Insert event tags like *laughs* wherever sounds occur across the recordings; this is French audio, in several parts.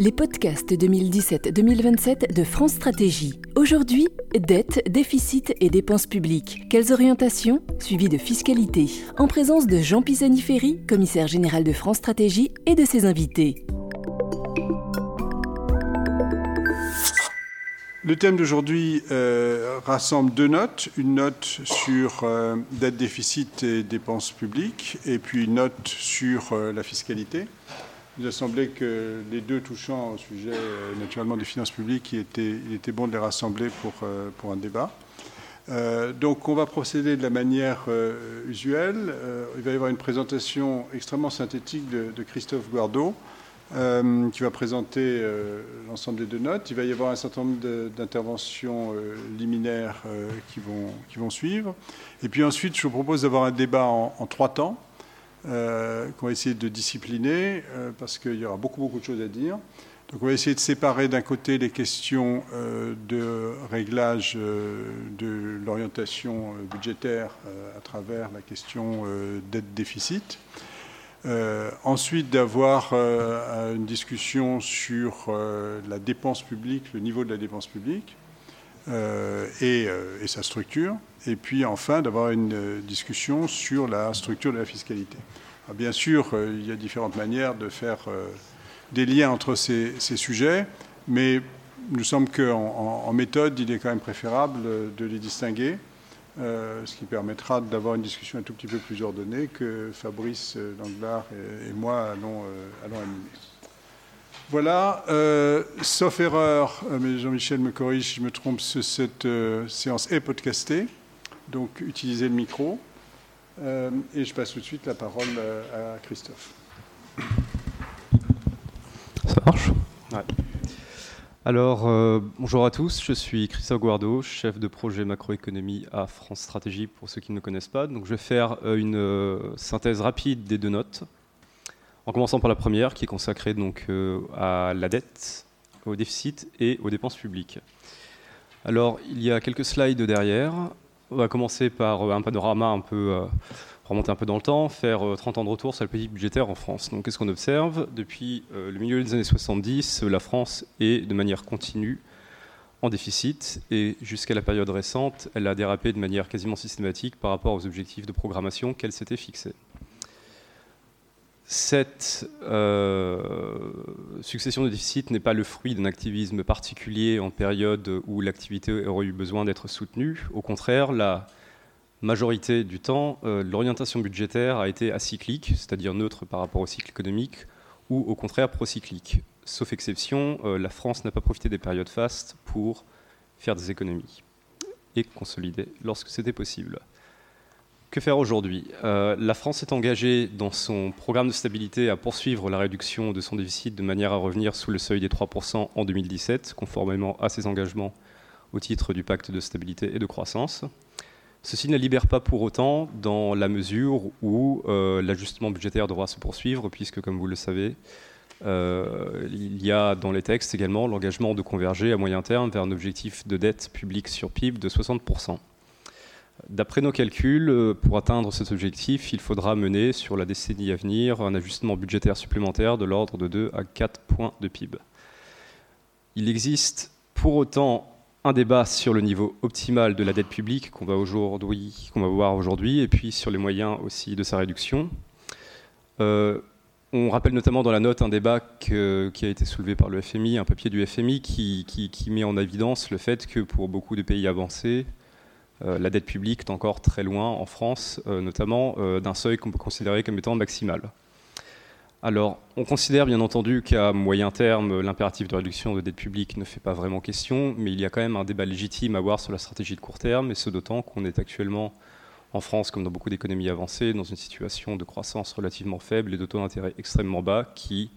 Les podcasts 2017-2027 de France Stratégie. Aujourd'hui, dette, déficit et dépenses publiques. Quelles orientations? Suivi de fiscalité. En présence de Jean Pisani-Ferry, commissaire général de France Stratégie, et de ses invités. Le thème d'aujourd'hui euh, rassemble deux notes. Une note sur euh, dette, déficit et dépenses publiques, et puis une note sur euh, la fiscalité. Il nous a semblé que les deux touchant au sujet naturellement des finances publiques, il était, bon de les rassembler pour, pour un débat. donc on va procéder de la manière usuelle. il va y avoir une présentation extrêmement synthétique de, de Christophe Guardo euh, qui va présenter euh, l'ensemble des deux notes. Il va y avoir un certain nombre d'interventions euh, liminaires qui, vont, qui vont suivre. Et puis ensuite, je vous propose d'avoir un débat en, trois temps, qu'on va essayer de discipliner, parce qu'il y aura beaucoup, beaucoup de choses à dire. Donc on va essayer de séparer d'un côté les questions de réglage de l'orientation budgétaire à travers la question d'aide-déficit. Euh, ensuite, d'avoir euh, une discussion sur euh, la dépense publique, le niveau de la dépense publique et, sa structure. Et puis, enfin, d'avoir une discussion sur la structure de la fiscalité. bien sûr, il y a différentes manières de faire des liens entre ces, sujets, mais nous semble qu'en en méthode, il est quand même préférable de les distinguer. Euh, ce qui permettra d'avoir une discussion un tout petit peu plus ordonnée que Fabrice Danglars et, moi allons, euh, allons animer. Voilà, euh, sauf erreur, mais Jean-Michel me corrige si je me trompe, cette séance est podcastée, donc utilisez le micro. et je passe tout de suite la parole à Christophe. Ça marche? Ouais. Alors, euh, bonjour à tous, je suis Christophe Guardo, chef de projet macroéconomie à France Stratégie, pour ceux qui ne me connaissent pas. Donc, je vais faire euh, une euh, synthèse rapide des deux notes, en commençant par la première, qui est consacrée donc à la dette, au déficit et aux dépenses publiques. Alors, il y a quelques slides derrière. On va commencer par un panorama un peu remonter un peu dans le temps, faire 30 euh, ans de retour sur la politique budgétaire en France. Donc qu'est-ce qu'on observe? Depuis euh, le milieu des années 70, la France est de manière continue en déficit et jusqu'à la période récente, elle a dérapé de manière quasiment systématique par rapport aux objectifs de programmation qu'elle s'était fixés. Cette euh, succession de déficits n'est pas le fruit d'un activisme particulier en période où l'activité aurait eu besoin d'être soutenue. Au contraire, la majorité du temps, euh, l'orientation budgétaire a été acyclique, c'est-à-dire neutre par rapport au cycle économique, ou au contraire procyclique. Sauf exception, euh, la France n'a pas profité des périodes fastes pour faire des économies et consolider lorsque c'était possible. Que faire aujourd'hui? Euh, La France est engagée dans son programme de stabilité à poursuivre la réduction de son déficit de manière à revenir sous le seuil des 3% en 2017, conformément à ses engagements au titre du pacte de stabilité et de croissance. Ceci ne libère pas pour autant dans la mesure où euh, l'ajustement budgétaire devra se poursuivre, puisque, comme vous le savez, euh, il y a dans les textes également l'engagement de converger à moyen terme vers un objectif de dette publique sur PIB de 60%. D'après nos calculs, euh, pour atteindre cet objectif, il faudra mener sur la décennie à venir un ajustement budgétaire supplémentaire de l'ordre de 2 à 4 points de PIB. Il existe pour autant un débat sur le niveau optimal de la dette publique qu'on va, aujourd'hui, qu'on va voir aujourd'hui, et puis sur les moyens aussi de sa réduction. Euh, on rappelle notamment dans la note un débat qui a été soulevé par le FMI, un papier du FMI qui, met en évidence le fait que pour beaucoup de pays avancés, euh, la dette publique est encore très loin en France, euh, notamment d'un seuil qu'on peut considérer comme étant maximal. Alors, on considère bien entendu qu'à moyen terme, l'impératif de réduction de dette publique ne fait pas vraiment question, mais il y a quand même un débat légitime à avoir sur la stratégie de court terme, et ce d'autant qu'on est actuellement en France, comme dans beaucoup d'économies avancées, dans une situation de croissance relativement faible et de taux d'intérêt extrêmement bas qui,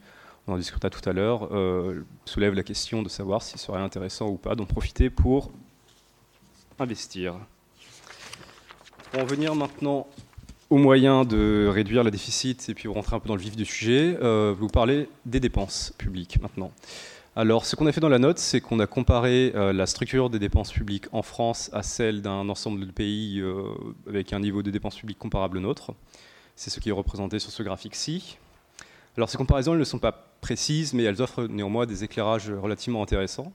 on en discutera tout à l'heure, euh, soulève la question de savoir s'il serait intéressant ou pas d'en profiter pour investir. Pour en venir maintenant au moyen de réduire le déficit et puis rentrer un peu dans le vif du sujet, euh, vous parlez des dépenses publiques maintenant. Alors, ce qu'on a fait dans la note, c'est qu'on a comparé la structure des dépenses publiques en France à celle d'un ensemble de pays avec un niveau de dépenses publiques comparable au nôtre. C'est ce qui est représenté sur ce graphique-ci. Alors, ces comparaisons, elles ne sont pas précises, mais elles offrent néanmoins des éclairages relativement intéressants.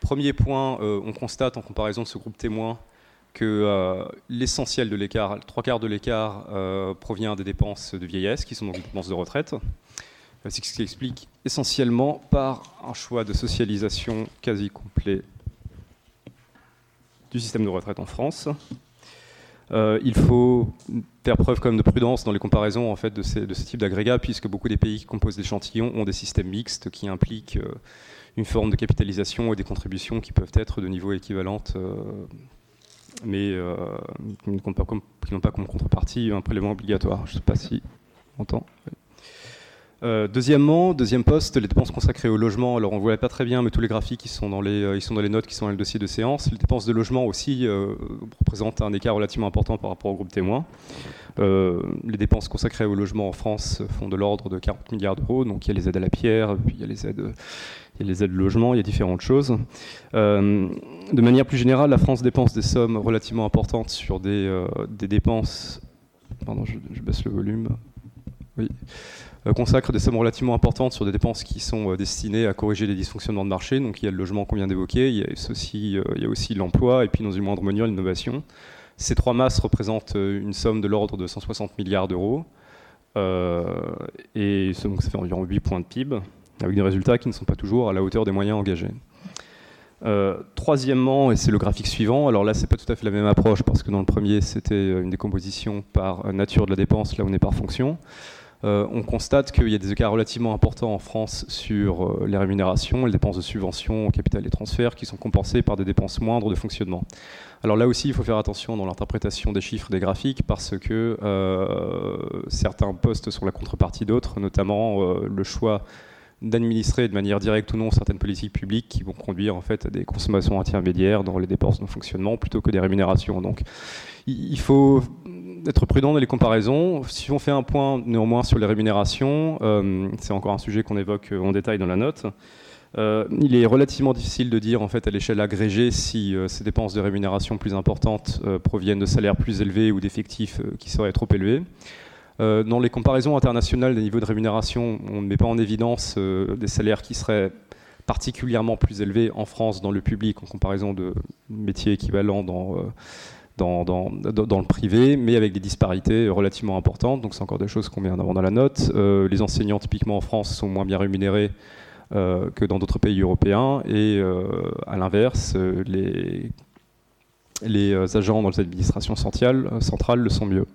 Premier point, on constate en comparaison de ce groupe témoin que euh, l'essentiel de l'écart, trois quarts de l'écart, euh, provient des dépenses de vieillesse, qui sont donc des dépenses de retraite. C'est ce qui s'explique essentiellement par un choix de socialisation quasi complet du système de retraite en France. Euh, il faut faire preuve quand même de prudence dans les comparaisons en fait, de, ces, ce type d'agrégats, puisque beaucoup des pays qui composent l'échantillon ont des systèmes mixtes qui impliquent une forme de capitalisation et des contributions qui peuvent être de niveau équivalent mais euh, qui n'ont pas, pas, comme contrepartie un prélèvement obligatoire. Je ne sais pas si on entend. Euh, deuxièmement, deuxième poste, les dépenses consacrées au logement. Alors on ne voit pas très bien, mais tous les graphiques ils sont dans les, euh, sont dans les notes qui sont dans le dossier de séance. Les dépenses de logement aussi représentent un écart relativement important par rapport au groupe témoin. les dépenses consacrées au logement en France font de l'ordre de 40 milliards d'euros. Donc il y a les aides à la pierre, puis il y a les aides il y a les aides de logement, il y a différentes choses. Euh, de manière plus générale, la France dépense des sommes relativement importantes sur des, euh, dépenses. Pardon, je, baisse le volume. Oui. Euh, consacre des sommes relativement importantes sur des dépenses qui sont destinées à corriger les dysfonctionnements de marché. Donc il y a le logement qu'on vient d'évoquer, il, y a aussi, aussi l'emploi et puis dans une moindre mesure l'innovation. Ces trois masses représentent une somme de l'ordre de 160 milliards d'euros. et donc ça fait environ 8 points de PIB avec des résultats qui ne sont pas toujours à la hauteur des moyens engagés. Euh, troisièmement, et c'est le graphique suivant, alors là c'est pas tout à fait la même approche parce que dans le premier c'était une décomposition par nature de la dépense, là on est par fonction. Euh, on constate qu'il y a des écarts relativement importants en France sur euh, les rémunérations, les dépenses de subvention, capital et transferts qui sont compensées par des dépenses moindres de fonctionnement. Alors là aussi, il faut faire attention dans l'interprétation des chiffres des graphiques parce que certains postent sur la contrepartie d'autres, notamment le choix d'administrer de manière directe ou non certaines politiques publiques qui vont conduire en fait à des consommations intermédiaires dans les dépenses de fonctionnement plutôt que des rémunérations. Donc il faut être prudent dans les comparaisons. Si on fait un point néanmoins sur les rémunérations, euh, c'est encore un sujet qu'on évoque en détail dans la note. Euh, il est relativement difficile de dire en fait à l'échelle agrégée si euh, ces dépenses de rémunération plus importantes proviennent de salaires plus élevés ou d'effectifs qui seraient trop élevés. Euh, dans les comparaisons internationales des niveaux de rémunération, on ne met pas en évidence euh, des salaires qui seraient particulièrement plus élevés en France dans le public en comparaison de métiers équivalents dans, euh, dans, le privé, mais avec des disparités relativement importantes. Donc c'est encore des choses qu'on met en avant dans la note. les enseignants typiquement en France sont moins bien rémunérés que dans d'autres pays européens, et à l'inverse, les, agents dans les administrations centrales le sont mieux.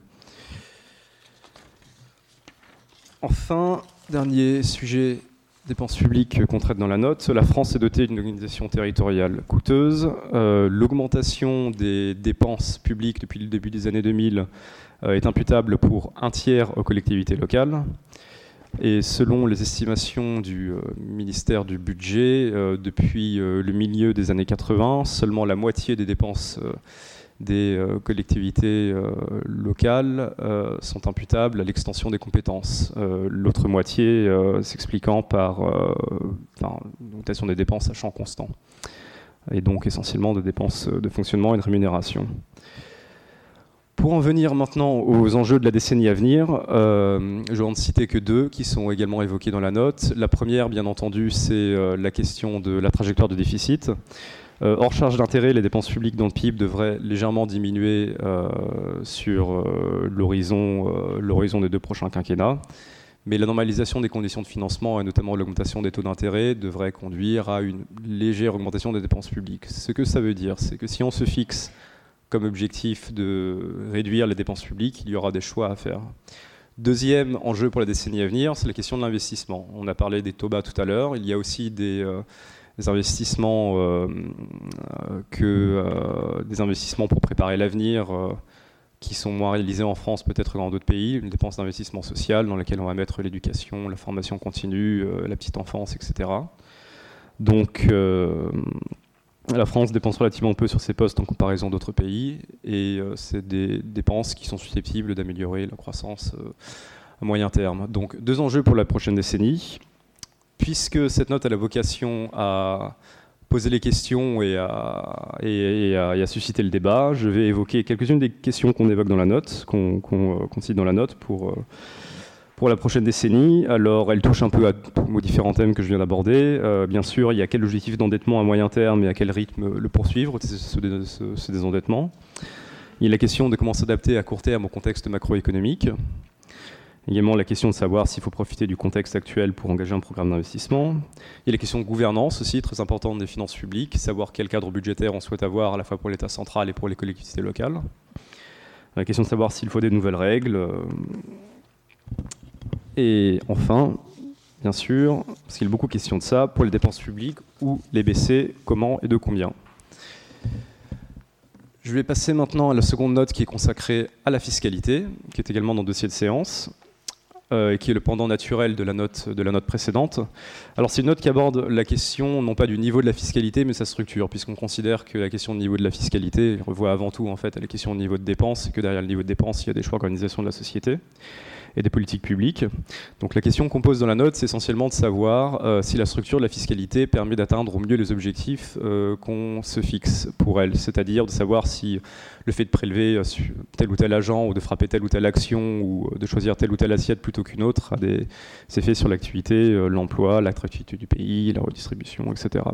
Enfin, dernier sujet, dépenses publiques qu'on traite dans la note, la France est dotée d'une organisation territoriale coûteuse. Euh, l'augmentation des dépenses publiques depuis le début des années 2000 euh, est imputable pour un tiers aux collectivités locales. Et selon les estimations du euh, ministère du Budget, depuis le milieu des années 80, seulement la moitié des dépenses des euh, collectivités euh, locales euh, sont imputables à l'extension des compétences. L'autre moitié s'expliquant par l'augmentation des dépenses à champ constant, et donc essentiellement de dépenses de fonctionnement et de rémunération. Pour en venir maintenant aux enjeux de la décennie à venir, je vais en citer que deux qui sont également évoqués dans la note. La première, bien entendu, c'est la question de la trajectoire de déficit. Euh, hors charge d'intérêt, les dépenses publiques dans le PIB devraient légèrement diminuer euh, sur euh, l'horizon des deux prochains quinquennats. Mais la normalisation des conditions de financement et notamment l'augmentation des taux d'intérêt devrait conduire à une légère augmentation des dépenses publiques. Ce que ça veut dire, c'est que si on se fixe comme objectif de réduire les dépenses publiques, il y aura des choix à faire. Deuxième enjeu pour la décennie à venir, c'est la question de l'investissement. On a parlé des taux bas tout à l'heure. Il y a aussi des, des investissements euh, que euh, des investissements pour préparer l'avenir euh, qui sont moins réalisés en France peut-être que dans d'autres pays, une dépense d'investissement social dans laquelle on va mettre l'éducation, la formation continue, la petite enfance, etc. Donc la France dépense relativement peu sur ses postes en comparaison d'autres pays et c'est des dépenses qui sont susceptibles d'améliorer la croissance à moyen terme. Donc deux enjeux pour la prochaine décennie. Puisque cette note a la vocation à poser les questions et à, susciter le débat, je vais évoquer quelques-unes des questions qu'on évoque dans la note, qu'on cite dans la note pour pour la prochaine décennie. Alors, elle touche un peu aux différents thèmes que je viens d'aborder. Euh, bien sûr, il y a quel objectif d'endettement à moyen terme et à quel rythme le poursuivre, ce, désendettement. Il y a la question de comment s'adapter à court terme au contexte macroéconomique. Également la question de savoir s'il faut profiter du contexte actuel pour engager un programme d'investissement. Il y a la question de gouvernance aussi, très importante des finances publiques, savoir quel cadre budgétaire on souhaite avoir à la fois pour l'État central et pour les collectivités locales. La question de savoir s'il faut des nouvelles règles. Et enfin, bien sûr, parce qu'il y a beaucoup de questions de ça, pour les dépenses publiques, où les baisser, comment et de combien? Je vais passer maintenant à la seconde note qui est consacrée à la fiscalité, qui est également dans le dossier de séance, euh, qui est le pendant naturel de la, note, précédente. Alors c'est une note qui aborde la question non pas du niveau de la fiscalité, mais sa structure, puisqu'on considère que la question de niveau de la fiscalité revoit avant tout en fait à la question de niveau de dépenses, et que derrière le niveau de dépenses, il y a des choix d'organisation de la société et des politiques publiques. Donc la question qu'on pose dans la note, c'est essentiellement de savoir euh, si la structure de la fiscalité permet d'atteindre au mieux les objectifs euh, qu'on se fixe pour elle, c'est-à-dire de savoir si le fait de prélever euh, tel ou tel agent ou de frapper telle ou telle action ou de choisir telle ou telle assiette plutôt qu'une autre a des effets sur l'activité, l'emploi, l'attractivité du pays, la redistribution, etc.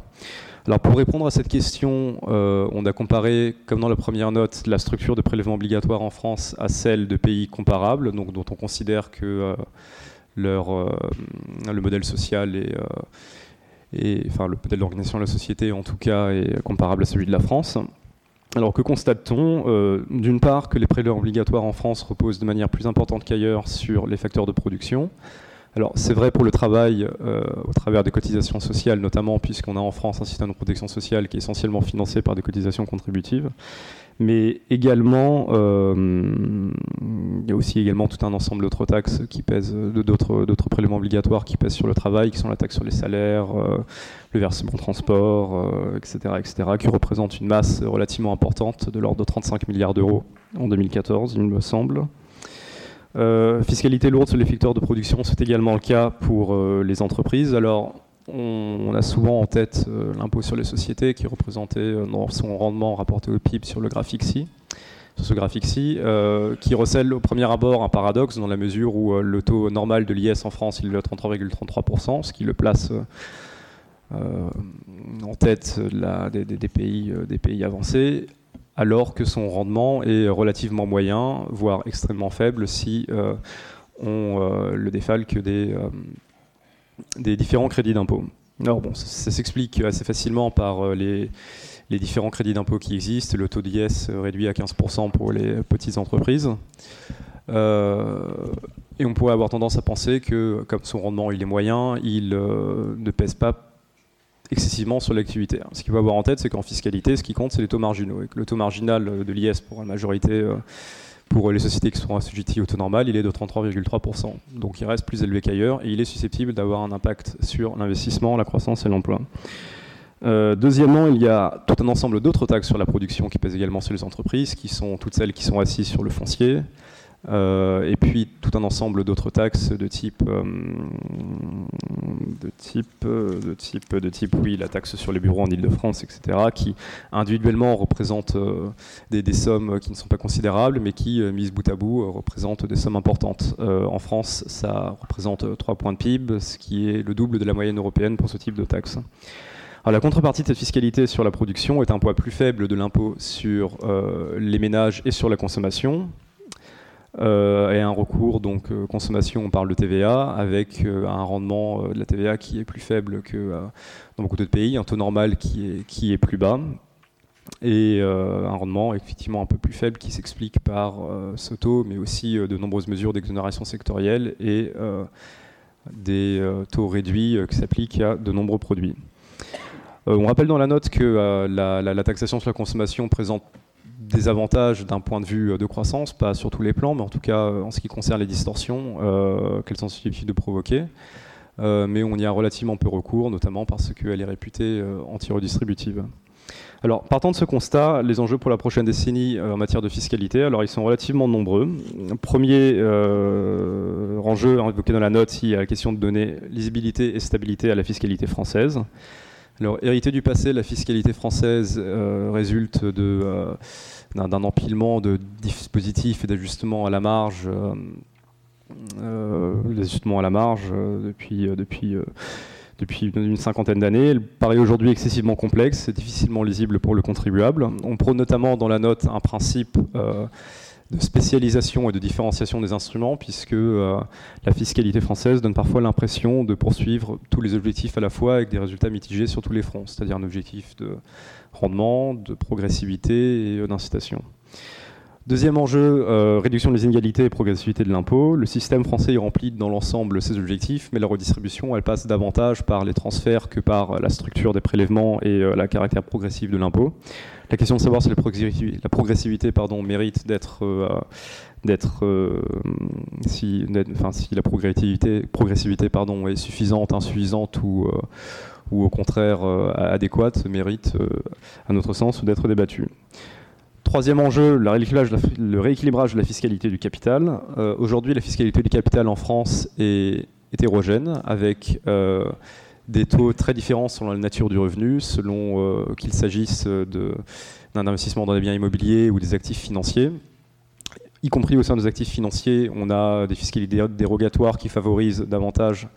Alors pour répondre à cette question, euh, on a comparé, comme dans la première note, la structure de prélèvement obligatoire en France à celle de pays comparables, dont on considère que euh, leur, euh, le modèle social et, enfin le modèle d'organisation de la société en tout cas est comparable à celui de la France. Alors que constate-t-on? D'une part que les prélèvements obligatoires en France reposent de manière plus importante qu'ailleurs sur les facteurs de production. Alors c'est vrai pour le travail euh, au travers des cotisations sociales notamment puisqu'on a en France un système de protection sociale qui est essentiellement financé par des cotisations contributives. Mais également, euh, il y a aussi également tout un ensemble d'autres taxes qui pèsent, d'autres, prélèvements obligatoires qui pèsent sur le travail, qui sont la taxe sur les salaires, euh, le versement transport, etc., etc., qui représentent une masse relativement importante de l'ordre de 35 milliards d'euros en 2014, il me semble. Euh, fiscalité lourde sur les facteurs de production, c'est également le cas pour euh, les entreprises. Alors, on, a souvent en tête euh, l'impôt sur les sociétés qui représentait son rendement rapporté au PIB sur le graphique-ci sur ce graphique-ci, qui recèle au premier abord un paradoxe dans la mesure où le taux normal de l'IS en France il est de 33,33%, ce qui le place en tête des pays avancés, alors que son rendement est relativement moyen, voire extrêmement faible si euh, on euh, le défalque des, euh, des différents crédits d'impôt. Alors bon, ça, s'explique assez facilement par les, différents crédits d'impôt qui existent, le taux d'IS réduit à 15% pour les petites entreprises. et on pourrait avoir tendance à penser que, comme son rendement il est moyen, il ne pèse pas excessivement sur l'activité. Ce qu'il faut avoir en tête, c'est qu'en fiscalité, ce qui compte, c'est les taux marginaux. Et que le taux marginal de l'IS pour la majorité, euh, pour les sociétés qui sont assujetties au taux normal, il est de 33,3%. Donc il reste plus élevé qu'ailleurs et il est susceptible d'avoir un impact sur l'investissement, la croissance et l'emploi. Euh, deuxièmement, il y a tout un ensemble d'autres taxes sur la production qui pèsent également sur les entreprises, qui sont toutes celles qui sont assises sur le foncier, euh, et puis tout un ensemble d'autres taxes de type, euh, de type, euh, de type, de type, oui, la taxe sur les bureaux en Ile-de-France, etc., qui individuellement représentent des, des, sommes qui ne sont pas considérables, mais qui, mises bout à bout, représentent des sommes importantes. en France, ça représente 3 points de PIB, ce qui est le double de la moyenne européenne pour ce type de taxe. Alors, la contrepartie de cette fiscalité sur la production est un poids plus faible de l'impôt sur les ménages et sur la consommation, euh, et un recours donc euh, consommation, on parle de TVA, avec euh, un rendement de la TVA qui est plus faible que dans beaucoup d'autres pays, un taux normal qui est, qui est plus bas, et un rendement effectivement un peu plus faible qui s'explique par ce taux, mais aussi de nombreuses mesures d'exonération sectorielle et des taux réduits qui s'appliquent à de nombreux produits. on rappelle dans la note que la, la, taxation sur la consommation présente des avantages d'un point de vue euh, de croissance, pas sur tous les plans, mais en tout cas euh, en ce qui concerne les distorsions euh, qu'elles sont susceptibles de provoquer. mais on y a relativement peu recours, notamment parce qu'elle est réputée anti-redistributive. Alors, partant de ce constat, les enjeux pour la prochaine décennie en matière de fiscalité, alors ils sont relativement nombreux. Premier enjeu évoqué dans la note, il y a la question de donner lisibilité et stabilité à la fiscalité française. Alors, hérité du passé, la fiscalité française résulte de d'un empilement de dispositifs et d'ajustements à la marge, euh, euh à la marge euh, depuis, depuis, depuis une cinquantaine d'années. Elle paraît aujourd'hui excessivement complexe et difficilement lisible pour le contribuable. On prône notamment dans la note un principe de spécialisation et de différenciation des instruments, puisque la fiscalité française donne parfois l'impression de poursuivre tous les objectifs à la fois avec des résultats mitigés sur tous les fronts, c'est-à-dire un objectif de rendement, de progressivité et euh, d'incitation. Deuxième enjeu, euh, réduction des inégalités et progressivité de l'impôt. Le système français y remplit dans l'ensemble ses objectifs, mais la redistribution, elle passe davantage par les transferts que par la structure des prélèvements et euh, la caractère progressif de l'impôt. La question de savoir si la progressivité, la progressivité pardon, mérite d'être d'être si, enfin, si la progressivité, progressivité pardon, est suffisante, insuffisante ou, ou au contraire euh, adéquate mérite, euh, à notre sens, d'être débattue. Troisième enjeu, le rééquilibrage, de la fiscalité du capital. Euh, aujourd'hui, la fiscalité du capital en France est hétérogène, avec des taux très différents selon la nature du revenu, selon qu'il s'agisse d'un investissement dans des biens immobiliers ou des actifs financiers. Y compris au sein des actifs financiers, on a des fiscalités dérogatoires qui favorisent davantage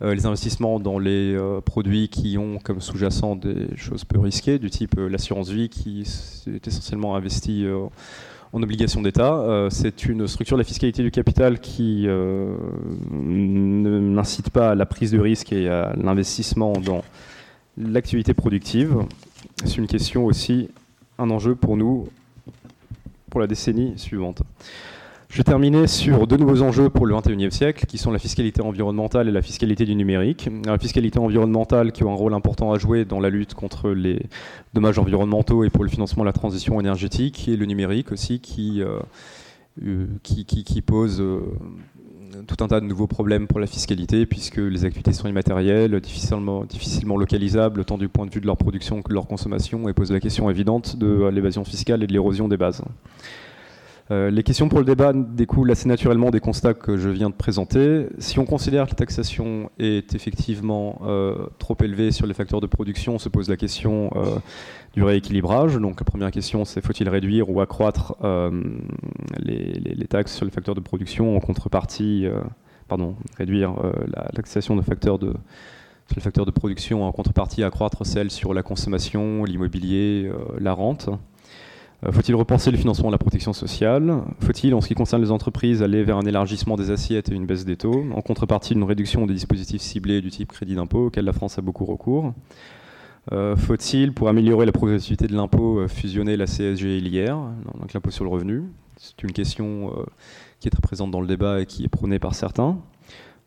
les investissements dans les euh, produits qui ont comme sous-jacent des choses peu risquées, du type euh, l'assurance vie qui est essentiellement investie en obligation d'État. c'est une structure de la fiscalité du capital qui n'incite pas à la prise de risque et à l'investissement dans l'activité productive. C'est une question aussi, un enjeu pour nous pour la décennie suivante. Je vais terminer sur deux nouveaux enjeux pour le 21e siècle, qui sont la fiscalité environnementale et la fiscalité du numérique. La fiscalité environnementale qui a un rôle important à jouer dans la lutte contre les dommages environnementaux et pour le financement de la transition énergétique, et le numérique aussi qui, euh, euh, pose euh, tout un tas de nouveaux problèmes pour la fiscalité, puisque les activités sont immatérielles, difficilement, difficilement localisables, tant du point de vue de leur production que de leur consommation, et pose la question évidente de l'évasion fiscale et de l'érosion des bases. Euh, les questions pour le débat découlent assez naturellement des constats que je viens de présenter. Si on considère que la taxation est effectivement euh, trop élevée sur les facteurs de production, on se pose la question euh, du rééquilibrage. Donc la première question, c'est faut-il réduire ou accroître les, taxes sur les facteurs de production en contrepartie, pardon, réduire la taxation de facteurs de sur les facteurs de production en contrepartie accroître celle sur la consommation, l'immobilier, la rente? Euh, faut-il repenser le financement de la protection sociale? Faut-il, en ce qui concerne les entreprises, aller vers un élargissement des assiettes et une baisse des taux, en contrepartie d'une réduction des dispositifs ciblés du type crédit d'impôt, auquel la France a beaucoup recours. Euh, Faut-il, pour améliorer la progressivité de l'impôt, euh, fusionner la CSG et l'IR, donc l'impôt sur le revenu. C'est une question qui est très présente dans le débat et qui est prônée par certains.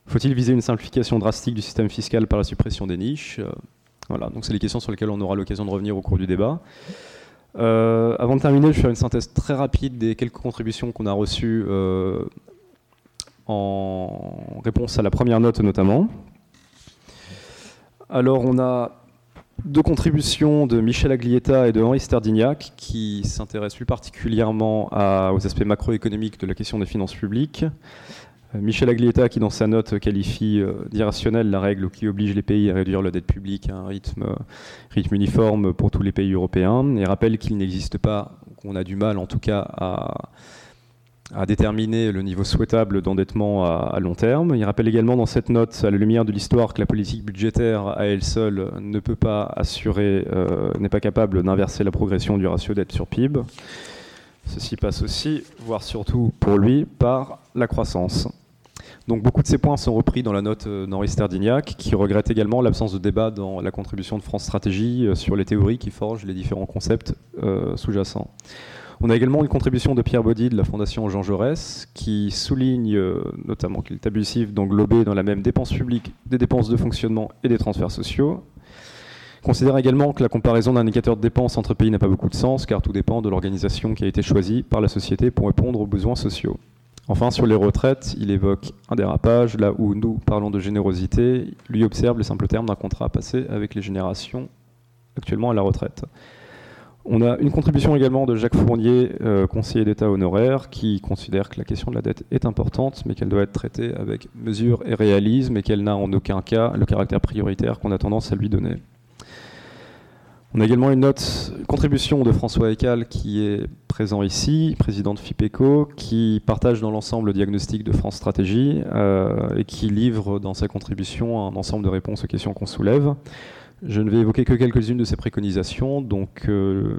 Faut-il viser une simplification drastique du système fiscal par la suppression des niches? Voilà, donc c'est les questions sur lesquelles on aura l'occasion de revenir au cours du débat. Euh, avant de terminer, je vais faire une synthèse très rapide des quelques contributions qu'on a reçues euh, en réponse à la première note notamment. Alors on a deux contributions de Michel Aglietta et de Henri Sterdignac qui s'intéressent plus particulièrement aux aspects macroéconomiques de la question des finances publiques. Euh, Michel Aglietta, qui dans sa note qualifie euh, d'irrationnelle la règle qui oblige les pays à réduire la dette publique à un rythme, rythme uniforme pour tous les pays européens, et rappelle qu'il n'existe pas, qu'on a du mal en tout cas à, déterminer le niveau souhaitable d'endettement à, long terme. Il rappelle également dans cette note, à la lumière de l'histoire, que la politique budgétaire à elle seule ne peut pas assurer, euh, n'est pas capable d'inverser la progression du ratio dette sur PIB. Ceci passe aussi, voire surtout pour lui, par la croissance. Donc beaucoup de ces points sont repris dans la note euh, d'Henri Sterdignac, qui regrette également l'absence de débat dans la contribution de France Stratégie euh, sur les théories qui forgent les différents concepts euh, sous-jacents. On a également une contribution de Pierre Baudy de la Fondation Jean Jaurès, qui souligne notamment qu'il est abusif d'englober dans la même dépense publique des dépenses de fonctionnement et des transferts sociaux. Considère également que la comparaison d'indicateurs de dépenses entre pays n'a pas beaucoup de sens, car tout dépend de l'organisation qui a été choisie par la société pour répondre aux besoins sociaux. Enfin, sur les retraites, il évoque un dérapage, là où nous parlons de générosité, lui observe le simple terme d'un contrat passé avec les générations actuellement à la retraite. On a une contribution également de Jacques Fournier, euh, conseiller d'État honoraire, qui considère que la question de la dette est importante, mais qu'elle doit être traitée avec mesure et réalisme, et qu'elle n'a en aucun cas le caractère prioritaire qu'on a tendance à lui donner. On a également une note contribution de François Ecal, qui est présent ici, président de FIPECO, qui partage dans l'ensemble le diagnostic de France Stratégie euh, et qui livre dans sa contribution un ensemble de réponses aux questions qu'on soulève. Je ne vais évoquer que quelques-unes de ces préconisations. Donc, euh,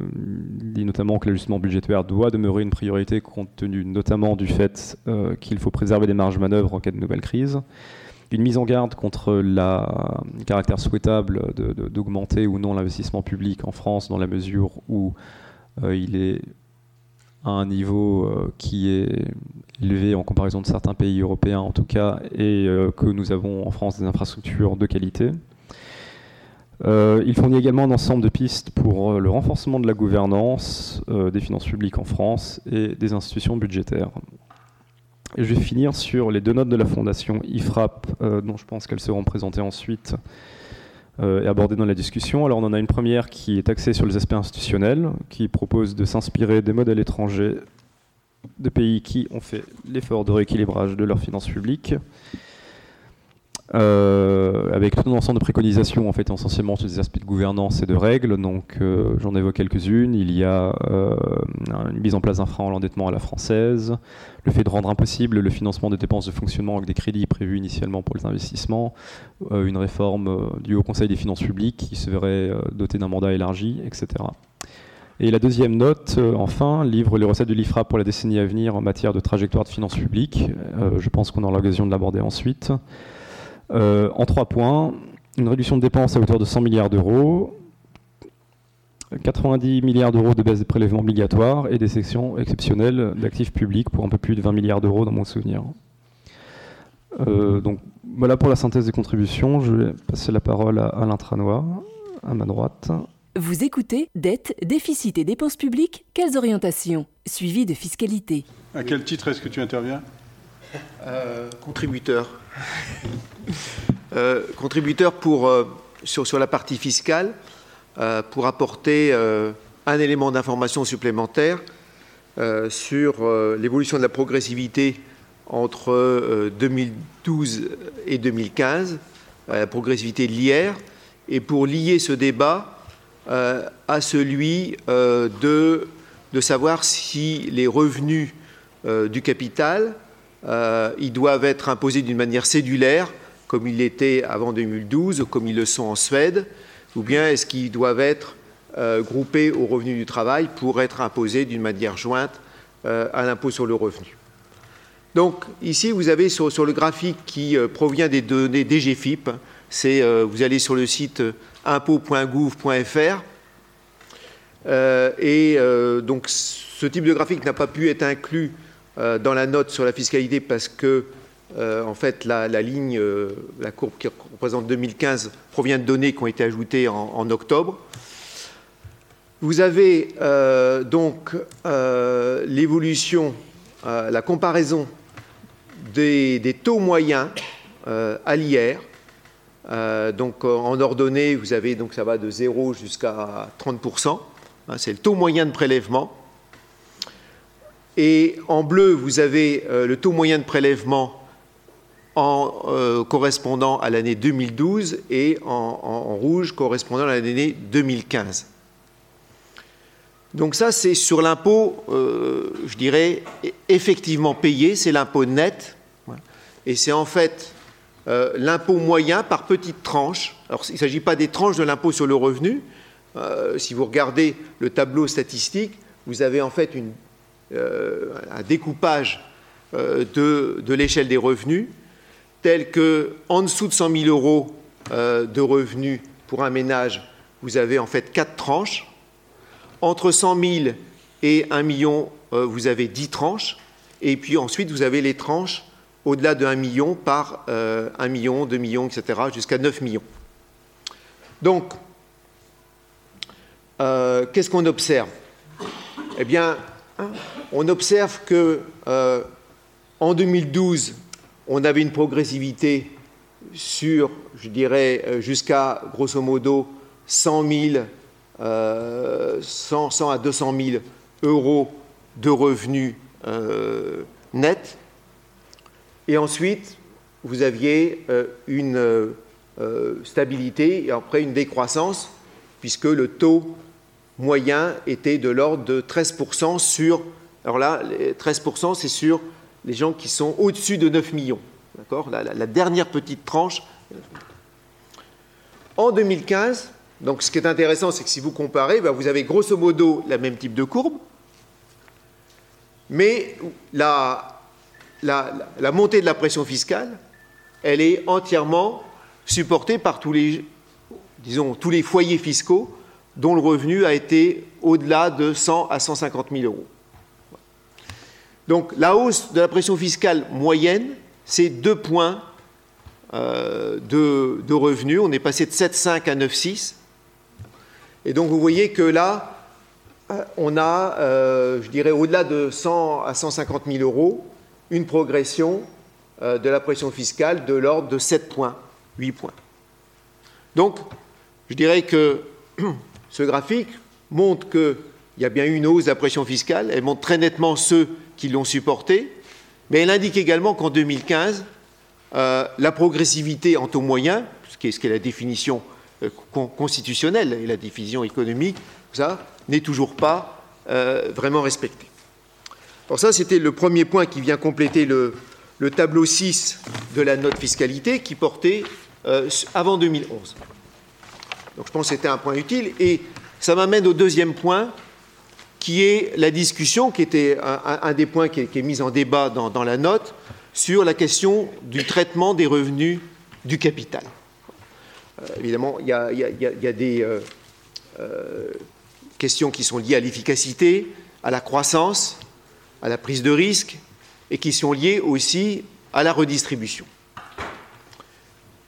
il dit notamment que l'ajustement budgétaire doit demeurer une priorité compte tenu notamment du fait euh, qu'il faut préserver des marges de manœuvre en cas de nouvelle crise. Une mise en garde contre le caractère souhaitable d'augmenter ou non l'investissement public en France dans la mesure où euh, il est à un niveau qui est élevé en comparaison de certains pays européens en tout cas et que nous avons en France des infrastructures de qualité. Euh, il fournit également un ensemble de pistes pour euh, le renforcement de la gouvernance euh, des finances publiques en France et des institutions budgétaires. Je vais finir sur les deux notes de la Fondation IFRAP, dont je pense qu'elles seront présentées ensuite et abordées dans la discussion. Alors on en a une première qui est axée sur les aspects institutionnels, qui propose de s'inspirer des modèles étrangers de pays qui ont fait l'effort de rééquilibrage de leurs finances publiques euh, avec tout un ensemble de préconisations en fait essentiellement sur des aspects de gouvernance et de règles. Donc euh, j'en évoque quelques-unes. Il y a euh, une mise en place d'un frein à l'endettement à la française, le fait de rendre impossible le financement des dépenses de fonctionnement avec des crédits prévus initialement pour les investissements, une réforme du Haut Conseil des finances publiques qui se verrait doté d'un mandat élargi, etc. Et la deuxième note, enfin, livre les recettes de l'IFRA pour la décennie à venir en matière de trajectoire de finances publiques. je pense qu'on aura l'occasion de l'aborder ensuite. Euh, en trois points, une réduction de dépenses à hauteur de 100 milliards d'euros, 90 milliards d'euros de baisse des prélèvements obligatoires et des sections exceptionnelles d'actifs publics pour un peu plus de 20 milliards d'euros dans mon souvenir. Euh, donc voilà pour la synthèse des contributions. Je vais passer la parole à Alain Tranois, à ma droite. Vous écoutez Dette, déficit et dépenses publiques, quelles orientations? Suivi de fiscalité. À quel titre est-ce que tu interviens? Euh, Contributeur. *laughs* Euh, contributeur pour, euh, sur, la partie fiscale euh, pour apporter un élément d'information supplémentaire sur l'évolution de la progressivité entre 2012 et 2015, la progressivité de l'IR, et pour lier ce débat à celui de, savoir si les revenus du capital euh, doivent être imposés d'une manière cédulaire, comme ils l'étaient avant 2012, ou comme ils le sont en Suède, ou bien est-ce qu'ils doivent être euh, groupés au revenu du travail pour être imposés d'une manière jointe euh, à l'impôt sur le revenu. Donc ici, vous avez sur, le graphique qui provient des données DGFIP, vous allez sur le site impôt.gouv.fr et donc ce type de graphique n'a pas pu être inclus euh, dans la note sur la fiscalité parce que euh, en fait, la, ligne, euh, la courbe qui représente 2015 provient de données qui ont été ajoutées en, octobre. Vous avez donc l'évolution, la comparaison des, taux moyens à l'IR. donc en ordonnée, vous avez donc ça va de 0 jusqu'à 30%. Hein, c'est le taux moyen de prélèvement. Et en bleu, vous avez euh, le taux moyen de prélèvement en euh, correspondant à l'année 2012 et en, rouge correspondant à l'année 2015. Donc ça, c'est sur l'impôt, euh, je dirais, effectivement payé, c'est l'impôt net. Et c'est en fait l'impôt moyen par petites tranches. Alors il ne s'agit pas des tranches de l'impôt sur le revenu. si vous regardez le tableau statistique, vous avez en fait euh, un découpage euh, de, l'échelle des revenus, tel que en dessous de 100 000 euros euh, de revenus pour un ménage, vous avez en fait quatre tranches. Entre 100 000 et 1 million, vous avez 10 tranches. Et puis ensuite, vous avez les tranches au-delà de 1 million par 1 million, 2 millions, etc., jusqu'à 9 millions. Donc, qu'est-ce qu'on observe? Eh bien, on observe que euh, en 2012, on avait une progressivité sur, je dirais, euh, jusqu'à grosso modo 100 000 100, à 200 000 euros de revenus nets. Et ensuite, vous aviez une stabilité et après une décroissance, puisque le taux moyen était de l'ordre de 13% sur, alors là, 13% c'est sur les gens qui sont au-dessus de 9 millions. D'accord? La, dernière petite tranche. En 2015, donc ce qui est intéressant, c'est que si vous comparez, ben, vous avez grosso modo la même type de courbe, mais la, la, montée de la pression fiscale, elle est entièrement supportée par tous les, disons, tous les foyers fiscaux dont le revenu a été au-delà de 100 à 150 000 euros. Donc la hausse de la pression fiscale moyenne, c'est deux points euh, de, revenus. On est passé de 7,5 à 9,6. Et donc vous voyez que là, euh, on a, euh, je dirais, au-delà de 100 à 150 000 euros, une progression de la pression fiscale de l'ordre de 7 points, 8 points. Donc, je dirais que *clears throat* ce graphique montre qu'il y a bien une hausse de la pression fiscale, elle montre très nettement ceux qui l'ont supporté, mais elle indique également qu'en 2015, euh, la progressivité en taux moyen, ce qui est, la définition euh, constitutionnelle et la définition économique, ça n'est toujours pas euh, vraiment respectée. Alors ça, c'était le premier point qui vient compléter le, tableau 6 de la note fiscalité qui portait avant 2011. Donc je pense que c'était un point utile. Et ça m'amène au deuxième point, qui est la discussion, qui était un, des points qui est, mis en débat dans, la note, sur la question du traitement des revenus du capital. Euh, évidemment, il y a, des questions qui sont liées à l'efficacité, à la croissance, à la prise de risque, et qui sont liées aussi à la redistribution.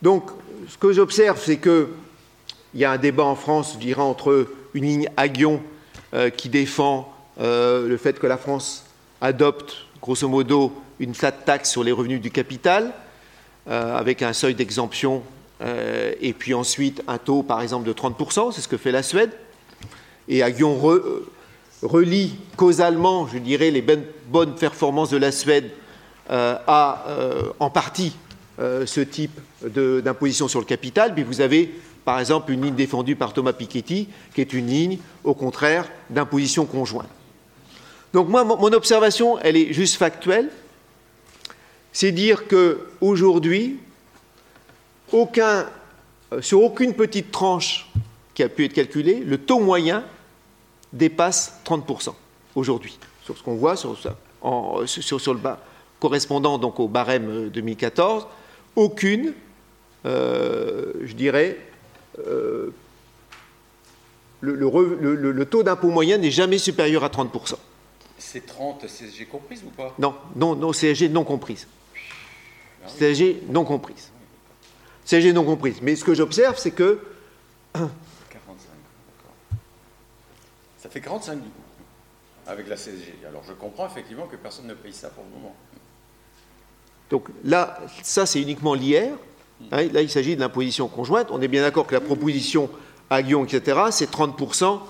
Donc, ce que j'observe, c'est que il y a un débat en France, je dirais, entre une ligne Aguillon euh, qui défend euh, le fait que la France adopte, grosso modo, une flat tax sur les revenus du capital, euh, avec un seuil d'exemption, et puis ensuite un taux, par exemple, de 30%, c'est ce que fait la Suède. Et Aguillon relie causalement, je dirais, les bonnes performances de la Suède à, en partie, ce type d'imposition sur le capital, puis vous avez par exemple une ligne défendue par Thomas Piketty, qui est une ligne, au contraire, d'imposition conjointe. Donc moi, mon observation, elle est juste factuelle. C'est dire qu'aujourd'hui, aucun, euh, sur aucune petite tranche qui a pu être calculée, le taux moyen dépasse 30% aujourd'hui, sur ce qu'on voit sur, sur, le bas, correspondant donc au barème 2014. Euh, aucune, euh, je dirais, euh, le, taux d'impôt moyen n'est jamais supérieur à 30%. C'est 30 CSG comprises ou pas? Non, non, non, CSG non comprise. Ah CSG non comprise. CSG non comprise. Mais ce que j'observe, c'est que. *coughs* 45, d'accord. Ça fait 45 du coup, avec la CSG. Alors je comprends effectivement que personne ne paye ça pour le moment. Donc là, ça c'est uniquement l'IR. Hein, là, il s'agit de l'imposition conjointe. On est bien d'accord que la proposition à Lyon, etc., c'est 30%,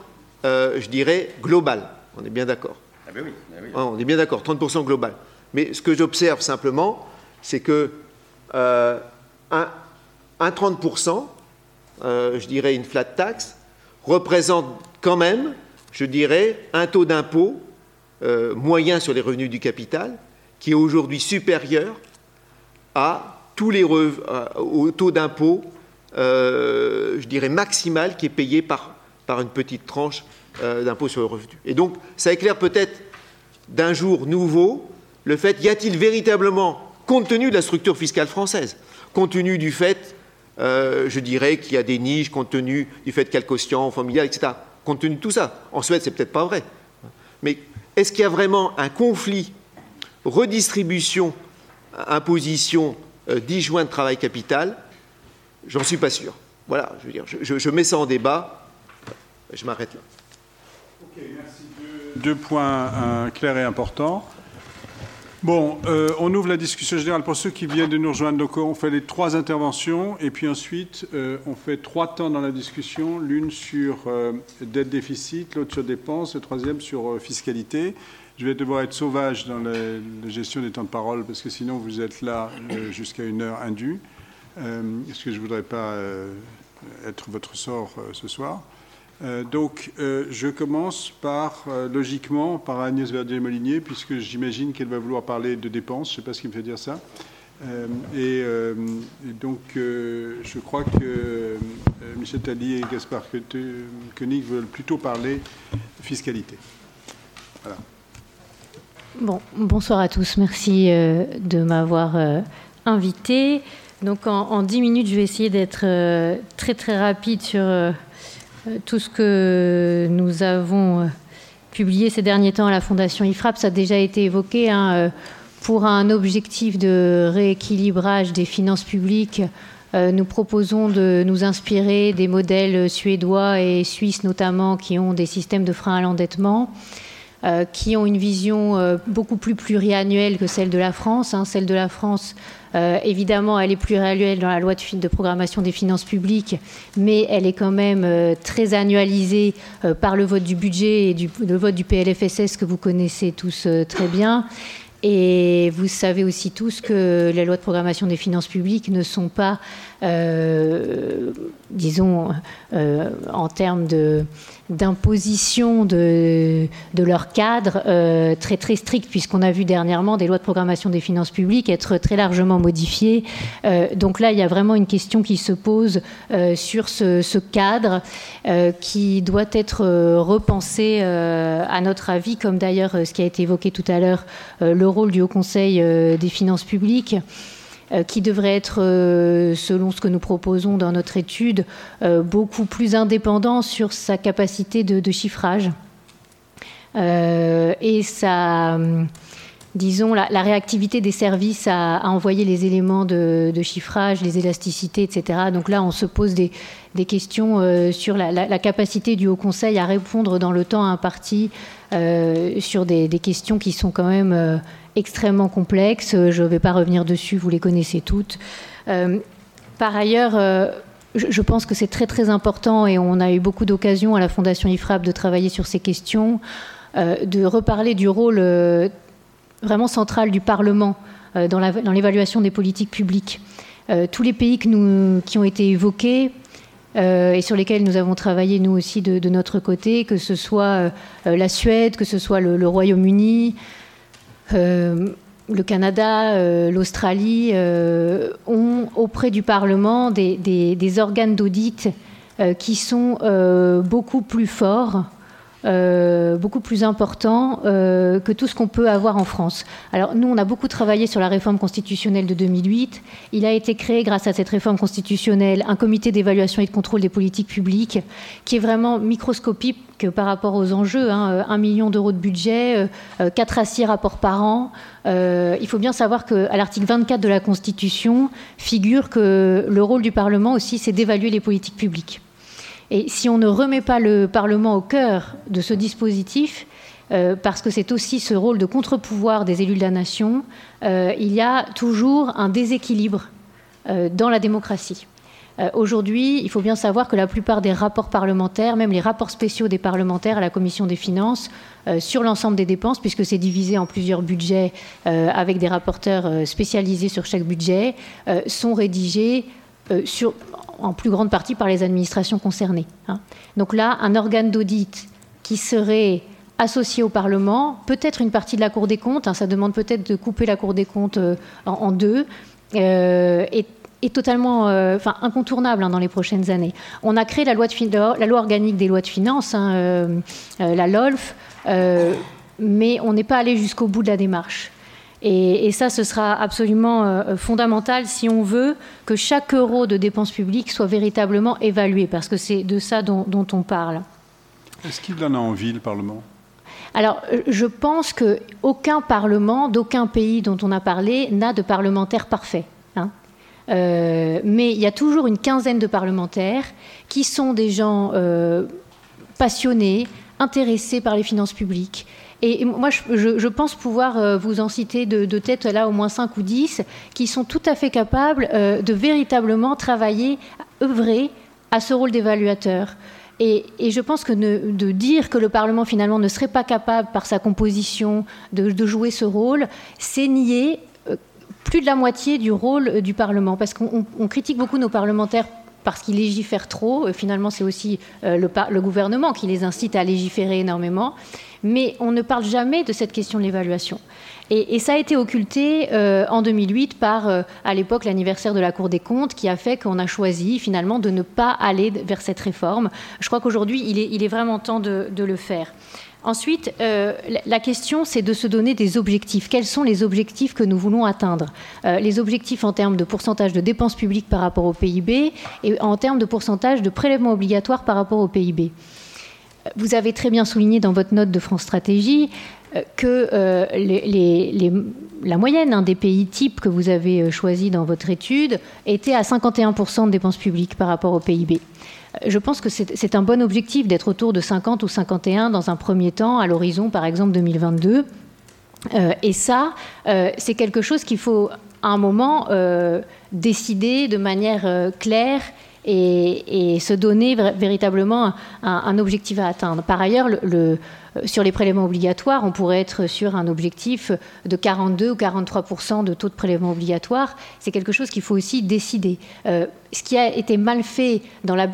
euh, je dirais, global. On est bien d'accord. Ah ben oui, ben oui. Hein, on est bien d'accord, 30% global. Mais ce que j'observe simplement, c'est que euh, un, 30%, euh, je dirais une flat tax, représente quand même, je dirais, un taux d'impôt moyen sur les revenus du capital qui est aujourd'hui supérieur à tous les euh, au taux d'impôt, euh, je dirais maximal, qui est payé par, par une petite tranche euh, d'impôt sur le revenu. Et donc, ça éclaire peut-être d'un jour nouveau le fait, y a-t-il véritablement, compte tenu de la structure fiscale française, compte tenu du fait, je dirais, qu'il y a des niches, compte tenu du fait qu'il y a le quotient familial, etc., compte tenu de tout ça, en Suède, c'est peut-être pas vrai, mais est-ce qu'il y a vraiment un conflit redistribution, imposition 10 euh, juin de travail capital, j'en suis pas sûr. Voilà, je veux dire, je, mets ça en débat, je m'arrête là. Ok, merci. Deux, points clairs et importants. Bon, euh, on ouvre la discussion générale pour ceux qui viennent de nous rejoindre. Donc, on fait les trois interventions et puis ensuite, euh, on fait trois temps dans la discussion. L'une sur euh, dette déficit, l'autre sur dépenses, le troisième sur fiscalité. Je vais devoir être sauvage dans la, gestion des temps de parole parce que sinon, vous êtes là jusqu'à une heure indue. Est-ce que je ne voudrais pas être votre sort ce soir? Euh, donc, euh, je commence par, euh, logiquement, par Agnès Verdier-Molinier, puisque j'imagine qu'elle va vouloir parler de dépenses. Je ne sais pas ce qui me fait dire ça. Et, donc, je crois que Michel Tally et Gaspard Koenig veulent plutôt parler fiscalité. Voilà. Bon, bonsoir à tous. Merci de m'avoir invité. Donc, en, dix minutes, je vais essayer d'être très, très rapide sur euh, tout ce que nous avons euh, publié ces derniers temps à la Fondation IFRAP, ça a déjà été évoqué. Hein, euh, pour un objectif de rééquilibrage des finances publiques, nous proposons de nous inspirer des modèles suédois et suisses notamment qui ont des systèmes de frein à l'endettement. Euh, qui ont une vision euh, beaucoup plus pluriannuelle que celle de la France. Hein. Celle de la France, euh, évidemment, elle est pluriannuelle dans la loi de, programmation des finances publiques, mais elle est quand même très annualisée par le vote du budget et le vote du PLFSS que vous connaissez tous très bien. Et vous savez aussi tous que les lois de programmation des finances publiques ne sont pas, disons, en termes de d'imposition de, leur cadre euh, très très strict, puisqu'on a vu dernièrement des lois de programmation des finances publiques être très largement modifiées. Euh, donc là, il y a vraiment une question qui se pose euh, sur ce cadre qui doit être repensé, à notre avis, comme d'ailleurs ce qui a été évoqué tout à l'heure, le rôle du Haut Conseil des finances publiques. Euh, qui devrait être, euh, selon ce que nous proposons dans notre étude, euh, beaucoup plus indépendant sur sa capacité de, chiffrage. et sa, disons, la, réactivité des services à, envoyer les éléments de, chiffrage, les élasticités, etc. Donc là, on se pose des, questions sur la, capacité du Haut Conseil à répondre dans le temps imparti sur des, questions qui sont quand même extrêmement complexes. Euh, je ne vais pas revenir dessus, vous les connaissez toutes. Euh, par ailleurs, euh, je pense que c'est très très important et on a eu beaucoup d'occasions à la Fondation IFRAP de travailler sur ces questions, de reparler du rôle vraiment central du Parlement dans l'évaluation des politiques publiques. tous les pays qui ont été évoqués, et sur lesquels nous avons travaillé nous aussi de, notre côté, que ce soit la Suède, que ce soit le Royaume-Uni, euh, le Canada, euh, l'Australie euh, ont auprès du Parlement des organes d'audit qui sont beaucoup plus forts euh, beaucoup plus important euh, que tout ce qu'on peut avoir en France. Alors nous, on a beaucoup travaillé sur la réforme constitutionnelle de 2008. Il a été créé, grâce à cette réforme constitutionnelle, un comité d'évaluation et de contrôle des politiques publiques qui est vraiment microscopique par rapport aux enjeux. Hein, un million d'euros de budget, 4 euh, à 6 rapports par an. il faut bien savoir qu'à l'article 24 de la Constitution figure que le rôle du Parlement aussi, c'est d'évaluer les politiques publiques. Et si on ne remet pas le Parlement au cœur de ce dispositif, euh, parce que c'est aussi ce rôle de contre-pouvoir des élus de la nation, euh, il y a toujours un déséquilibre euh, dans la démocratie. Aujourd'hui, il faut bien savoir que la plupart des rapports parlementaires, même les rapports spéciaux des parlementaires à la Commission des finances, sur l'ensemble des dépenses, puisque c'est divisé en plusieurs budgets avec des rapporteurs spécialisés sur chaque budget, sont rédigés sur, en plus grande partie par les administrations concernées. Hein. Donc là, un organe d'audit qui serait associé au Parlement, peut-être une partie de la Cour des comptes, hein, ça demande peut-être de couper la Cour des comptes euh, en, deux, euh, est, totalement euh, enfin, incontournable hein, dans les prochaines années. On a créé la loi organique des lois de finances, la LOLF, mais on n'est pas allé jusqu'au bout de la démarche. Et, ça, ce sera absolument euh, fondamental si on veut que chaque euro de dépenses publiques soit véritablement évalué, parce que c'est de ça dont, on parle. Est-ce qu'il en a envie, le Parlement? Alors, euh, je pense qu'aucun Parlement, d'aucun pays dont on a parlé, n'a de parlementaire parfait. Hein. Euh, mais il y a toujours une quinzaine de parlementaires qui sont des gens passionnés, intéressés par les finances publiques, Et moi, je, pense pouvoir vous en citer de, tête là au moins 5 ou 10 qui sont tout à fait capables de véritablement travailler, œuvrer à ce rôle d'évaluateur. Et, je pense que de dire que le Parlement finalement ne serait pas capable par sa composition de, jouer ce rôle, c'est nier euh, plus de la moitié du rôle euh, du Parlement. Parce qu'on critique beaucoup nos parlementaires parce qu'ils légifèrent trop. Euh, finalement, c'est aussi le, gouvernement qui les incite à légiférer énormément. Mais on ne parle jamais de cette question de l'évaluation. Et, ça a été occulté euh, en 2008 par, euh, à l'époque, l'anniversaire de la Cour des comptes, qui a fait qu'on a choisi finalement de ne pas aller vers cette réforme. Je crois qu'aujourd'hui, il est, vraiment temps de, le faire. Ensuite, euh, la question, c'est de se donner des objectifs. Quels sont les objectifs que nous voulons atteindre? Les objectifs en termes de pourcentage de dépenses publiques par rapport au PIB et en termes de pourcentage de prélèvements obligatoires par rapport au PIB. Vous avez très bien souligné dans votre note de France Stratégie euh, que euh, la moyenne hein, des pays types que vous avez euh, choisis dans votre étude était à 51% de dépenses publiques par rapport au PIB. Je pense que c'est un bon objectif d'être autour de 50 ou 51 dans un premier temps, à l'horizon par exemple 2022. et ça, c'est quelque chose qu'il faut à un moment décider de manière claire et, se donner véritablement un, objectif à atteindre. Par ailleurs, le, sur les prélèvements obligatoires, on pourrait être sur un objectif de 42 ou 43% de taux de prélèvements obligatoires. C'est quelque chose qu'il faut aussi décider. Euh, ce qui a été mal fait dans la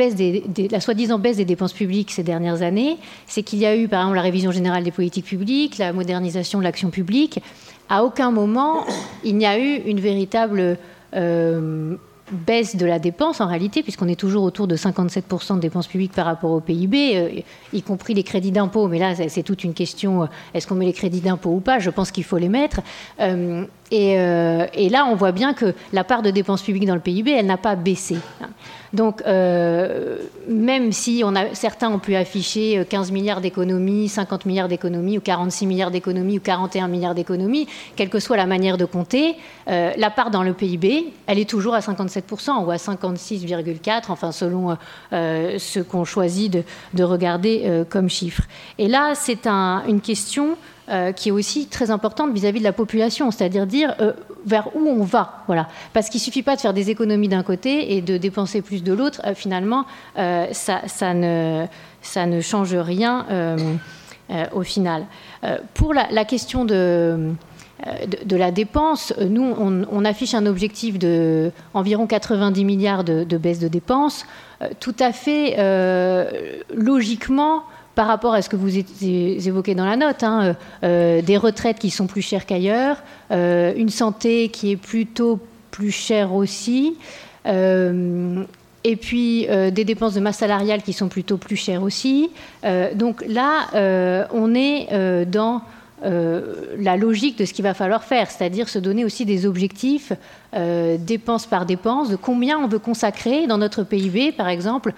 soi-disant baisse des dépenses publiques ces dernières années, c'est qu'il y a eu, par exemple, la révision générale des politiques publiques, la modernisation de l'action publique. À aucun moment, il n'y a eu une véritable... Euh, baisse de la dépense en réalité, puisqu'on est toujours autour de 57% de dépenses publiques par rapport au PIB, euh, y compris les crédits d'impôt. Mais là, c'est toute une question, euh, est-ce qu'on met les crédits d'impôt ou pas? Je pense qu'il faut les mettre. Euh, et, là, on voit bien que la part de dépenses publiques dans le PIB, elle n'a pas baissé. Donc, euh, même si certains ont pu afficher 15 euh, milliards d'économies, 50 milliards d'économies, ou 46 milliards d'économies, ou 41 milliards d'économies, quelle que soit la manière de compter, euh, la part dans le PIB, elle est toujours à 57% ou à 56,4%, enfin selon ce qu'on choisit de, regarder comme chiffre. Et là, c'est une question qui est aussi très importante vis-à-vis de la population, c'est-à-dire dire, vers où on va. Voilà. Parce qu'il ne suffit pas de faire des économies d'un côté et de dépenser plus de l'autre. Euh, finalement, ça, ça, ne, change rien au final. pour la, question de, de, la dépense, nous, on, affiche un objectif de environ 90 milliards de, de baisse de dépenses. tout à fait logiquement, par rapport à ce que vous évoquez dans la note, hein, euh, euh, des retraites qui sont plus chères qu'ailleurs, euh, une santé qui est plutôt plus chère aussi, et puis des dépenses de masse salariale qui sont plutôt plus chères aussi. donc là, on est dans la logique de ce qu'il va falloir faire, c'est-à-dire se donner aussi des objectifs, dépenses par dépenses, de combien on veut consacrer dans notre PIB, par exemple,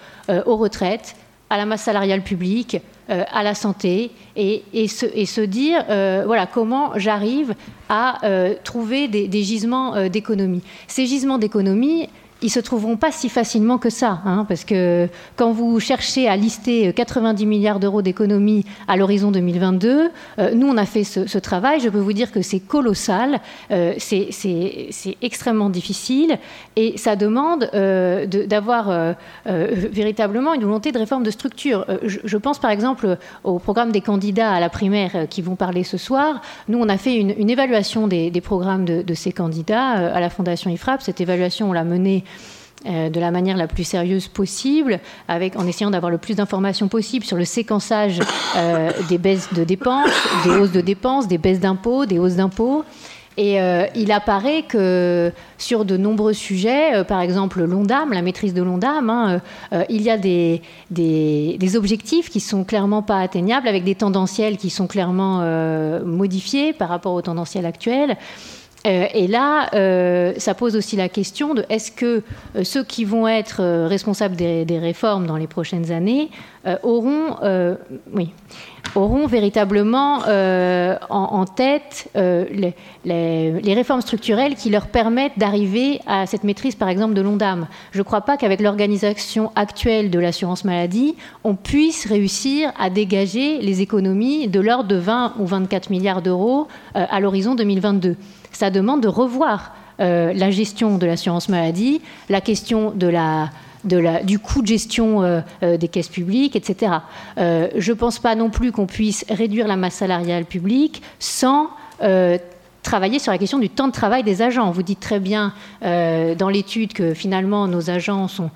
aux retraites à la masse salariale publique, euh, à la santé, et, se, dire, euh, voilà, comment j'arrive à euh, trouver des, des gisements d'économie. Ces gisements d'économie, ils se trouveront pas si facilement que ça, hein, parce que quand vous cherchez à lister 90 milliards d'euros d'économies à l'horizon 2022, euh, nous on a fait ce, travail. Je peux vous dire que c'est colossal, euh, c'est extrêmement difficile, et ça demande euh, d'avoir véritablement une volonté de réforme de structure. Je, pense par exemple au programme des candidats à la primaire qui vont parler ce soir. Nous on a fait une, évaluation des, programmes de, de, ces candidats à la Fondation IFRAP. Cette évaluation on l'a menée euh, de la manière la plus sérieuse possible, en essayant d'avoir le plus d'informations possible sur le séquençage euh, des baisses de dépenses, des hausses de dépenses, des baisses d'impôts, des hausses d'impôts. Et euh, il apparaît que sur de nombreux sujets, par exemple l'ONDAM, la maîtrise de l'ONDAM, hein, il y a des, des, des, objectifs qui sont clairement pas atteignables, avec des tendanciels qui sont clairement modifiés par rapport aux tendanciels actuels. Euh, et là, euh, ça pose aussi la question de est-ce que euh, ceux qui vont être responsables des, réformes dans les prochaines années auront, oui, auront véritablement en, tête euh, les, réformes structurelles qui leur permettent d'arriver à cette maîtrise, par exemple, de l'ONDAM. Je ne crois pas qu'avec l'organisation actuelle de l'assurance maladie, on puisse réussir à dégager les économies de l'ordre de 20 ou 24 milliards d'euros à l'horizon 2022. Ça demande de revoir la gestion de l'assurance maladie, la question du coût de gestion euh, euh, des caisses publiques, etc. Euh, je ne pense pas non plus qu'on puisse réduire la masse salariale publique sans travailler sur la question du temps de travail des agents. Vous dites très bien dans l'étude que finalement nos agents sont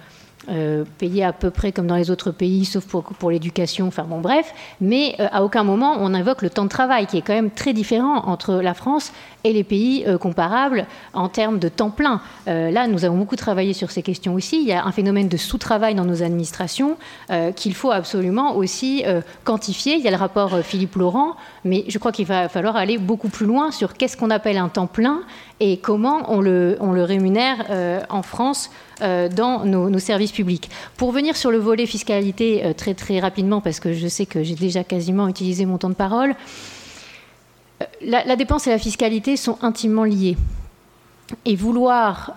euh, payés à peu près comme dans les autres pays, sauf pour, l'éducation, enfin bon bref, mais euh, à aucun moment on invoque le temps de travail, qui est quand même très différent entre la France et les pays euh, comparables en termes de temps plein. là, nous avons beaucoup travaillé sur ces questions aussi. Il y a un phénomène de sous-travail dans nos administrations qu'il faut absolument aussi quantifier. Il y a le rapport Philippe Laurent, mais je crois qu'il va falloir aller beaucoup plus loin sur qu'est-ce qu'on appelle un temps plein et comment on le, rémunère en France euh, dans nos, services publics. Pour venir sur le volet fiscalité euh, très très rapidement, parce que je sais que j'ai déjà quasiment utilisé mon temps de parole, euh, la, dépense et la fiscalité sont intimement liées. Et vouloir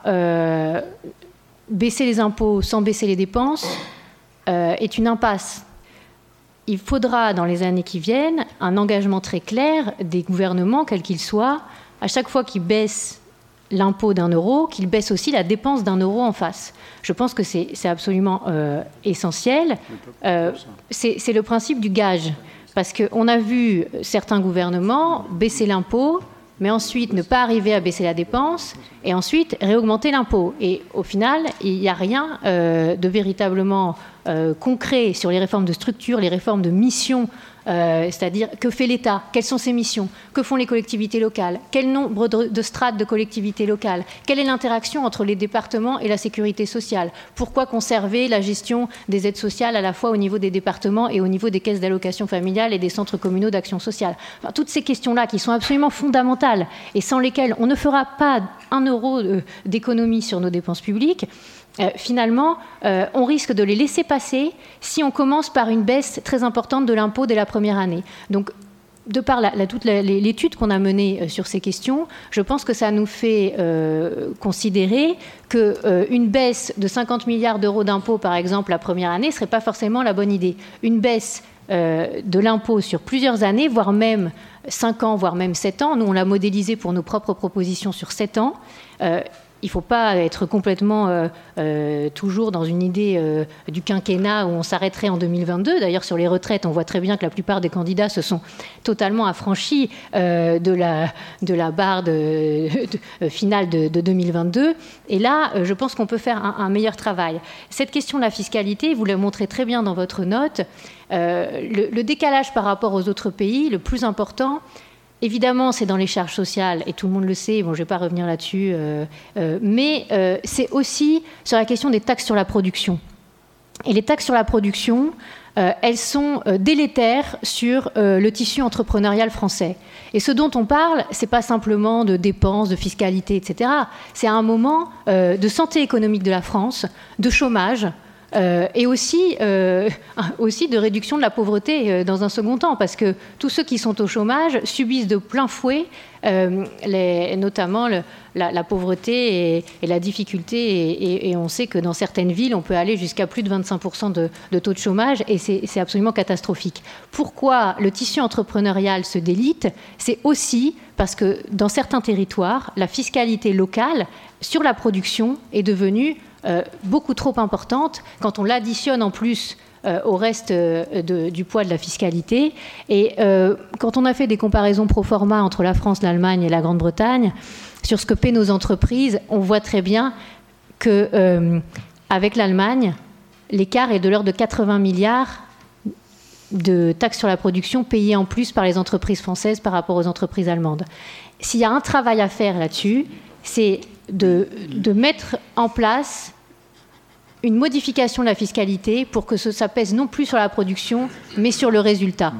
baisser les impôts sans baisser les dépenses est une impasse. Il faudra, dans les années qui viennent, un engagement très clair des gouvernements, quels qu'ils soient, à chaque fois qu'ils baissent l'impôt d'un euro, qu'il baisse aussi la dépense d'un euro en face. Je pense que c'est absolument euh, essentiel. Euh, c'est le principe du gage. Parce qu'on a vu certains gouvernements baisser l'impôt, mais ensuite ne pas arriver à baisser la dépense, et ensuite réaugmenter l'impôt. Et au final, il n'y a rien euh, de véritablement concret sur les réformes de structure, les réformes de mission euh, c'est-à-dire que fait l'État, quelles sont ses missions, que font les collectivités locales, quel nombre de, strates de collectivités locales, quelle est l'interaction entre les départements et la sécurité sociale, pourquoi conserver la gestion des aides sociales à la fois au niveau des départements et au niveau des caisses d'allocation familiale et des centres communaux d'action sociale? toutes ces questions-là qui sont absolument fondamentales et sans lesquelles on ne fera pas un euro euh, d'économie sur nos dépenses publiques, euh, finalement, euh, on risque de les laisser passer si on commence par une baisse très importante de l'impôt dès la première année. Donc, de par toute l'étude qu'on a menée euh, sur ces questions, je pense que ça nous fait considérer qu'une baisse de 50 milliards d'euros d'impôts, par exemple, la première année, ne serait pas forcément la bonne idée. Une baisse de l'impôt sur plusieurs années, voire même 5 ans, voire même 7 ans, nous on l'a modélisé pour nos propres propositions sur 7 ans, il ne faut pas être complètement euh, euh, toujours dans une idée euh, du quinquennat où on s'arrêterait en 2022. D'ailleurs, sur les retraites, on voit très bien que la plupart des candidats se sont totalement affranchis de, la, barre de, finale de, 2022. Et là, je pense qu'on peut faire un, meilleur travail. Cette question de la fiscalité, vous la montrez très bien dans votre note. Le décalage par rapport aux autres pays, le plus important, Évidemment, c'est dans les charges sociales, et tout le monde le sait, bon, je ne vais pas revenir là-dessus, euh, euh, mais euh, c'est aussi sur la question des taxes sur la production. Et les taxes sur la production, elles sont délétères sur le tissu entrepreneurial français. Et ce dont on parle, ce n'est pas simplement de dépenses, de fiscalité, etc. C'est un moment de santé économique de la France, de chômage, euh, et aussi, euh, *laughs* aussi de réduction de la pauvreté euh, dans un second temps, parce que tous ceux qui sont au chômage subissent de plein fouet notamment la, pauvreté et, la difficulté. Et, on sait que dans certaines villes, on peut aller jusqu'à plus de 25% de, de, taux de chômage, et c'est absolument catastrophique. Pourquoi le tissu entrepreneurial se délite? C'est aussi parce que dans certains territoires, la fiscalité locale sur la production est devenue euh, beaucoup trop importante quand on l'additionne en plus euh, au reste euh, du poids de la fiscalité. Et quand on a fait des comparaisons pro forma entre la France, l'Allemagne et la Grande-Bretagne, sur ce que paient nos entreprises, on voit très bien que avec l'Allemagne, l'écart est de l'ordre de 80 milliards de taxes sur la production payées en plus par les entreprises françaises par rapport aux entreprises allemandes. S'il y a un travail à faire là-dessus, c'est de, mettre en place une modification de la fiscalité pour que ça pèse non plus sur la production, mais sur le résultat.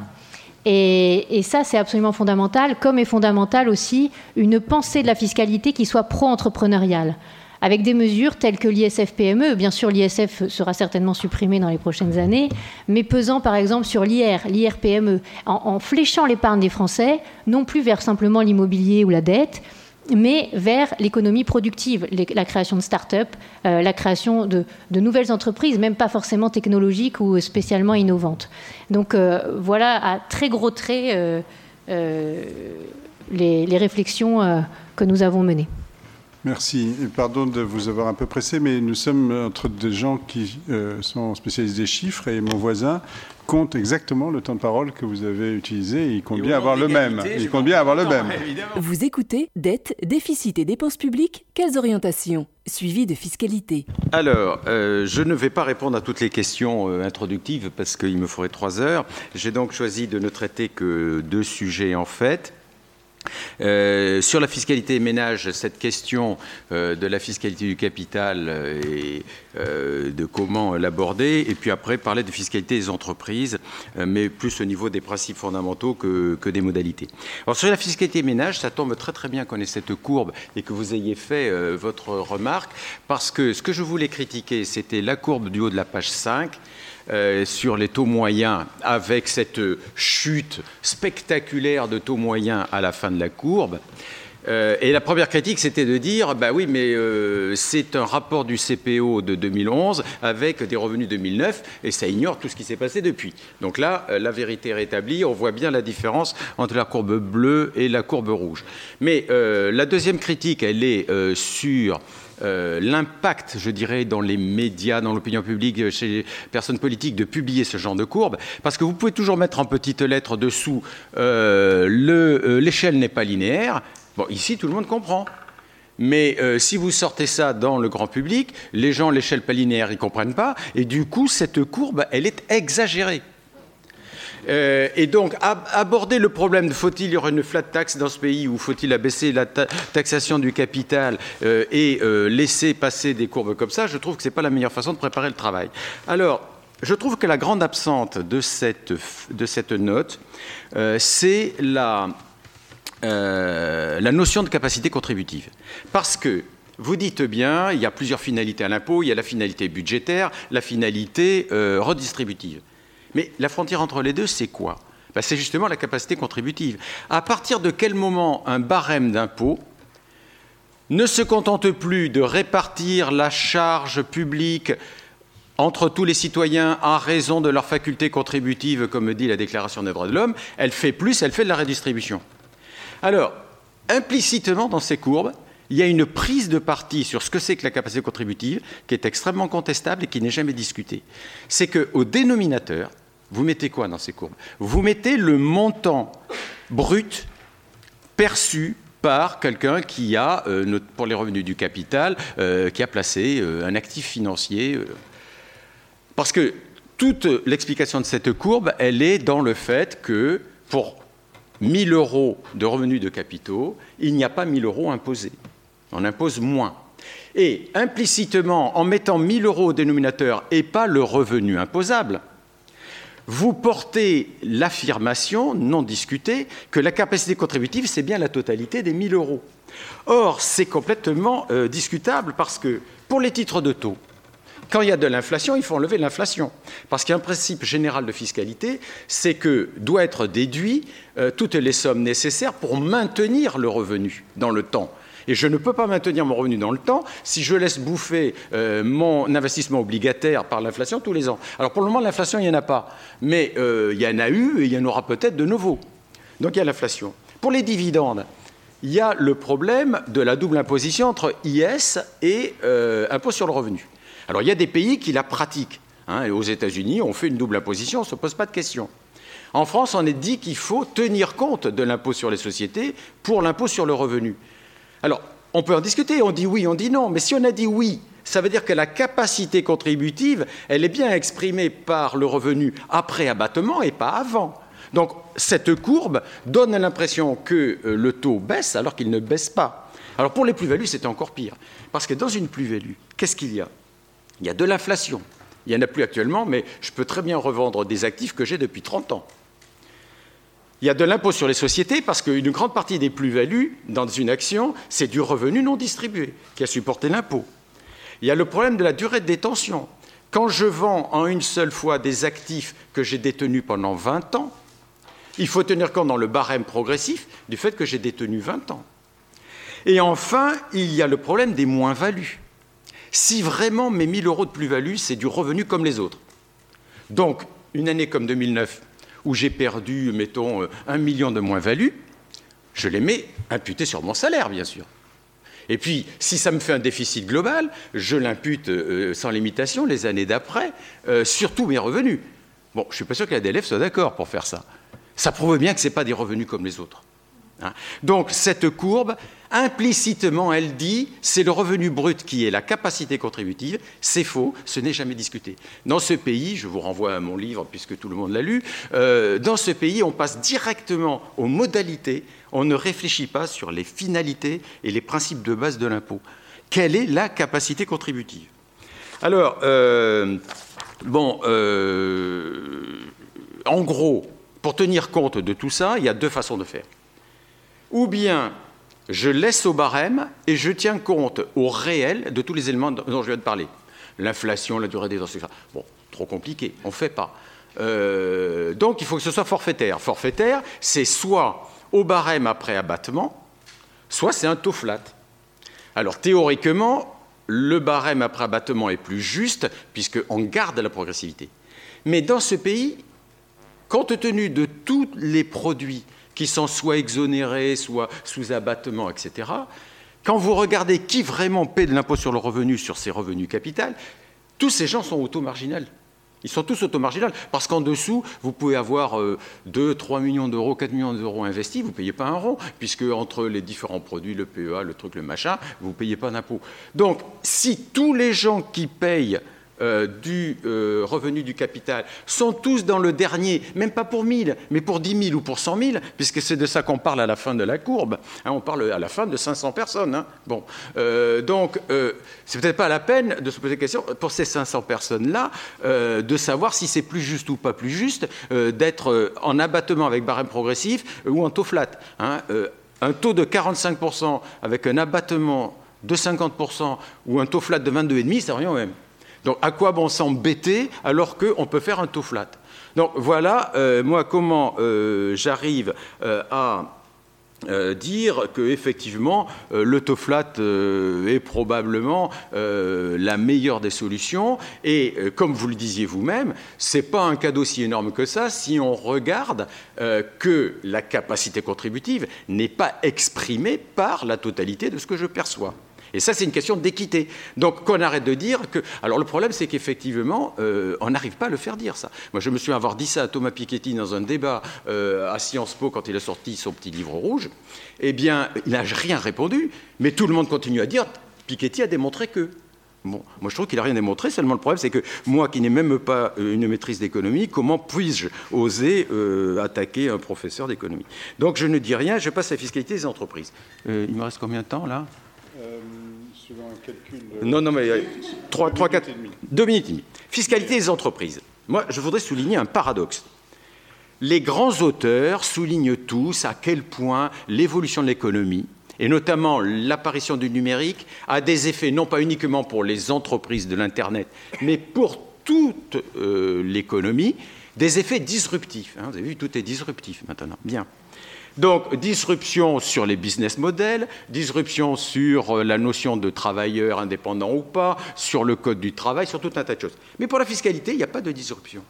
Et, ça, c'est absolument fondamental, comme est fondamental aussi une pensée de la fiscalité qui soit pro-entrepreneuriale. avec des mesures telles que l'ISF-PME. Bien sûr, l'ISF sera certainement supprimé dans les prochaines années, mais pesant par exemple sur l'IR, l'IR-PME, en, en fléchant l'épargne des Français, non plus vers simplement l'immobilier ou la dette, mais vers l'économie productive, la création de start-up, euh, la création de, nouvelles entreprises, même pas forcément technologiques ou spécialement innovantes. Donc euh, voilà à très gros traits euh, les, réflexions que nous avons menées. Merci. pardon de vous avoir un peu pressé, mais nous sommes entre des gens qui sont spécialisés des chiffres et mon voisin compte exactement le temps de parole que vous avez utilisé et il compte bien avoir le même. Il compte bien avoir le même. Vous écoutez Dette, déficit et dépenses publiques, quelles orientations? Suivi de fiscalité. Alors, euh, je ne vais pas répondre à toutes les questions euh, introductives parce qu'il me faudrait trois heures. J'ai donc choisi de ne traiter que deux sujets en fait. Euh, sur la fiscalité ménage, cette question euh, de la fiscalité du capital euh, et de comment l'aborder, et puis après parler de fiscalité des entreprises, mais plus au niveau des principes fondamentaux que, que, des modalités. Alors sur la fiscalité ménage, ça tombe très très bien qu'on ait cette courbe et que vous ayez fait votre remarque, parce que ce que je voulais critiquer, c'était la courbe du haut de la page 5 euh, sur les taux moyens avec cette chute spectaculaire de taux moyens à la fin de la courbe. Euh, et la première critique, c'était de dire, bah oui, mais euh, c'est un rapport du CPO de 2011 avec des revenus 2009, et ça ignore tout ce qui s'est passé depuis. Donc là, la vérité est rétablie, on voit bien la différence entre la courbe bleue et la courbe rouge. Mais la deuxième critique, elle est sur euh, l'impact, je dirais, dans les médias, dans l'opinion publique, chez les personnes politiques, de publier ce genre de courbe, parce que vous pouvez toujours mettre en petites lettres dessous euh, euh, l'échelle n'est pas linéaire. Bon, ici, tout le monde comprend. Mais si vous sortez ça dans le grand public, les gens, l'échelle pas linéaire, ils comprennent pas, et du coup, cette courbe, elle est exagérée. Euh, et donc, aborder le problème de faut-il y avoir une flat tax dans ce pays ou faut-il abaisser la taxation du capital euh, et euh, laisser passer des courbes comme ça, je trouve que ce n'est pas la meilleure façon de préparer le travail. Alors, je trouve que la grande absente de cette, note, c'est la notion de capacité contributive. Parce que vous dites bien, il y a plusieurs finalités à l'impôt, il y a la finalité budgétaire, la finalité redistributive. Mais la frontière entre les deux, c'est quoi? Ben, C'est justement la capacité contributive. À partir de quel moment un barème d'impôt ne se contente plus de répartir la charge publique entre tous les citoyens en raison de leur faculté contributive, comme dit la Déclaration des droits de l'homme, elle fait plus, elle fait de la redistribution. Alors, implicitement dans ces courbes, il y a une prise de parti sur ce que c'est que la capacité contributive qui est extrêmement contestable et qui n'est jamais discutée. C'est qu'au dénominateur, vous mettez quoi dans ces courbes? Vous mettez le montant brut perçu par quelqu'un qui a, euh, pour les revenus du capital, euh, qui a placé euh, un actif financier. parce que toute l'explication de cette courbe, elle est dans le fait que pour 1000 euros de revenus de capitaux, il n'y a pas 1000 euros imposés. On impose moins. Et implicitement, en mettant 1000 euros au dénominateur et pas le revenu imposable, vous portez l'affirmation non discutée que la capacité contributive, c'est bien la totalité des 1000 euros. Or, c'est complètement euh, discutable parce que pour les titres de taux, quand il y a de l'inflation, il faut enlever l'inflation. Parce qu'il un principe général de fiscalité, c'est que doit être déduit euh, toutes les sommes nécessaires pour maintenir le revenu dans le temps. Et je ne peux pas maintenir mon revenu dans le temps si je laisse bouffer euh, mon investissement obligataire par l'inflation tous les ans. Alors pour le moment, l'inflation, il n'y en a pas. Mais euh, il y en a eu et il y en aura peut-être de nouveau. Donc il y a l'inflation. Pour les dividendes, il y a le problème de la double imposition entre IS et euh, impôt sur le revenu. Alors il y a des pays qui la pratiquent. Hein, et aux États-Unis, on fait une double imposition, on ne se pose pas de questions. En France, on est dit qu'il faut tenir compte de l'impôt sur les sociétés pour l'impôt sur le revenu. Alors, on peut en discuter, on dit oui, on dit non, mais si on a dit oui, ça veut dire que la capacité contributive, elle est bien exprimée par le revenu après abattement et pas avant. Donc cette courbe donne l'impression que euh, le taux baisse alors qu'il ne baisse pas. Alors pour les plus-values, c'est encore pire. Parce que dans une plus-value, qu'est-ce qu'il y a? Il y a de l'inflation. Il n'y en a plus actuellement, mais je peux très bien revendre des actifs que j'ai depuis 30 ans. Il y a de l'impôt sur les sociétés parce qu'une grande partie des plus-values dans une action, c'est du revenu non distribué qui a supporté l'impôt. Il y a le problème de la durée de détention. Quand je vends en une seule fois des actifs que j'ai détenus pendant 20 ans, il faut tenir compte dans le barème progressif du fait que j'ai détenu 20 ans. Et enfin, il y a le problème des moins-values. Si vraiment mes 1000 euros de plus-value, c'est du revenu comme les autres. Donc, une année comme 2009, où j'ai perdu, mettons, un million de moins-values, je les mets imputés sur mon salaire, bien sûr. Et puis, si ça me fait un déficit global, je l'impute euh, sans limitation les années d'après euh, sur tous mes revenus. Bon, je ne suis pas sûr que la DLF soit d'accord pour faire ça. Ça prouve bien que ce n'est pas des revenus comme les autres. Hein. Donc, cette courbe, implicitement, elle dit c'est le revenu brut qui est la capacité contributive. C'est faux, ce n'est jamais discuté. Dans ce pays, je vous renvoie à mon livre puisque tout le monde l'a lu, euh, dans ce pays, on passe directement aux modalités, on ne réfléchit pas sur les finalités et les principes de base de l'impôt. Quelle est la capacité contributive? Alors, euh, bon, euh, en gros, pour tenir compte de tout ça, il y a deux façons de faire. Ou bien je laisse au barème et je tiens compte au réel de tous les éléments dont je viens de parler. L'inflation, la durée des etc. Bon, trop compliqué, on ne fait pas. Euh, donc il faut que ce soit forfaitaire. Forfaitaire, c'est soit au barème après abattement, soit c'est un taux flat. Alors théoriquement, le barème après abattement est plus juste puisqu'on garde la progressivité. Mais dans ce pays, compte tenu de tous les produits qui sont soit exonérés, soit sous abattement, etc., quand vous regardez qui vraiment paie de l'impôt sur le revenu sur ses revenus capital, tous ces gens sont auto-marginales. Ils sont tous auto-marginales parce qu'en dessous, vous pouvez avoir 2, euh, 3 millions d'euros, 4 millions d'euros investis, vous ne payez pas un rond, puisque entre les différents produits, le PEA, le truc, le machin, vous ne payez pas d'impôt. Donc, si tous les gens qui payent euh, du euh, revenu du capital sont tous dans le dernier, même pas pour 1000, mais pour 10 000 ou pour 100 000, puisque c'est de ça qu'on parle à la fin de la courbe. Hein, on parle à la fin de 500 personnes. Hein. Bon, euh, donc c'est peut-être pas la peine de se poser la question pour ces 500 personnes-là de savoir si c'est plus juste ou pas plus juste d'être en abattement avec barème progressif ou en taux flat. Hein. un taux de 45% avec un abattement de 50% ou un taux flat de 22,5, c'est rien même. Donc à quoi bon s'embêter alors qu'on peut faire un taux flat? Donc voilà, euh, moi, comment euh, j'arrive euh, à dire qu'effectivement, le taux flat est probablement la meilleure des solutions. Et comme vous le disiez vous-même, ce n'est pas un cadeau si énorme que ça si on regarde que la capacité contributive n'est pas exprimée par la totalité de ce que je perçois. Et ça, c'est une question d'équité. Donc, qu'on arrête de dire que. Alors, le problème, c'est qu'effectivement, euh, on n'arrive pas à le faire dire, ça. Moi, je me souviens avoir dit ça à Thomas Piketty dans un débat euh, à Sciences Po quand il a sorti son petit livre rouge. Eh bien, il n'a rien répondu, mais tout le monde continue à dire Piketty a démontré que. Bon, moi je trouve qu'il n'a rien démontré, seulement le problème c'est que moi qui n'ai même pas euh, une maîtrise d'économie, comment puis-je oser attaquer un professeur d'économie? Donc je ne dis rien, je passe à la fiscalité des entreprises. il me reste combien de temps là? Non, non, mais 3, 3 4, 2 minutes et demie. Fiscalité des entreprises. Moi, je voudrais souligner un paradoxe. Les grands auteurs soulignent tous à quel point l'évolution de l'économie, et notamment l'apparition du numérique, a des effets non pas uniquement pour les entreprises de l'Internet, mais pour toute euh, l'économie, des effets disruptifs. Hein. vous avez vu, tout est disruptif maintenant. Bien. Donc, disruption sur les business models, disruption sur euh, la notion de travailleur indépendant ou pas, sur le code du travail, sur tout un tas de choses. Mais pour la fiscalité, il n'y a pas de disruption.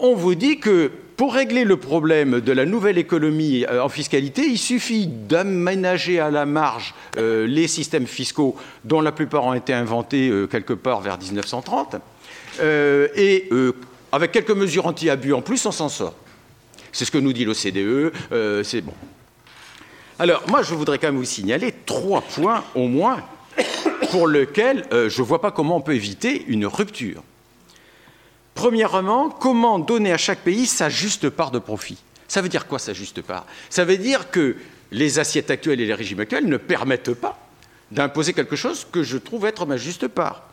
On vous dit que pour régler le problème de la nouvelle économie euh, en fiscalité, il suffit d'aménager à la marge euh, les systèmes fiscaux dont la plupart ont été inventés quelque part vers 1930, et avec quelques mesures anti-abus en plus, on s'en sort. C'est ce que nous dit l'OCDE, euh, c'est bon. Alors, moi, je voudrais quand même vous signaler trois points au moins pour lesquels euh, je ne vois pas comment on peut éviter une rupture. Premièrement, comment donner à chaque pays sa juste part de profit? Ça veut dire quoi sa juste part? Ça veut dire que les assiettes actuelles et les régimes actuels ne permettent pas d'imposer quelque chose que je trouve être ma juste part.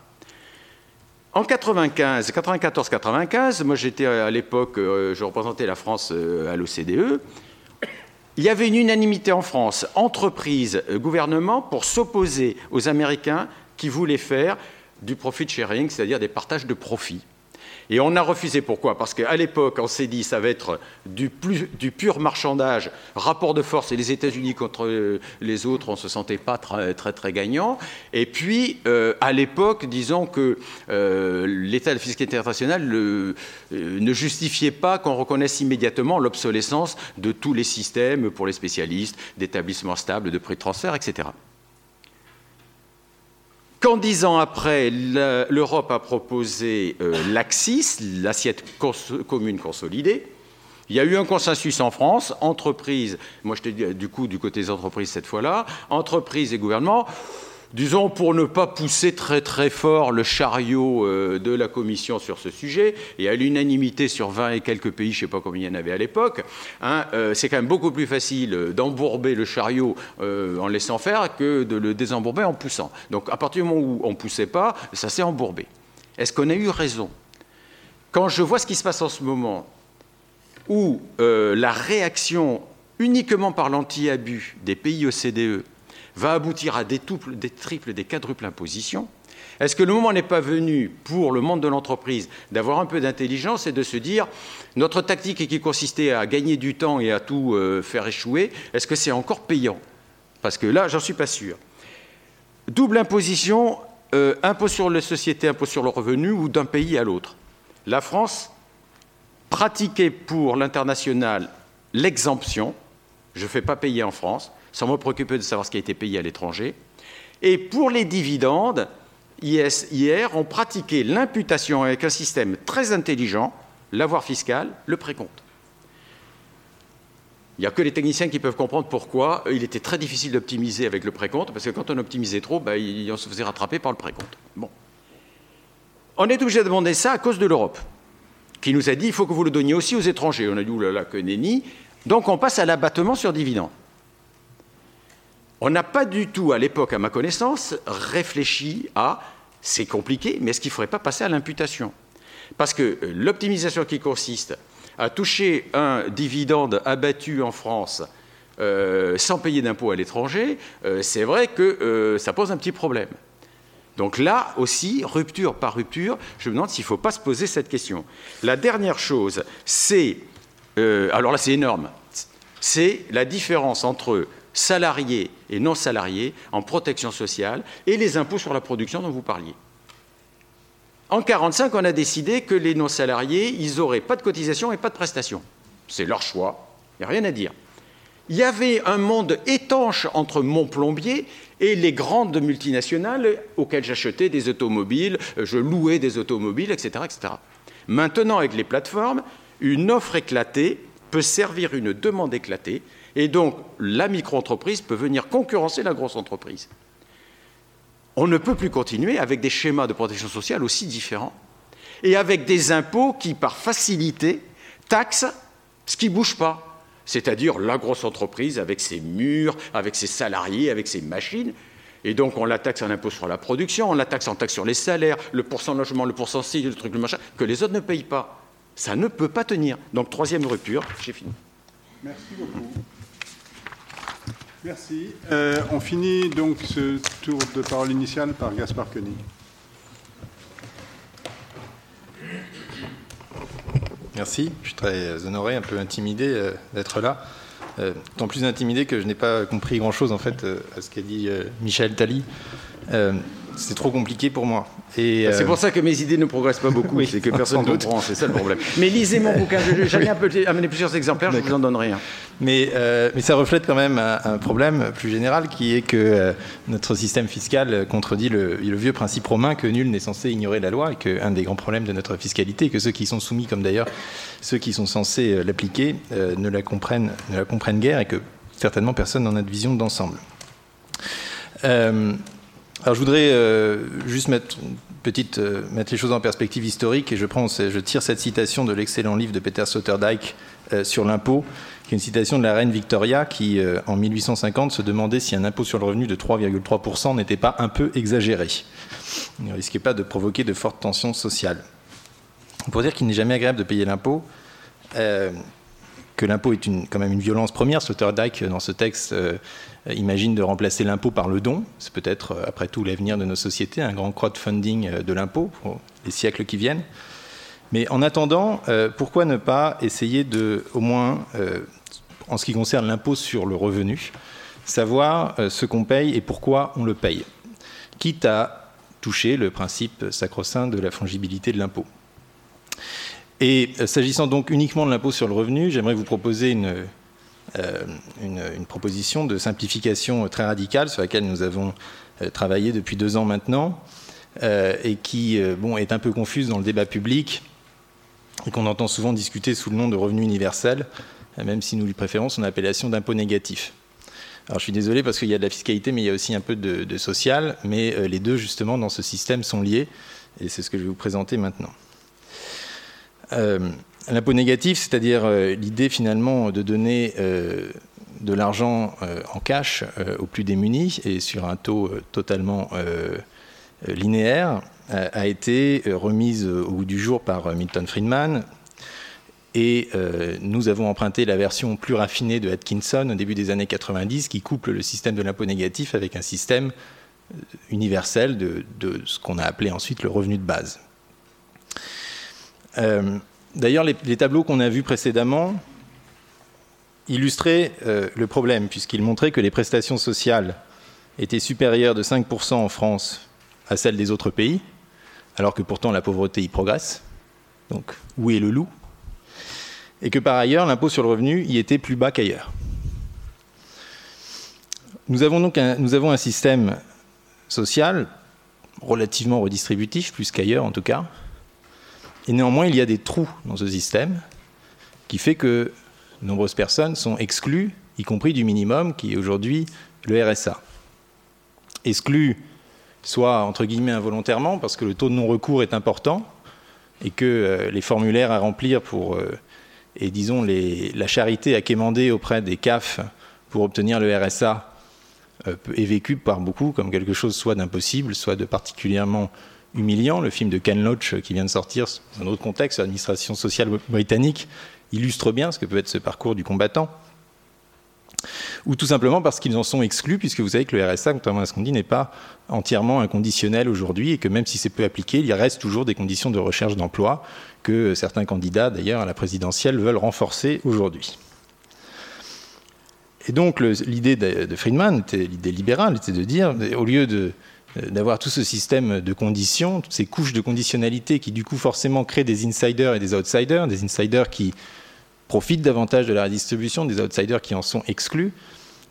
En 95, 94-95, moi j'étais à l'époque, euh, je représentais la France euh, à l'OCDE. Il y avait une unanimité en France, entreprise, euh, gouvernement, pour s'opposer aux Américains qui voulaient faire du profit sharing, c'est-à-dire des partages de profits. Et on a refusé. Pourquoi? Parce qu'à l'époque, on s'est dit ça va être du, pur marchandage, rapport de force, et les États-Unis contre euh, les autres, on ne se sentait pas très, très, gagnant. Et puis, euh, à l'époque, disons que euh, l'état de fiscalité internationale ne justifiait pas qu'on reconnaisse immédiatement l'obsolescence de tous les systèmes pour les spécialistes, d'établissements stables, de prix de transfert, etc. Quand dix ans après, l'Europe a proposé euh, l'AXIS, l'assiette commune consolidée, il y a eu un consensus en France, entreprises, moi je te dis du coup du côté des entreprises cette fois-là, entreprises et gouvernements, disons, pour ne pas pousser très très fort le chariot euh, de la Commission sur ce sujet, et à l'unanimité sur 20 et quelques pays, je ne sais pas combien il y en avait à l'époque, hein, euh, c'est quand même beaucoup plus facile d'embourber le chariot euh, en laissant faire que de le désembourber en poussant. Donc à partir du moment où on ne poussait pas, ça s'est embourbé. Est-ce qu'on a eu raison? Quand je vois ce qui se passe en ce moment, où la réaction uniquement par l'anti-abus des pays OCDE va aboutir à des, des triples, des quadruples impositions Est-ce que le moment n'est pas venu pour le monde de l'entreprise d'avoir un peu d'intelligence et de se dire notre tactique qui consistait à gagner du temps et à tout euh, faire échouer, est-ce que c'est encore payant? Parce que là, j'en suis pas sûr. Double imposition, euh, impôt sur les sociétés, impôt sur le revenu ou d'un pays à l'autre. La France pratiquait pour l'international l'exemption, je ne fais pas payer en France, sans me préoccuper de savoir ce qui a été payé à l'étranger. Et pour les dividendes, hier, on pratiquait l'imputation avec un système très intelligent, l'avoir fiscal, le précompte. Il n'y a que les techniciens qui peuvent comprendre pourquoi il était très difficile d'optimiser avec le précompte, parce que quand on optimisait trop, on se faisait rattraper par le précompte. Bon. On est obligé de demander ça à cause de l'Europe, qui nous a dit il faut que vous le donniez aussi aux étrangers. On a dit oulala, que nenni. Donc on passe à l'abattement sur dividendes. On n'a pas du tout, à l'époque, à ma connaissance, réfléchi à c'est compliqué, mais est-ce qu'il ne faudrait pas passer à l'imputation? Parce que euh, l'optimisation qui consiste à toucher un dividende abattu en France euh, sans payer d'impôt à l'étranger, euh, c'est vrai que ça pose un petit problème. Donc là aussi, rupture par rupture, je me demande s'il ne faut pas se poser cette question. La dernière chose, c'est, alors là c'est énorme, c'est la différence entre salariés et non salariés en protection sociale et les impôts sur la production dont vous parliez. En 1945, on a décidé que les non-salariés, ils n'auraient pas de cotisation et pas de prestation. C'est leur choix, il n'y a rien à dire. Il y avait un monde étanche entre mon plombier et les grandes multinationales auxquelles j'achetais des automobiles, je louais des automobiles, etc. Maintenant, avec les plateformes, une offre éclatée peut servir une demande éclatée et donc, la micro-entreprise peut venir concurrencer la grosse entreprise. On ne peut plus continuer avec des schémas de protection sociale aussi différents et avec des impôts qui, par facilité, taxent ce qui ne bouge pas, c'est-à-dire la grosse entreprise avec ses murs, avec ses salariés, avec ses machines. Et donc, on la taxe en impôt sur la production, on la taxe en taxe sur les salaires, le pourcent logement, le pourcent ci, le truc, le machin, que les autres ne payent pas. Ça ne peut pas tenir. Donc, troisième rupture, j'ai fini. Merci beaucoup. Merci. Euh, on finit donc ce tour de parole initial par Gaspard Koenig. Merci. Je suis très honoré, un peu intimidé euh, d'être là. Euh, tant plus intimidé que je n'ai pas compris grand-chose en fait à ce qu'a dit Michel Tally. C'est trop compliqué pour moi. Et C'est pour ça que mes idées ne progressent pas beaucoup, *laughs* c'est que personne ne comprend, c'est ça le problème. *laughs* Mais lisez mon bouquin, j'avais *laughs* amené plusieurs exemplaires, je vous en donnerai un. Mais, euh, mais, ça reflète quand même un, problème plus général qui est que euh, notre système fiscal contredit le, vieux principe romain que nul n'est censé ignorer la loi et qu'un des grands problèmes de notre fiscalité est que ceux qui sont soumis, comme d'ailleurs ceux qui sont censés euh, l'appliquer, ne, la comprennent, ne la comprennent guère et que certainement personne n'en a de vision d'ensemble. Alors je voudrais juste mettre petite, mettre les choses en perspective historique et je, prends, je tire cette citation de l'excellent livre de Peter Sloterdijk sur l'impôt, qui est une citation de la reine Victoria qui, en 1850, se demandait si un impôt sur le revenu de 3,3% n'était pas un peu exagéré. Il ne risquait pas de provoquer de fortes tensions sociales. Pour dire qu'il n'est jamais agréable de payer l'impôt, que l'impôt est une, quand même une violence première. Sloterdijk, dans ce texte, euh, imagine de remplacer l'impôt par le don. C'est peut-être, euh, après tout, l'avenir de nos sociétés, un grand crowdfunding euh, de l'impôt pour les siècles qui viennent. Mais en attendant, pourquoi ne pas essayer de, au moins, en ce qui concerne l'impôt sur le revenu, savoir ce qu'on paye et pourquoi on le paye, quitte à toucher le principe sacro-saint de la fongibilité de l'impôt. Et euh, s'agissant donc uniquement de l'impôt sur le revenu, j'aimerais vous proposer une, euh, une, proposition de simplification très radicale sur laquelle nous avons euh, travaillé depuis deux ans maintenant et qui bon, est un peu confuse dans le débat public et qu'on entend souvent discuter sous le nom de revenu universel, même si nous lui préférons son appellation d'impôt négatif. Alors je suis désolé parce qu'il y a de la fiscalité, mais il y a aussi un peu de, social, mais les deux justement dans ce système sont liés, et c'est ce que je vais vous présenter maintenant. Euh, l'impôt négatif, c'est-à-dire euh, l'idée finalement de donner euh, de l'argent en cash aux plus démunis et sur un taux totalement linéaire, a été remise au bout du jour par Milton Friedman. Et nous avons emprunté la version plus raffinée de Atkinson au début des années 90 qui couple le système de l'impôt négatif avec un système universel de, ce qu'on a appelé ensuite le revenu de base. Euh, d'ailleurs, les, tableaux qu'on a vus précédemment illustraient euh, le problème, puisqu'ils montraient que les prestations sociales étaient supérieures de 5% en France à celles des autres pays, alors que pourtant la pauvreté y progresse. Donc, où est le loup? Et que par ailleurs, l'impôt sur le revenu y était plus bas qu'ailleurs. Nous avons donc un système social relativement redistributif, plus qu'ailleurs en tout cas, et néanmoins, il y a des trous dans ce système qui fait que nombreuses personnes sont exclues, y compris du minimum qui est aujourd'hui le RSA. Exclues soit entre guillemets involontairement parce que le taux de non-recours est important et que euh, les formulaires à remplir pour euh, et disons la charité à quémander auprès des CAF pour obtenir le RSA euh, est vécu par beaucoup comme quelque chose soit d'impossible, soit de particulièrement humiliant. Le film de Ken Loach qui vient de sortir dans un autre contexte, l'administration sociale britannique, illustre bien ce que peut être ce parcours du combattant. Ou tout simplement parce qu'ils en sont exclus, puisque vous savez que le RSA, contrairement à ce qu'on dit, n'est pas entièrement inconditionnel aujourd'hui, et que même si c'est peu appliqué, il reste toujours des conditions de recherche d'emploi que certains candidats, d'ailleurs, à la présidentielle, veulent renforcer aujourd'hui. Et donc l'idée de Friedman, l'idée libérale, était de dire, au lieu de euh, d'avoir tout ce système de conditions, toutes ces couches de conditionnalité qui du coup forcément créent des insiders et des outsiders, des insiders qui profitent davantage de la redistribution, des outsiders qui en sont exclus.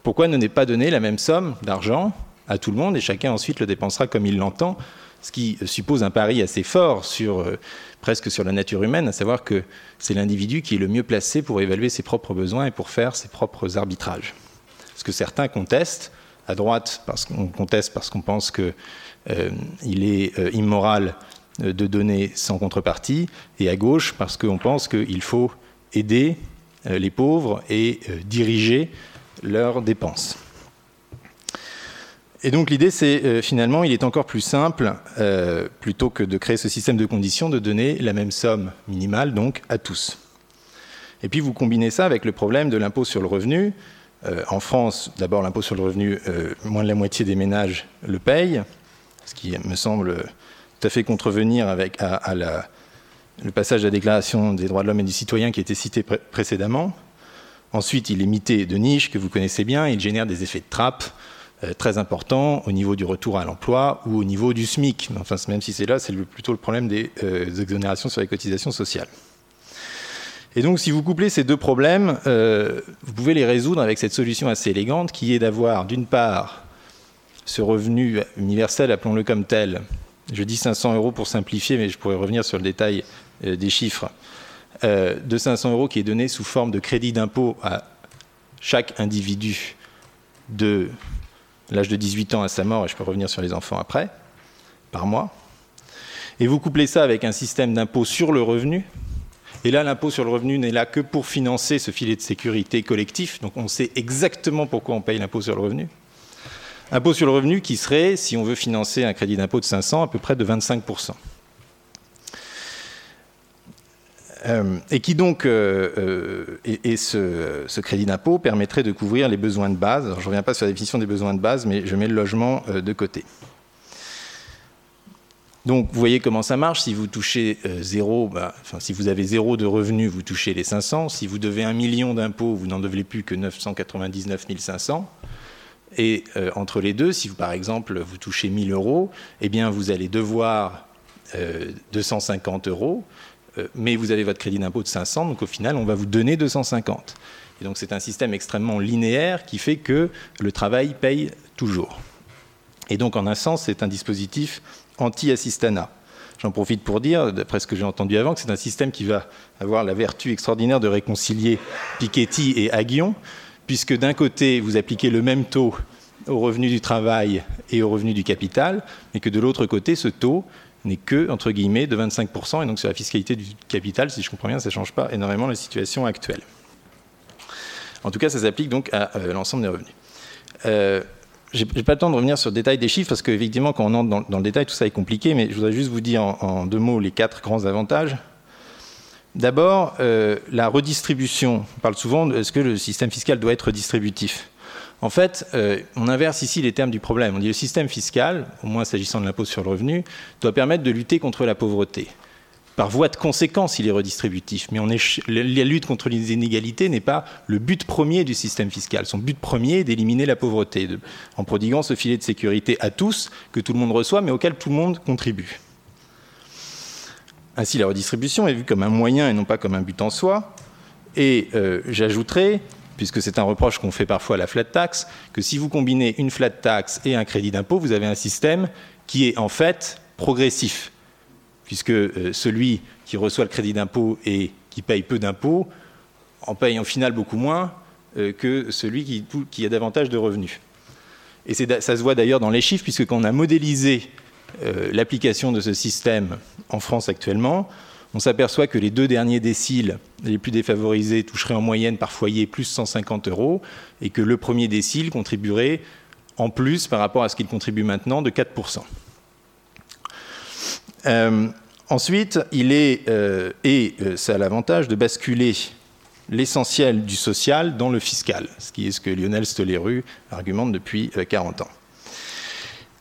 Pourquoi ne pas donné la même somme d'argent à tout le monde et chacun ensuite le dépensera comme il l'entend, ce qui suppose un pari assez fort sur euh, presque sur la nature humaine, à savoir que c'est l'individu qui est le mieux placé pour évaluer ses propres besoins et pour faire ses propres arbitrages. Ce que certains contestent, à droite parce qu'on conteste parce qu'on pense qu'il euh, est euh, immoral euh, de donner sans contrepartie, et à gauche parce qu'on pense qu'il faut aider les pauvres et diriger leurs dépenses. Et donc l'idée, c'est finalement, il est encore plus simple, plutôt que de créer ce système de conditions, de donner la même somme minimale donc à tous. Et puis vous combinez ça avec le problème de l'impôt sur le revenu, euh, en France, d'abord, l'impôt sur le revenu, euh, moins de la moitié des ménages le payent, ce qui me semble tout à fait contrevenir avec, à, le passage de la Déclaration des droits de l'homme et du citoyen qui a été cité précédemment. Ensuite, il est mité de niche, que vous connaissez bien, il génère des effets de trappe euh, très importants au niveau du retour à l'emploi ou au niveau du SMIC. Enfin, même si c'est là, c'est plutôt le problème des exonérations sur les cotisations sociales. Et donc, si vous couplez ces deux problèmes, euh, vous pouvez les résoudre avec cette solution assez élégante qui est d'avoir, d'une part, ce revenu universel, appelons-le comme tel. Je dis 500 euros pour simplifier, mais je pourrais revenir sur le détail euh, des chiffres. Euh, de 500 euros qui est donné sous forme de crédit d'impôt à chaque individu de l'âge de 18 ans à sa mort, et je peux revenir sur les enfants après, par mois. Et vous couplez ça avec un système d'impôt sur le revenu, Et là, l'impôt sur le revenu n'est là que pour financer ce filet de sécurité collectif. Donc on sait exactement pourquoi on paye l'impôt sur le revenu. Impôt sur le revenu qui serait, si on veut financer un crédit d'impôt de 500, à peu près de 25%. Euh, et qui donc, euh, euh, et, ce, crédit d'impôt permettrait de couvrir les besoins de base. je ne reviens pas sur la définition des besoins de base, mais je mets le logement de côté. Donc, vous voyez comment ça marche. Si vous touchez zéro, bah, enfin, si vous avez zéro de revenus, vous touchez les 500. Si vous devez un million d'impôts, vous n'en devez plus que 999 500. Et entre les deux, si vous, par exemple, vous touchez 1000 euros, eh bien, vous allez devoir 250 euros. Euh, mais vous avez votre crédit d'impôt de 500, donc au final, on va vous donner 250. Et donc c'est un système extrêmement linéaire qui fait que le travail paye toujours. Et donc en un sens, c'est un dispositif anti-assistana. J'en profite pour dire, d'après ce que j'ai entendu avant, que c'est un système qui va avoir la vertu extraordinaire de réconcilier Piketty et Aguillon, puisque d'un côté, vous appliquez le même taux aux revenus du travail et aux revenus du capital, mais que de l'autre côté, ce taux n'est que, entre guillemets, de 25%. Et donc sur la fiscalité du capital, si je comprends bien, ça ne change pas énormément la situation actuelle. En tout cas, ça s'applique donc à euh, l'ensemble des revenus. Euh, je n'ai pas le temps de revenir sur le détail des chiffres, parce qu'effectivement, quand on entre dans, le détail, tout ça est compliqué, mais je voudrais juste vous dire en, deux mots les quatre grands avantages. D'abord, euh, la redistribution. On parle souvent de est-ce que le système fiscal doit être redistributif en fait, euh, on inverse ici les termes du problème. On dit le système fiscal, au moins s'agissant de l'impôt sur le revenu, doit permettre de lutter contre la pauvreté. Par voie de conséquence, il est redistributif, mais la lutte contre les inégalités n'est pas le but premier du système fiscal. Son but premier est d'éliminer la pauvreté, en prodiguant ce filet de sécurité à tous, que tout le monde reçoit, mais auquel tout le monde contribue. Ainsi, la redistribution est vue comme un moyen et non pas comme un but en soi. Et euh, j'ajouterai puisque c'est un reproche qu'on fait parfois à la flat tax, que si vous combinez une flat tax et un crédit d'impôt, vous avez un système qui est en fait progressif, puisque euh, celui qui reçoit le crédit d'impôt et qui paye peu d'impôts en paye en final beaucoup moins euh, que celui qui, a davantage de revenus. Et ça se voit d'ailleurs dans les chiffres, puisque quand on a modélisé euh, l'application de ce système en France actuellement, on s'aperçoit que les deux derniers déciles les plus défavorisés toucheraient en moyenne par foyer plus 150 euros et que le premier décile contribuerait en plus par rapport à ce qu'il contribue maintenant de 4%. Euh, ensuite, il est, euh, et euh, ça a l'avantage de basculer l'essentiel du social dans le fiscal, ce qui est ce que Lionel Stoléru argumente depuis 40 ans.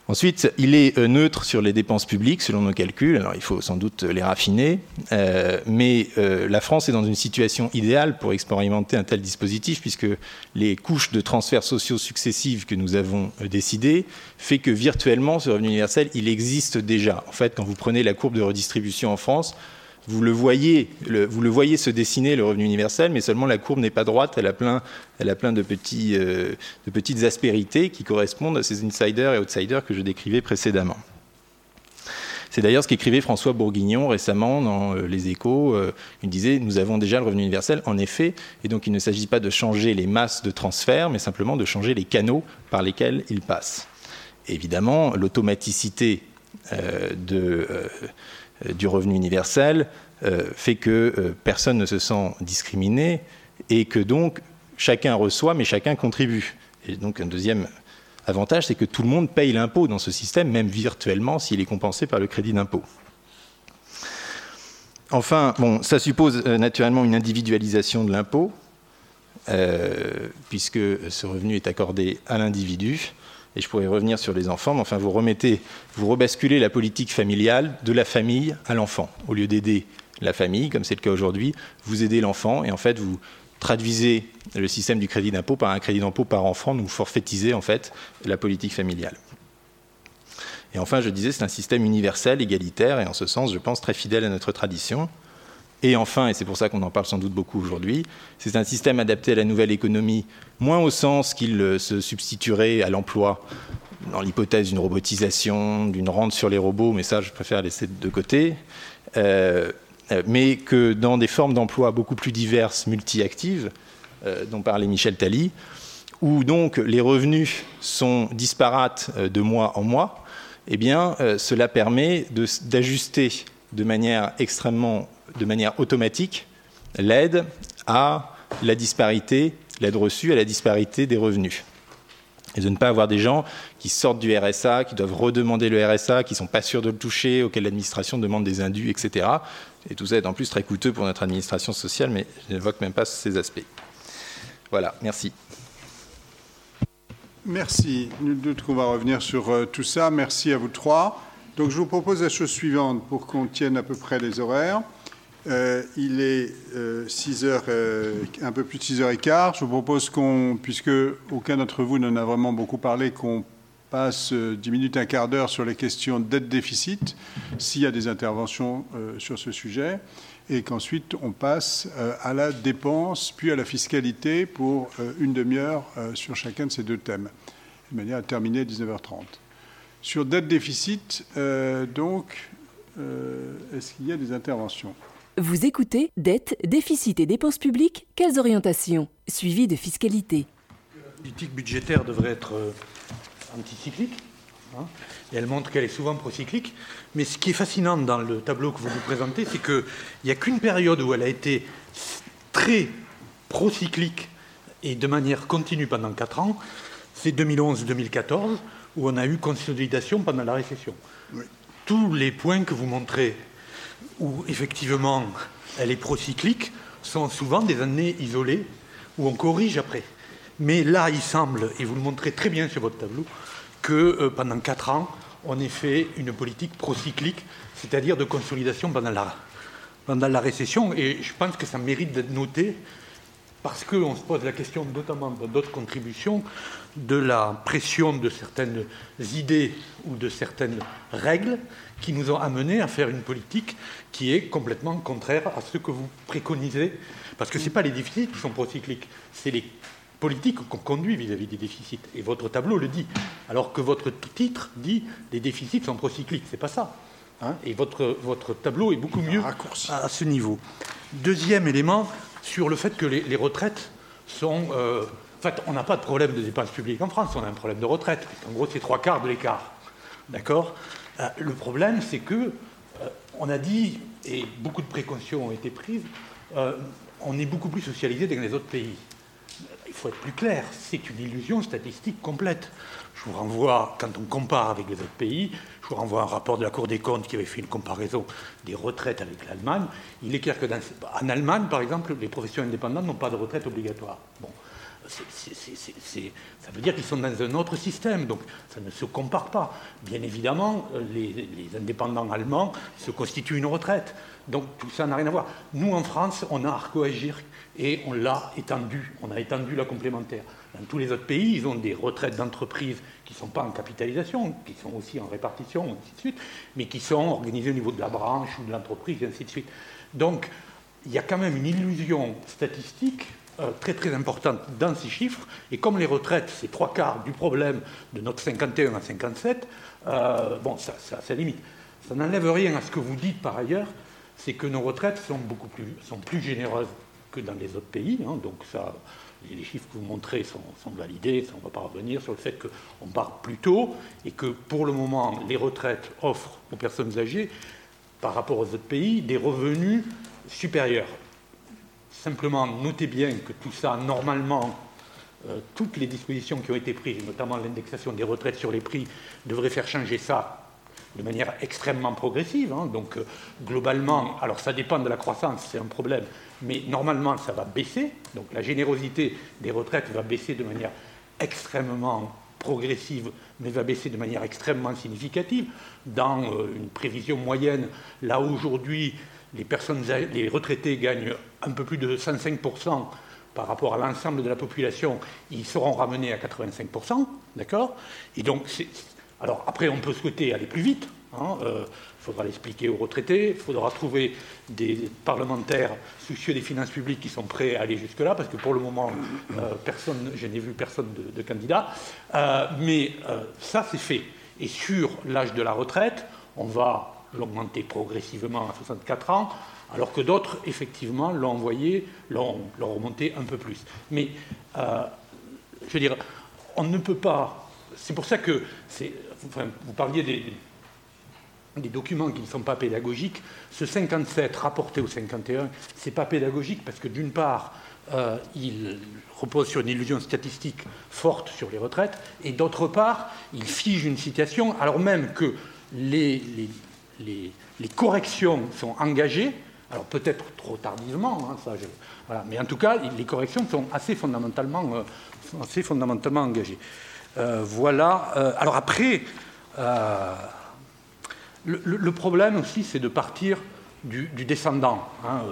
Ensuite, il est euh, neutre sur les dépenses publiques selon nos calculs. Alors, il faut sans doute les raffiner, euh, mais euh, la France est dans une situation idéale pour expérimenter un tel dispositif, puisque les couches de transferts sociaux successives que nous avons décidées fait que virtuellement, ce revenu universel, il existe déjà. En fait, quand vous prenez la courbe de redistribution en France, vous le voyez, vous le voyez se dessiner le revenu universel, mais seulement la courbe n'est pas droite, elle a plein, elle a plein de, euh, de petites aspérités qui correspondent à ces insiders et outsiders que je décrivais précédemment. C'est d'ailleurs ce qu'écrivait François Bourguignon récemment dans euh, Les Échos. Euh, il disait Nous avons déjà le revenu universel, en effet, et donc il ne s'agit pas de changer les masses de transfert, mais simplement de changer les canaux par lesquels ils passent. évidemment, l'automaticité de du revenu universel euh, fait que euh, personne ne se sent discriminé et que donc chacun reçoit, mais chacun contribue. Et donc un deuxième avantage, c'est que tout le monde paye l'impôt dans ce système, même virtuellement, s'il est compensé par le crédit d'impôt. Enfin, bon, ça suppose naturellement une individualisation de l'impôt, puisque ce revenu est accordé à l'individu et je pourrais revenir sur les enfants, mais enfin vous remettez, vous rebasculez la politique familiale de la famille à l'enfant. Au lieu d'aider la famille, comme c'est le cas aujourd'hui, vous aidez l'enfant et en fait vous traduisez le système du crédit d'impôt par un crédit d'impôt par enfant, donc vous forfaitisez en fait la politique familiale. Et enfin, je disais, c'est un système universel, égalitaire, et en ce sens, je pense, très fidèle à notre tradition. Et enfin, et c'est pour ça qu'on en parle sans doute beaucoup aujourd'hui, c'est un système adapté à la nouvelle économie, moins au sens qu'il euh, se substituerait à l'emploi. Dans l'hypothèse d'une robotisation, d'une rente sur les robots, mais ça je préfère laisser de côté, euh, euh, mais que dans des formes d'emploi beaucoup plus diverses, multi-actives, dont parlait Michel Tally, où donc les revenus sont disparates de mois en mois, eh bien cela permet d'ajuster de manière extrêmement de manière automatique l'aide à la disparité, l'aide reçue à la disparité des revenus. Et de ne pas avoir des gens qui sortent du RSA, qui doivent redemander le RSA, qui ne sont pas sûrs de le toucher, auxquels l'administration demande des indus, etc. Et tout ça est en plus très coûteux pour notre administration sociale, mais je n'évoque même pas ces aspects. Voilà, merci. Merci. Nul doute qu'on va revenir sur euh, tout ça. Merci à vous trois. Donc je vous propose la chose suivante pour qu'on tienne à peu près les horaires. Euh, il est 6 euh, heures, un peu plus de 6 heures et quart. Je vous propose qu'on, puisque aucun d'entre vous n'en a vraiment beaucoup parlé, qu'on passe 10 minutes, un quart d'heure sur les questions d'aide-déficit, s'il y a des interventions sur ce sujet et qu'ensuite on passe euh, à la dépense, puis à la fiscalité pour euh, une demi-heure euh, sur chacun de ces deux thèmes, de manière à terminer à 19h30. Sur dette déficit, donc, est-ce qu'il y a des interventions? Vous écoutez Dette, déficit et dépenses publiques, quelles orientations Suivi de fiscalité. La politique budgétaire devrait être anticyclique Hein, et elle montre qu'elle est souvent procyclique. Mais ce qui est fascinant dans le tableau que vous nous présentez, c'est qu'il n'y a qu'une période où elle a été très procyclique et de manière continue pendant 4 ans, c'est 2011-2014, où on a eu consolidation pendant la récession. Tous les points que vous montrez, où effectivement elle est procyclique, sont souvent des années isolées, où on corrige après. Mais là, il semble, et vous le montrez très bien sur votre tableau, que euh, pendant quatre ans, on ait fait une politique procyclique, c'est-à-dire de consolidation pendant la, pendant la récession. Et je pense que ça mérite d'être noté parce qu'on se pose la question, notamment dans d'autres contributions, de la pression de certaines idées ou de certaines règles qui nous ont amenés à faire une politique qui est complètement contraire à ce que vous préconisez. Parce que ce n'est pas les déficits qui sont procycliques, c'est les politique qu'on conduit vis-à-vis des déficits. Et votre tableau le dit. Alors que votre titre dit les déficits sont procycliques. C'est pas ça. Hein? et votre, votre tableau est beaucoup mieux à, ce niveau. Deuxième élément, sur le fait que les, retraites sont. Euh, en fait, on n'a pas de problème de dépenses publiques en France, on a un problème de retraite. En gros, c'est trois quarts de l'écart. D'accord? Euh, Le problème, c'est que euh, on a dit, et beaucoup de précautions ont été prises, on est beaucoup plus socialisé que les autres pays il faut être plus clair, c'est une illusion statistique complète. Je vous renvoie, quand on compare avec les autres pays, je vous renvoie un rapport de la Cour des comptes qui avait fait une comparaison des retraites avec l'Allemagne. Il est clair que en Allemagne, par exemple, les professions indépendantes n'ont pas de retraite obligatoire. Bon, ça veut dire qu'ils sont dans un autre système, donc ça ne se compare pas. Bien évidemment, les, indépendants allemands se constituent une retraite, donc tout ça n'a rien à voir. Nous, en France, on a Arco-Agir et on l'a étendu, on a étendu la complémentaire. Dans tous les autres pays, ils ont des retraites d'entreprise qui ne sont pas en capitalisation, qui sont aussi en répartition, ainsi de suite, mais qui sont organisées au niveau de la branche ou de l'entreprise, et ainsi de suite. Donc, il y a quand même une illusion statistique euh, très très importante dans ces chiffres, et comme les retraites, c'est trois quarts du problème de notre 51 à 57, euh, bon, ça, ça, limite. Ça n'enlève rien à ce que vous dites par ailleurs, c'est que nos retraites sont beaucoup plus, sont plus généreuses que dans les autres pays. Hein, donc ça, les chiffres que vous montrez sont, validés, on ne va pas revenir sur le fait qu'on part plus tôt et que pour le moment, les retraites offrent aux personnes âgées, par rapport aux autres pays, des revenus supérieurs. Simplement, notez bien que tout ça, normalement, euh, toutes les dispositions qui ont été prises, notamment l'indexation des retraites sur les prix, devraient faire changer ça de manière extrêmement progressive. Hein. donc euh, globalement, alors ça dépend de la croissance, c'est un problème, mais normalement ça va baisser. Donc la générosité des retraites va baisser de manière extrêmement progressive, mais va baisser de manière extrêmement significative. Dans euh, une prévision moyenne, là aujourd'hui, les, les retraités gagnent un peu plus de 105% par rapport à l'ensemble de la population, ils seront ramenés à 85%, d'accord? Et donc, alors après, on peut souhaiter aller plus vite, il hein, euh, faudra l'expliquer aux retraités, il faudra trouver des parlementaires soucieux des finances publiques qui sont prêts à aller jusque-là, parce que pour le moment, euh, personne, je n'ai vu personne de, candidat. Euh, mais ça, c'est fait. Et sur l'âge de la retraite, on va l'augmenter progressivement à 64 ans, alors que d'autres, effectivement, l'ont envoyé, l'ont remonté un peu plus. Mais, je veux dire, on ne peut pas. C'est pour ça que, vous parliez des, documents qui ne sont pas pédagogiques. Ce 57 rapporté au 51, c'est pas pédagogique parce que d'une part, euh, il repose sur une illusion statistique forte sur les retraites, et d'autre part, il fige une situation alors même que les, corrections sont engagées, alors peut-être trop tardivement, hein, ça, voilà, mais en tout cas, les corrections sont assez fondamentalement, euh, assez fondamentalement engagées. Euh, voilà. alors après, le, problème aussi, c'est de partir du, descendant. Hein,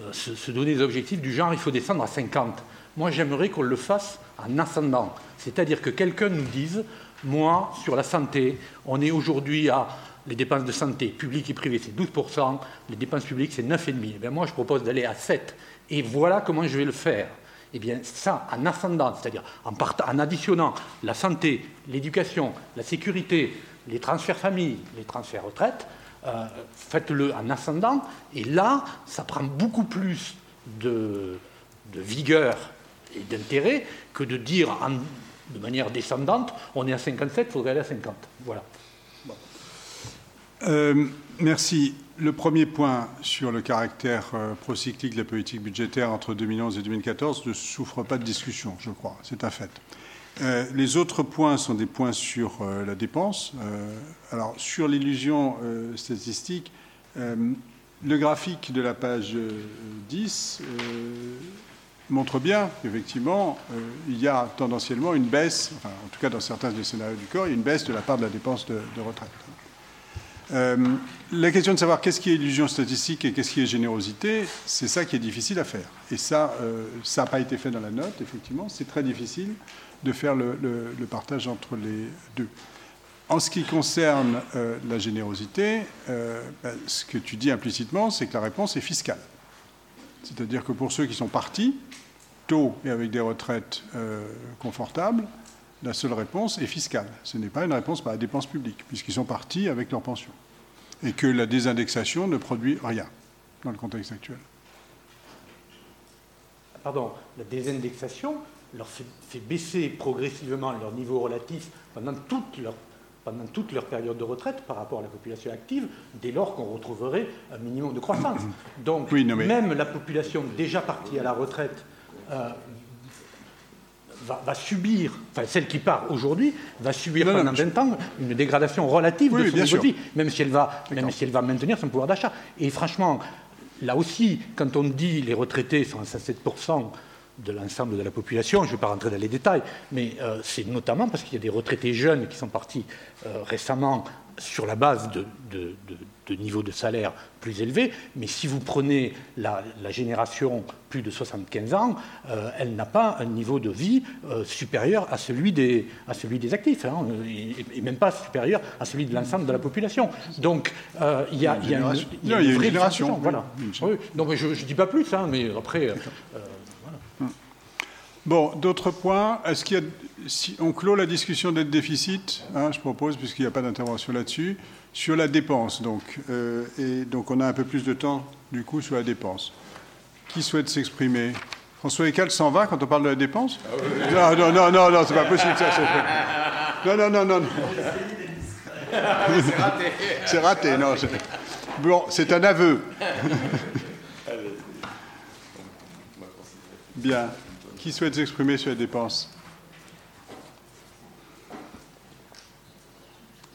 euh, se, donner des objectifs du genre il faut descendre à 50. Moi, j'aimerais qu'on le fasse en ascendant. C'est-à-dire que quelqu'un nous dise moi, sur la santé, on est aujourd'hui à les dépenses de santé publiques et privées, c'est 12%, les dépenses publiques, c'est 9,5%. Eh moi, je propose d'aller à 7. Et voilà comment je vais le faire. Eh bien, ça, en ascendant, c'est-à-dire en, additionnant la santé, l'éducation, la sécurité, les transferts famille, les transferts retraite, euh, faites-le en ascendant, et là, ça prend beaucoup plus de, vigueur et d'intérêt que de dire de manière descendante, on est à 57, il faudrait aller à 50. Voilà. Euh, merci. Le premier point sur le caractère euh, procyclique de la politique budgétaire entre 2011 et 2014 ne souffre pas de discussion, je crois. C'est un fait. Euh, les autres points sont des points sur euh, la dépense. Alors, sur l'illusion statistique, le graphique de la page 10 montre bien qu'effectivement, il y a tendanciellement une baisse, en tout cas dans certains des scénarios du corps, il y a une baisse de la part de la dépense de, retraite. La question de savoir qu'est-ce qui est illusion statistique et qu'est-ce qui est générosité, c'est ça qui est difficile à faire. Et ça, ça n'a pas été fait dans la note, effectivement, c'est très difficile de faire le, partage entre les deux. En ce qui concerne euh, la générosité, euh, ben, ce que tu dis implicitement, c'est que la réponse est fiscale. C'est-à-dire que pour ceux qui sont partis, tôt et avec des retraites euh, confortables, la seule réponse est fiscale. Ce n'est pas une réponse par la dépense publique, puisqu'ils sont partis avec leur pension. Et que la désindexation ne produit rien dans le contexte actuel. Pardon, la désindexation, leur fait, baisser progressivement leur niveau relatif pendant toute leur, pendant toute leur période de retraite par rapport à la population active, dès lors qu'on retrouverait un minimum de croissance. Donc, même la population déjà partie à la retraite euh, va, subir, enfin celle qui part aujourd'hui, va subir pendant 20 ans une dégradation relative de son niveau de vie, même si, elle va, même si elle va maintenir son pouvoir d'achat. Et franchement, là aussi, quand on dit les retraités sont à 7%, de l'ensemble de la population. Je ne vais pas rentrer dans les détails, mais euh, c'est notamment parce qu'il y a des retraités jeunes qui sont partis euh, récemment sur la base de, niveaux de salaire plus élevés. Mais si vous prenez la, génération plus de 75 ans, euh, elle n'a pas un niveau de vie supérieur à celui des, à celui des actifs, hein, et, même pas supérieur à celui de l'ensemble de la population. Donc il y a, une, vraie génération. Voilà. Donc je ne dis pas plus, hein, mais après. Bon, d'autres points. Est-ce qu'il y a, si on clôt la discussion d'être déficit, hein, je propose, puisqu'il n'y a pas d'intervention là-dessus, sur la dépense. Donc, euh, et donc, on a un peu plus de temps, du coup, sur la dépense. Qui souhaite s'exprimer? François Ecal s'en va quand on parle de la dépense? Non, non, non, non, non c'est pas possible ça. Non, non, non, non. c'est raté. c'est raté, non. Bon, c'est un aveu. Bien. Qui souhaite s'exprimer sur les dépenses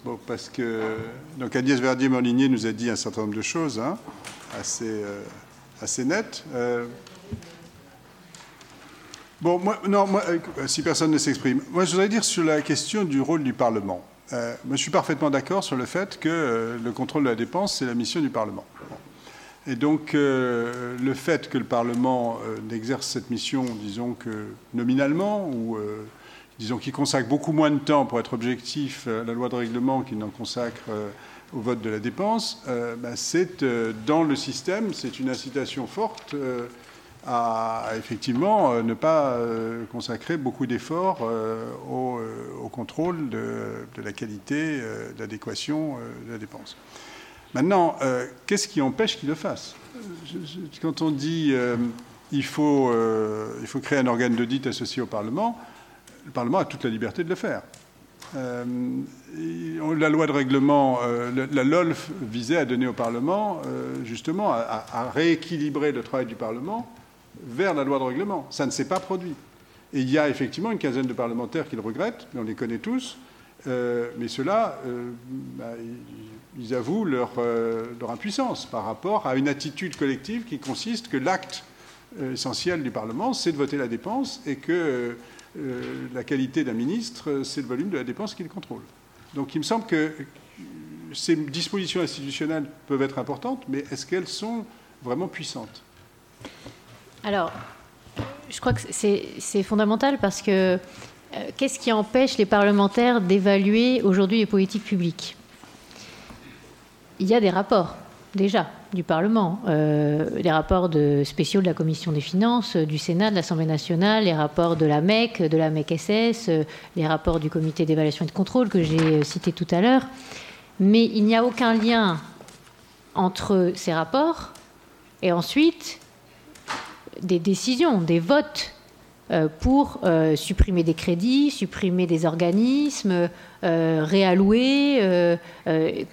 Bon, parce que donc Agnès Verdier-Morligné nous a dit un certain nombre de choses, hein, assez, euh, assez nettes. Euh, bon, moi, non, moi, euh, si personne ne s'exprime, moi je voudrais dire sur la question du rôle du Parlement. moi, je suis parfaitement d'accord sur le fait que le contrôle de la dépense, c'est la mission du Parlement. Et donc, euh, le fait que le Parlement euh, n'exerce cette mission, disons que nominalement, ou euh, disons qu'il consacre beaucoup moins de temps pour être objectif à la loi de règlement qu'il n'en consacre au vote de la dépense, ben, c'est dans le système, c'est une incitation forte à, effectivement ne pas consacrer beaucoup d'efforts au, contrôle de la qualité, d'adéquation de la dépense. Maintenant, euh, qu'est-ce qui empêche qu'il le fasse? Quand on dit euh, euh, il faut créer un organe d'audit associé au Parlement, le Parlement a toute la liberté de le faire. on la loi de règlement, euh, la LOLF visait à donner au Parlement, euh, justement, à, rééquilibrer le travail du Parlement vers la loi de règlement. Ça ne s'est pas produit. Et il y a effectivement une quinzaine de parlementaires qui le regrettent, mais on les connaît tous. mais ceux-là, bah, ils avouent leur, leur, impuissance par rapport à une attitude collective qui consiste que l'acte essentiel du Parlement, c'est de voter la dépense et que la qualité d'un ministre, c'est le volume de la dépense qu'il contrôle. Donc il me semble que ces dispositions institutionnelles peuvent être importantes, mais est-ce qu'elles sont vraiment puissantes? Alors, je crois que c'est fondamental parce que euh, qu'est-ce qui empêche les parlementaires d'évaluer aujourd'hui les politiques publiques? Il y a des rapports, déjà du Parlement, euh, les rapports spéciaux de la Commission des finances, euh, du Sénat, de l'Assemblée nationale, les rapports de la MEC, de la MEC-SS, euh, les rapports du Comité d'évaluation et de contrôle que j'ai cité tout à l'heure. Mais il n'y a aucun lien entre ces rapports et ensuite des décisions, des votes euh, pour euh, supprimer des crédits, supprimer des organismes, euh, réallouer,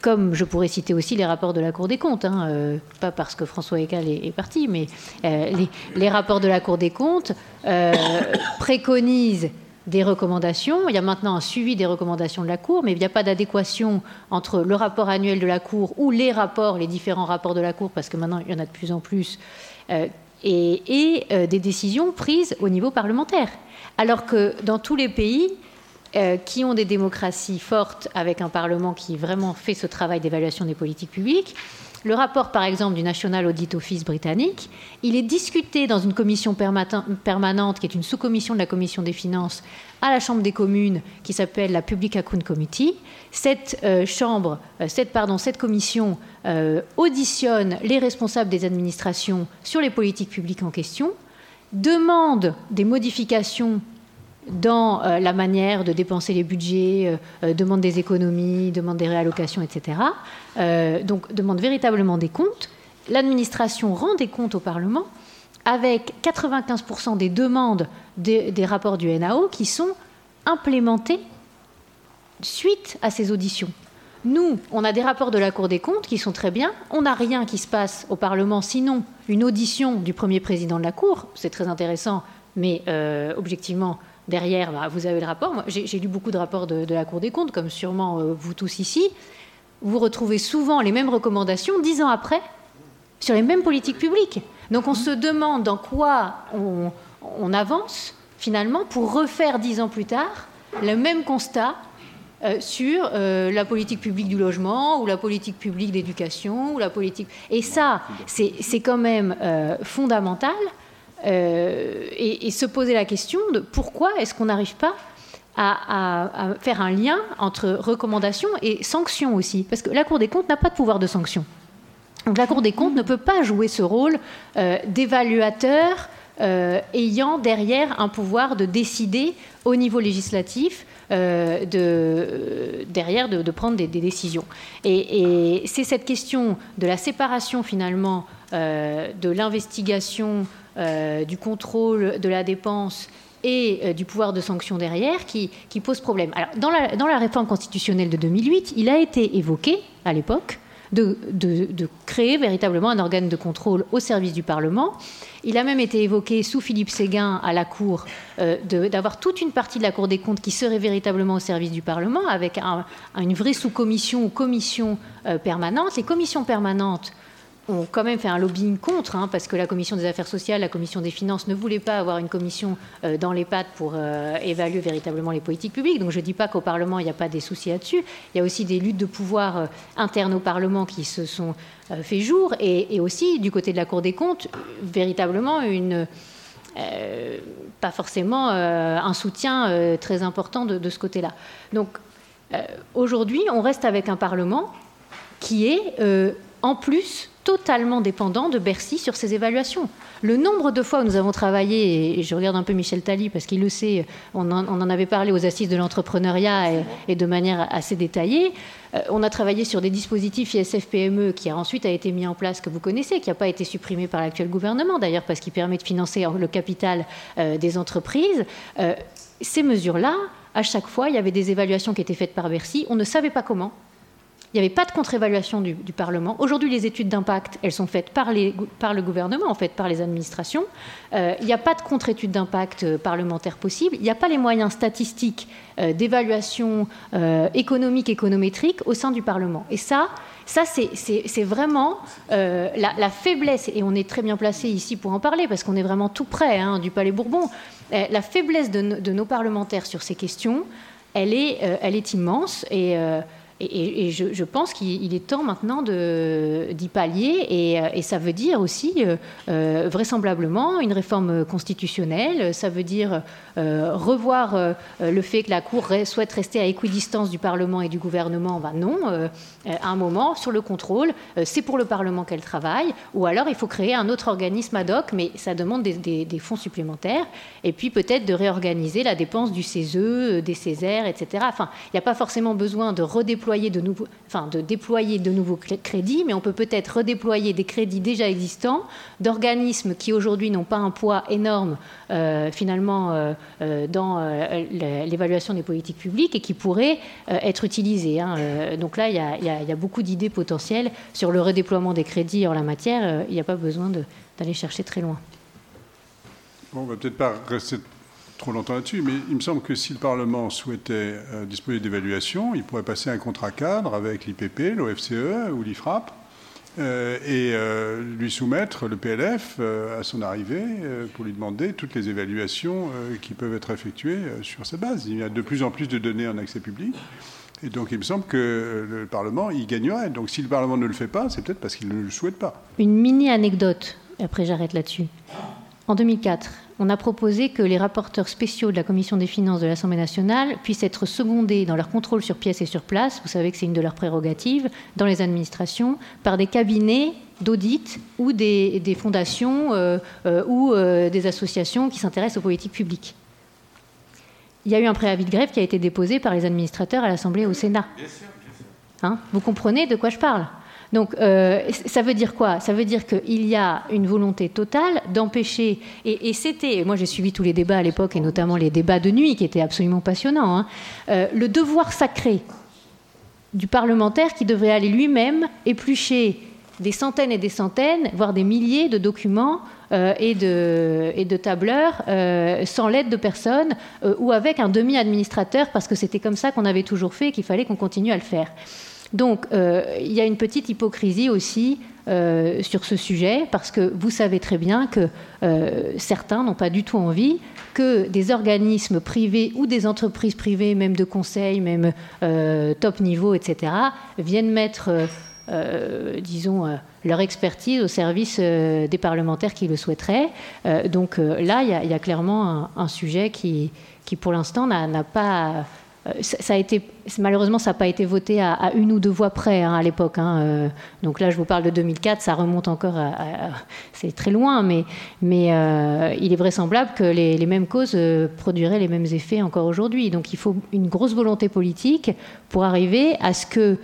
comme je pourrais citer aussi les rapports de la Cour des comptes, hein, pas parce que François Ecal est, parti, mais les, rapports de la Cour des comptes *coughs* préconisent des recommandations. Il y a maintenant un suivi des recommandations de la Cour, mais il n'y a pas d'adéquation entre le rapport annuel de la Cour ou les rapports, les différents rapports de la Cour, parce que maintenant il y en a de plus en plus, et, euh, des décisions prises au niveau parlementaire. Alors que dans tous les pays euh, qui ont des démocraties fortes, avec un Parlement qui vraiment fait ce travail d'évaluation des politiques publiques, le rapport, par exemple, du National Audit Office britannique, il est discuté dans une commission permanente, qui est une sous-commission de la Commission des finances, à la Chambre des communes, qui s'appelle la Public Account Committee. Cette euh, chambre, euh, pardon, cette commission euh, auditionne les responsables des administrations sur les politiques publiques en question, demande des modifications dans euh, la manière de dépenser les budgets, euh, euh, demande des économies, demande des réallocations, etc. donc demande véritablement des comptes. L'administration rend des comptes au Parlement avec 95% des demandes des, des, rapports du NAO qui sont implémentées suite à ces auditions. Nous, on a des rapports de la Cour des comptes qui sont très bien. On n'a rien qui se passe au Parlement, sinon une audition du premier président de la Cour. C'est très intéressant, mais objectivement, derrière, bah, vous avez le rapport. J'ai lu beaucoup de rapports de, la Cour des comptes, comme sûrement euh, vous tous ici. Vous retrouvez souvent les mêmes recommandations dix ans après sur les mêmes politiques publiques. Donc on se demande dans quoi on, avance finalement pour refaire dix ans plus tard le même constat euh, sur euh, la politique publique du logement ou la politique publique d'éducation ou la politique. Et ça, c'est quand même fondamental euh, et, se poser la question de pourquoi est-ce qu'on n'arrive pas à, faire un lien entre recommandations et sanctions aussi. Parce que la Cour des comptes n'a pas de pouvoir de sanction. Donc la Cour des comptes ne peut pas jouer ce rôle euh, d'évaluateur euh, ayant derrière un pouvoir de décider au niveau législatif de, derrière de, prendre des, décisions. Et, et c'est cette question de la séparation finalement de l'investigation euh, du contrôle de la dépense et euh, du pouvoir de sanction derrière qui, pose problème. Alors, dans la, réforme constitutionnelle de 2008, il a été évoqué à l'époque de, de, créer véritablement un organe de contrôle au service du Parlement. Il a même été évoqué sous Philippe Séguin à la Cour euh, d'avoir toute une partie de la Cour des comptes qui serait véritablement au service du Parlement avec une vraie sous-commission ou commission permanente. Les commissions permanentes ont quand même fait un lobbying contre, hein, parce que la commission des affaires sociales, la commission des finances ne voulait pas avoir une commission euh, dans les pattes pour euh, évaluer véritablement les politiques publiques. Donc je ne dis pas qu'au Parlement, il n'y a pas des soucis là-dessus. Il y a aussi des luttes de pouvoir euh, internes au Parlement qui se sont fait jour, et, aussi du côté de la Cour des comptes, véritablement une... pas forcément un soutien très important de, de ce côté-là. Donc aujourd'hui, on reste avec un Parlement qui est en plus totalement dépendant de Bercy sur ses évaluations. Le nombre de fois où nous avons travaillé, et je regarde un peu Michel Tally parce qu'il le sait, on en, avait parlé aux assises de l'entrepreneuriat et, de manière assez détaillée, euh, on a travaillé sur des dispositifs ISF-PME qui a ensuite été mis en place, que vous connaissez, qui n'a pas été supprimé par l'actuel gouvernement d'ailleurs parce qu'il permet de financer le capital euh, des entreprises. Euh, ces mesures-là, à chaque fois, il y avait des évaluations qui étaient faites par Bercy. On ne savait pas comment. Il n'y avait pas de contre-évaluation du, Parlement. Aujourd'hui, les études d'impact, elles sont faites par, le gouvernement, en fait, par les administrations. Euh, il n'y a pas de contre-étude d'impact euh, parlementaire possible. Il n'y a pas les moyens statistiques euh, d'évaluation économique, économétrique au sein du Parlement. Et ça, ça c'est vraiment la, faiblesse, et on est très bien placé ici pour en parler, parce qu'on est vraiment tout près hein, du Palais Bourbon. la faiblesse de, nos parlementaires sur ces questions, elle est, elle est immense. Et et, je, pense qu'il est temps maintenant d'y pallier, et, et, ça veut dire aussi euh, euh, vraisemblablement une réforme constitutionnelle, ça veut dire euh, revoir le fait que la Cour souhaite rester à équidistance du Parlement et du gouvernement. Ben non, à un moment, sur le contrôle, c'est pour le Parlement qu'elle travaille, ou alors il faut créer un autre organisme ad hoc, mais ça demande des, des fonds supplémentaires, et puis peut-être de réorganiser la dépense du CESE, des Césaires, etc. Enfin, il n'y a pas forcément besoin de redéployer de nouveaux, déployer de nouveaux crédits, mais on peut peut-être redéployer des crédits déjà existants d'organismes qui aujourd'hui n'ont pas un poids énorme euh, finalement euh, euh, dans l'évaluation des politiques publiques et qui pourraient être utilisés. Hein. donc là, il y, a, beaucoup d'idées potentielles sur le redéploiement des crédits en la matière. Il n'y a pas besoin d'aller chercher très loin. Va peut-être pas rester trop longtemps là-dessus, mais il me semble que si le Parlement souhaitait euh, disposer d'évaluation, il pourrait passer un contrat cadre avec l'IPP, l'OFCE ou l'IFRAP euh, et euh, lui soumettre le PLF à son arrivée pour lui demander toutes les évaluations qui peuvent être effectuées sur sa base. Il y a de plus en plus de données en accès public. Et donc, il me semble que le Parlement y gagnerait. Donc, si le Parlement ne le fait pas, c'est peut-être parce qu'il ne le souhaite pas. Une mini anecdote, après j'arrête là-dessus. En 2004, on a proposé que les rapporteurs spéciaux de la Commission des finances de l'Assemblée nationale puissent être secondés dans leur contrôle sur pièce et sur place, vous savez que c'est une de leurs prérogatives, dans les administrations, par des cabinets d'audit ou des, fondations euh, euh, ou euh, des associations qui s'intéressent aux politiques publiques. Il y a eu un préavis de grève qui a été déposé par les administrateurs à l'Assemblée et au Sénat. Hein vous comprenez de quoi je parle? Donc, euh, ça veut dire quoi? Ça veut dire qu'il y a une volonté totale d'empêcher, et, c'était, moi j'ai suivi tous les débats à l'époque, et notamment les débats de nuit qui étaient absolument passionnants, hein, euh, le devoir sacré du parlementaire qui devrait aller lui-même éplucher des centaines et des centaines, voire des milliers de documents euh, et, de, et, de, tableurs sans l'aide de personne ou avec un demi-administrateur parce que c'était comme ça qu'on avait toujours fait et qu'il fallait qu'on continue à le faire. Donc, euh, il y a une petite hypocrisie aussi euh, sur ce sujet, parce que vous savez très bien que euh, certains n'ont pas du tout envie que des organismes privés ou des entreprises privées, même de conseil, même top niveau, etc., viennent mettre, disons, leur expertise au service des parlementaires qui le souhaiteraient. donc là, il y, a clairement un, sujet qui, qui pour l'instant, n'a pas euh, malheureusement, ça n'a pas été voté à, une ou deux voix près hein, à l'époque. Hein, euh. donc là, je vous parle de 2004, ça remonte encore à, c'est très loin, mais, mais euh, il est vraisemblable que les, mêmes causes produiraient les mêmes effets encore aujourd'hui. Donc il faut une grosse volonté politique pour arriver à ce que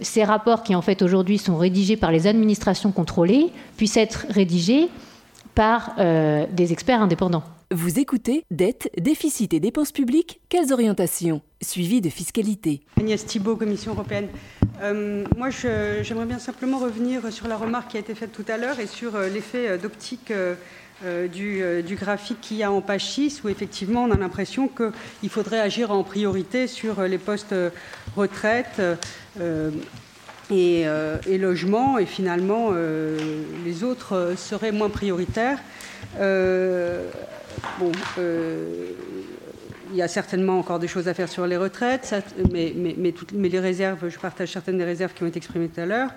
ces rapports qui en fait aujourd'hui sont rédigés par les administrations contrôlées puissent être rédigés par des experts indépendants. Vous écoutez Dette, déficit et dépenses publiques, quelles orientations? Suivi de fiscalité. Agnès Thibault, Commission européenne. Euh, moi, j'aimerais bien simplement revenir sur la remarque qui a été faite tout à l'heure et sur euh, l'effet euh, d'optique du, graphique qu'il y a en page 6, où effectivement on a l'impression qu'il faudrait agir en priorité sur les postes retraite. Et, et, logement, et finalement les autres seraient moins prioritaires. Bon, euh, il y a certainement encore des choses à faire sur les retraites, mais, les réserves, je partage certaines des réserves qui ont été exprimées tout à l'heure.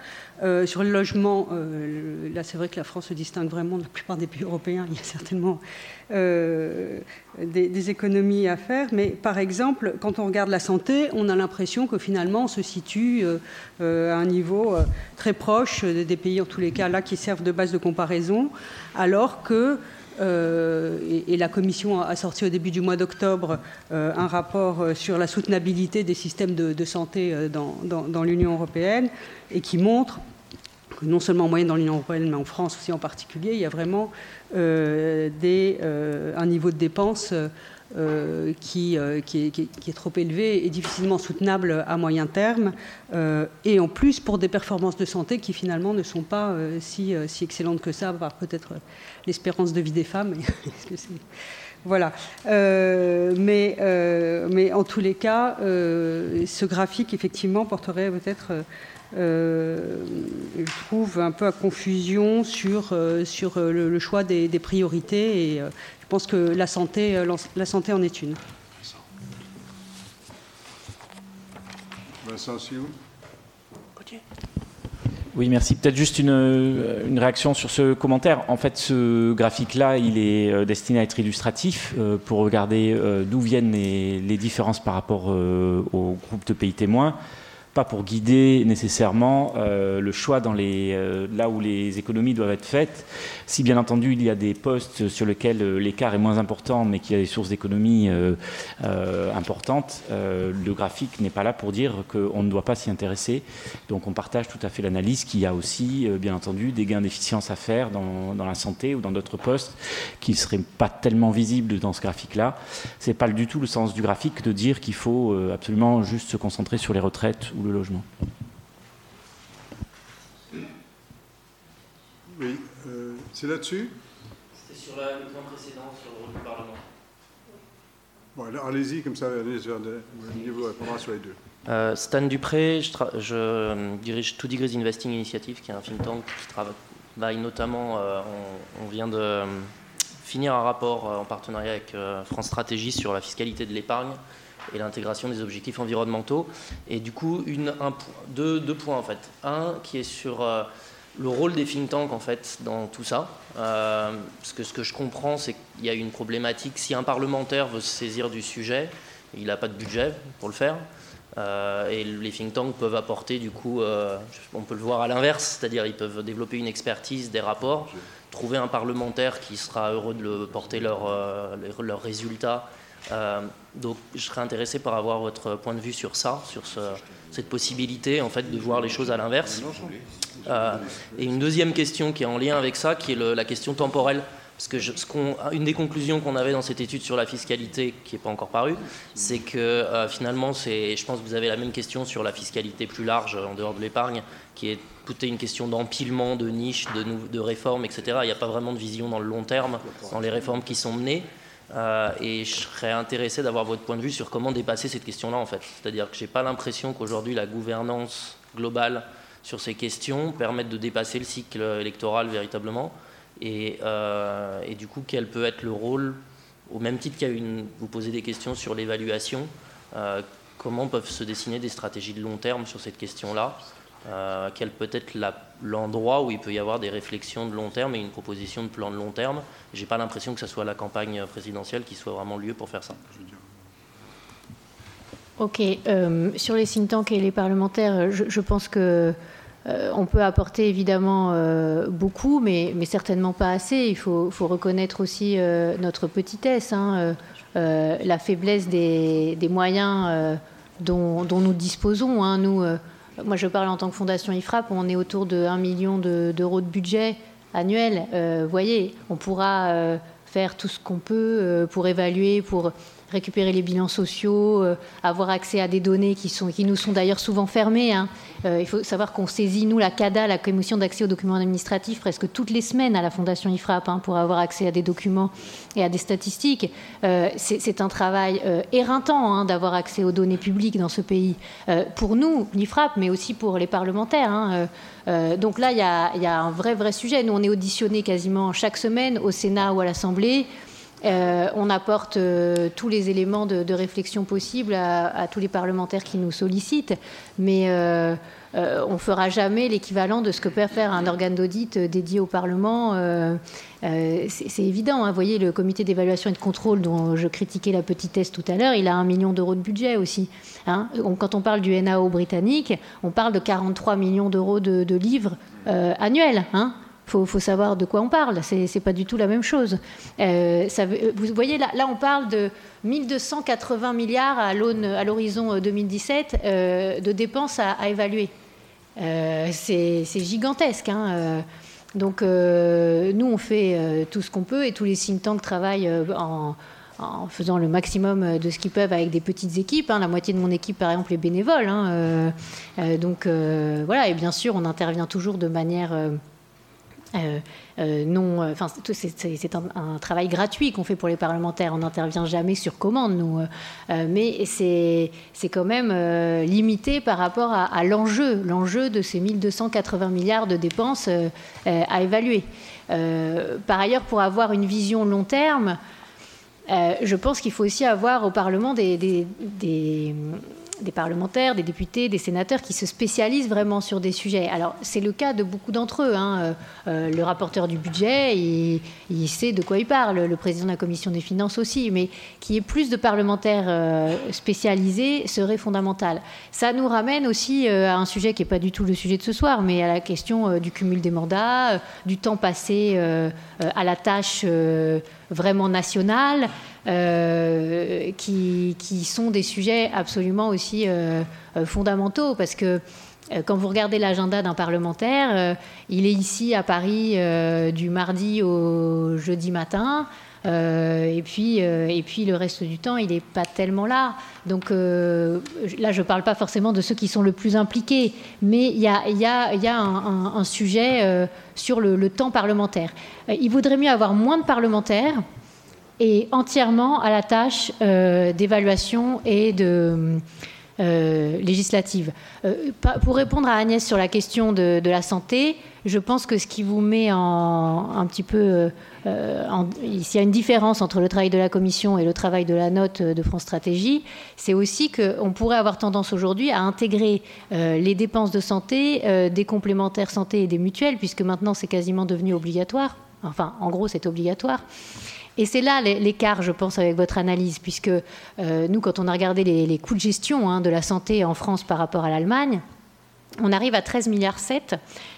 Euh, sur le logement, euh, là c'est vrai que la France se distingue vraiment de la plupart des pays européens. Il y a certainement des, économies à faire, mais par exemple, quand on regarde la santé, on a l'impression que finalement on se situe à un niveau très proche des pays, en tous les cas là, qui servent de base de comparaison, alors que euh, et, la Commission a sorti au début du mois d'octobre euh, un rapport euh, sur la soutenabilité des systèmes de, santé dans, l'Union européenne et qui montre que non seulement en moyenne dans l'Union européenne, mais en France aussi en particulier, il y a vraiment un niveau de dépenses qui, qui, est, trop élevé et difficilement soutenable à moyen terme, et en plus pour des performances de santé qui finalement ne sont pas si, excellentes que ça, par peut-être l'espérance de vie des femmes. *laughs* Voilà. mais, en tous les cas, ce graphique, effectivement, porterait peut-être euh, je trouve un peu à confusion sur, euh, sur euh, le, choix des, priorités et je pense que la santé, la santé en est une. Vincent oui, merci. Peut-être juste une, une, réaction sur ce commentaire. En fait, ce graphique-là, il est destiné à être illustratif pour regarder d'où viennent les, les, différences par rapport au groupe de pays témoins pas pour guider nécessairement euh, le choix dans les, euh, là où les économies doivent être faites. Si bien entendu il y a des postes sur lesquels euh, l'écart est moins important, mais qu'il y a des sources d'économies importantes, le graphique n'est pas là pour dire qu'on ne doit pas s'y intéresser. Donc on partage tout à fait l'analyse qu'il y a aussi, bien entendu, des gains d'efficience à faire dans, dans, la santé ou dans d'autres postes qui ne seraient pas tellement visibles dans ce graphique-là. C'est pas du tout le sens du graphique de dire qu'il faut absolument juste se concentrer sur les retraites ou le logement. Oui, euh, c'est là-dessus? C'était sur la, le plan précédent, sur le rôle du Parlement. Bon, allez-y, comme ça, allez vers vous répondra sur les deux. Euh, Stan Dupré, je, je, dirige Two Degrees Investing Initiative, qui est un think tank qui travaille notamment, euh, on, on, vient de finir un rapport en partenariat avec France Stratégie sur la fiscalité de l'épargne et l'intégration des objectifs environnementaux. Et du coup, deux, points en fait. Un qui est sur euh, le rôle des think tanks en fait dans tout ça. Euh, parce que ce que je comprends, c'est qu'il y a une problématique. Si un parlementaire veut se saisir du sujet, il n'a pas de budget pour le faire. Euh, et les think tanks peuvent apporter, du coup, on peut le voir à l'inverse, c'est-à-dire ils peuvent développer une expertise, des rapports, trouver un parlementaire qui sera heureux de porter leurs leur résultats donc je serais intéressé par avoir votre point de vue sur ça, sur cette possibilité en fait de voir les choses à l'inverse. Euh, et une deuxième question qui est en lien avec ça, qui est la question temporelle. Parce que une des conclusions qu'on avait dans cette étude sur la fiscalité, qui n'est pas encore parue, c'est que euh, finalement, je pense que vous avez la même question sur la fiscalité plus large en dehors de l'épargne, qui est plutôt une question d'empilement, de niches, de réformes, etc. Il n'y a pas vraiment de vision dans le long terme dans les réformes qui sont menées. Euh, et je serais intéressé d'avoir votre point de vue sur comment dépasser cette question-là, en fait. C'est-à-dire que je n'ai pas l'impression qu'aujourd'hui la gouvernance globale sur ces questions permette de dépasser le cycle électoral véritablement. Et, euh, du coup, quel peut être le rôle, au même titre qu'il y a une, vous posez des questions sur l'évaluation, euh, comment peuvent se dessiner des stratégies de long terme sur cette question-là? Euh, quel peut être l'endroit où il peut y avoir des réflexions de long terme et une proposition de plan de long terme. Je n'ai pas l'impression que ce soit la campagne présidentielle qui soit vraiment lieu pour faire ça. Ok, euh, sur les think tanks et les parlementaires, je, pense que euh, on peut apporter évidemment beaucoup, mais, mais, certainement pas assez. Il faut, faut reconnaître aussi notre petitesse, hein, la faiblesse des, des moyens dont, dont, nous disposons. Hein. Nous, moi, je parle en tant que fondation IFRAP, on est autour de 1 million d'euros de, budget annuel. Euh, vous voyez, on pourra euh, faire tout ce qu'on peut euh, pour évaluer, pour récupérer les bilans sociaux, euh, avoir accès à des données qui, nous sont d'ailleurs souvent fermées. Hein. Euh, il faut savoir qu'on saisit, nous, la CADA, la Commission d'accès aux documents administratifs, presque toutes les semaines à la Fondation IFRAP hein, pour avoir accès à des documents et à des statistiques. Euh, c'est un travail éreintant hein, d'avoir accès aux données publiques dans ce pays. pour nous, l'IFRAP, mais aussi pour les parlementaires. donc là, il y, y, a un vrai, vrai sujet. Nous, on est auditionnés quasiment chaque semaine au Sénat ou à l'Assemblée. Euh, on apporte euh, tous les éléments de, réflexion possibles à, tous les parlementaires qui nous sollicitent, mais euh, on ne fera jamais l'équivalent de ce que peut faire un organe d'audit dédié au Parlement. c'est évident. Hein. Voyez, le comité d'évaluation et de contrôle dont je critiquais la petitesse tout à l'heure, il a un million d'euros de budget aussi. Hein. Quand on parle du NAO britannique, on parle de 43 millions d'euros de, livres annuels. Hein. Il faut, savoir de quoi on parle. Ce n'est pas du tout la même chose. Euh, vous voyez, là, on parle de 1280 milliards à l'horizon 2017 euh, de dépenses à, évaluer. Euh, c'est gigantesque. Hein. Donc, nous, on fait tout ce qu'on peut et tous les think tanks travaillent en, en faisant le maximum de ce qu'ils peuvent avec des petites équipes. Hein. La moitié de mon équipe, par exemple, est bénévole. Hein. donc voilà, et bien sûr, on intervient toujours de manière euh, euh, non, euh, enfin, c'est un, travail gratuit qu'on fait pour les parlementaires. On n'intervient jamais sur commande, nous. mais c'est quand même limité par rapport à, l'enjeu, l'enjeu de ces 1280 milliards de dépenses à évaluer. par ailleurs, pour avoir une vision long terme, je pense qu'il faut aussi avoir au Parlement des, parlementaires, des députés, des sénateurs qui se spécialisent vraiment sur des sujets. Alors, c'est le cas de beaucoup d'entre eux. Hein. Euh, euh, le rapporteur du budget, il, sait de quoi il parle. Le président de la commission des finances aussi. Mais qu'il y ait plus de parlementaires euh, spécialisés serait fondamental. Ça nous ramène aussi à un sujet qui n'est pas du tout le sujet de ce soir, mais à la question du cumul des mandats, du temps passé à la tâche vraiment nationale. Euh, qui, sont des sujets absolument aussi euh, euh, fondamentaux parce que quand vous regardez l'agenda d'un parlementaire, il est ici à Paris du mardi au jeudi matin. et, puis, et puis le reste du temps, il n'est pas tellement là. Donc là, je ne parle pas forcément de ceux qui sont le plus impliqués, mais il y a, y a, y a un, sujet sur le, le, temps parlementaire. il vaudrait mieux avoir moins de parlementaires et entièrement à la tâche euh, d'évaluation et de euh, législative. Euh, pour répondre à Agnès sur la question de, la santé, je pense que ce qui vous met en, un petit peu... s'il y a une différence entre le travail de la Commission et le travail de la note de France Stratégie, c'est aussi qu'on pourrait avoir tendance aujourd'hui à intégrer les dépenses de santé, des complémentaires santé et des mutuelles, puisque maintenant c'est quasiment devenu obligatoire. Enfin, en gros, c'est obligatoire. Et c'est là l'écart, je pense, avec votre analyse, puisque euh, nous, quand on a regardé les, coûts de gestion hein, de la santé en France par rapport à l'Allemagne, on arrive à 13 milliards 7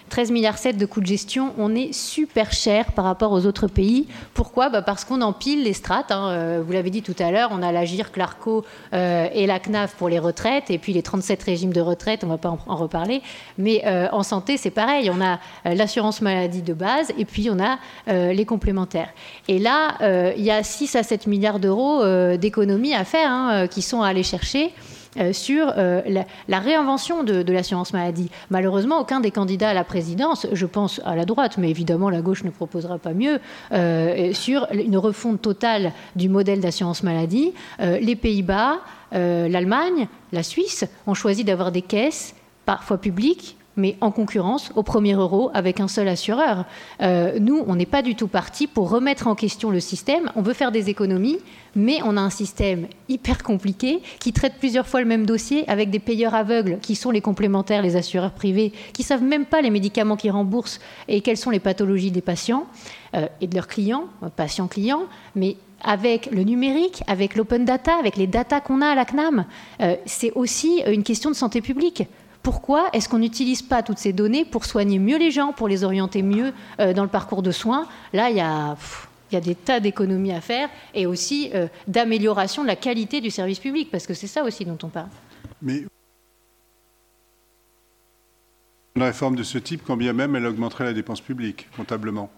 13 milliards 7 de coûts de gestion, on est super cher par rapport aux autres pays. Pourquoi? Bah Parce qu'on empile les strates. Hein. Euh, vous l'avez dit tout à l'heure, on a la GIRC, l'ARCO euh, et la CNAF pour les retraites, et puis les 37 régimes de retraite, on ne va pas en, reparler. Mais euh, en santé, c'est pareil. On a l'assurance maladie de base, et puis on a les complémentaires. Et là, il y a 6 à 7 milliards d'euros d'économies à faire, hein, qui sont à aller chercher. Euh, sur euh, la, réinvention de, l'assurance maladie. Malheureusement, aucun des candidats à la présidence, je pense à la droite, mais évidemment la gauche ne proposera pas mieux, euh, sur une refonte totale du modèle d'assurance maladie. les Pays-Bas, l'Allemagne, la Suisse ont choisi d'avoir des caisses parfois publiques mais en concurrence au premier euro avec un seul assureur. Euh, nous, on n'est pas du tout parti pour remettre en question le système. On veut faire des économies, mais on a un système hyper compliqué qui traite plusieurs fois le même dossier avec des payeurs aveugles qui sont les complémentaires, les assureurs privés, qui savent même pas les médicaments qu'ils remboursent et quelles sont les pathologies des patients euh, et de leurs clients, patients-clients, mais avec le numérique, avec l'open data, avec les data qu'on a à la CNAM, euh, c'est aussi une question de santé publique. Pourquoi est-ce qu'on n'utilise pas toutes ces données pour soigner mieux les gens, pour les orienter mieux euh, dans le parcours de soins? Là, il y a, des tas d'économies à faire et aussi euh, d'amélioration de la qualité du service public, parce que c'est ça aussi dont on parle. Mais une réforme de ce type, quand bien même elle augmenterait la dépense publique, comptablement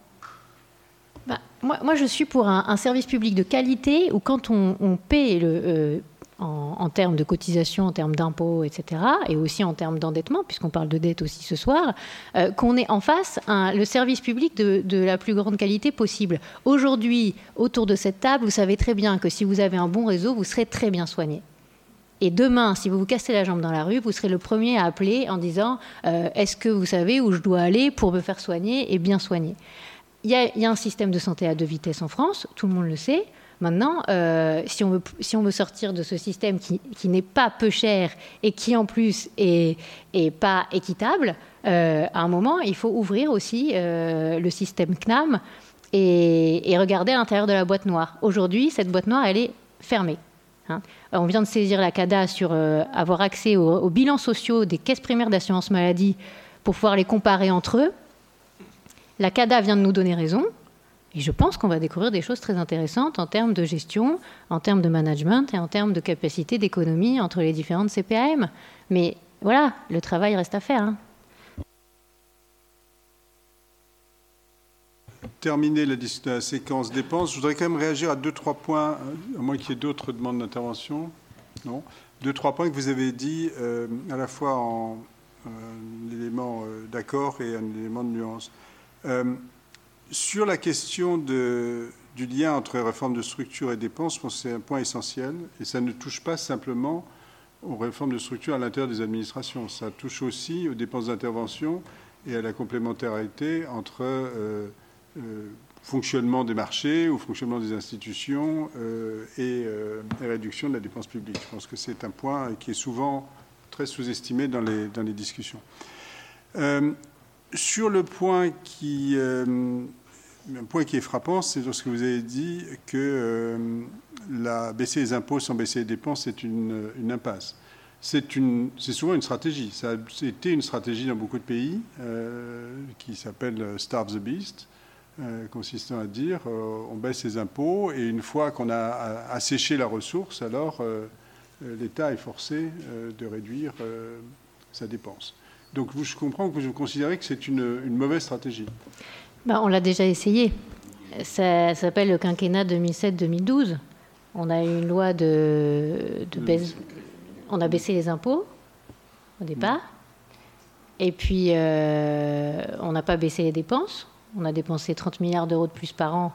bah, moi, je suis pour un, service public de qualité où quand on, on paie le, euh, en, termes de cotisation, en termes d'impôts, etc., et aussi en termes d'endettement, puisqu'on parle de dette aussi ce soir, euh, qu'on ait en face le service public de, la plus grande qualité possible. Aujourd'hui, autour de cette table, vous savez très bien que si vous avez un bon réseau, vous serez très bien soigné. Et demain, si vous vous cassez la jambe dans la rue, vous serez le premier à appeler en disant euh, Est-ce que vous savez où je dois aller pour me faire soigner et bien soigner? Il y, a, il y, a, un système de santé à deux vitesses en France, tout le monde le sait. Maintenant, euh, si, on veut, sortir de ce système qui, n'est pas peu cher et qui en plus est, pas équitable, euh, à un moment, il faut ouvrir aussi euh, le système CNAM et, regarder à l'intérieur de la boîte noire. Aujourd'hui, cette boîte noire, elle est fermée. Hein. On vient de saisir la CADA sur avoir accès aux bilans sociaux des caisses primaires d'assurance maladie pour pouvoir les comparer entre eux. La CADA vient de nous donner raison. Et je pense qu'on va découvrir des choses très intéressantes en termes de gestion, en termes de management et en termes de capacité d'économie entre les différentes CPAM. Mais voilà, le travail reste à faire. Hein. terminer la, séquence dépenses, je voudrais quand même réagir à deux, trois points, à moins qu'il y ait d'autres demandes d'intervention. Non Deux, trois points que vous avez dit euh, à la fois en un élément euh, d'accord et un élément de nuance. Sur la question du lien entre réforme de structure et dépenses, je pense que c'est un point essentiel et ça ne touche pas simplement aux réformes de structure à l'intérieur des administrations, ça touche aussi aux dépenses d'intervention et à la complémentarité entre euh, euh, fonctionnement des marchés ou fonctionnement des institutions euh, et, et, réduction de la dépense publique. Je pense que c'est un point qui est souvent très sous-estimé dans les, dans les discussions. sur le point qui, un point qui est frappant, c'est lorsque vous avez dit que la, baisser les impôts sans baisser les dépenses, c'est une, impasse c'est souvent une stratégie. Ça a été une stratégie dans beaucoup de pays euh, qui s'appelle Starve the Beast, euh, consistant à dire euh, on baisse les impôts et une fois qu'on a asséché la ressource, alors euh, l'État est forcé euh, de réduire sa dépense. Donc je comprends que vous considérez que c'est une, mauvaise stratégie. Ben, on l'a déjà essayé. Ça, ça s'appelle le quinquennat 2007-2012. On a eu une loi de, de baisse on a baissé les impôts au départ. Et puis, euh, on n'a pas baissé les dépenses. On a dépensé 30 milliards d'euros de plus par an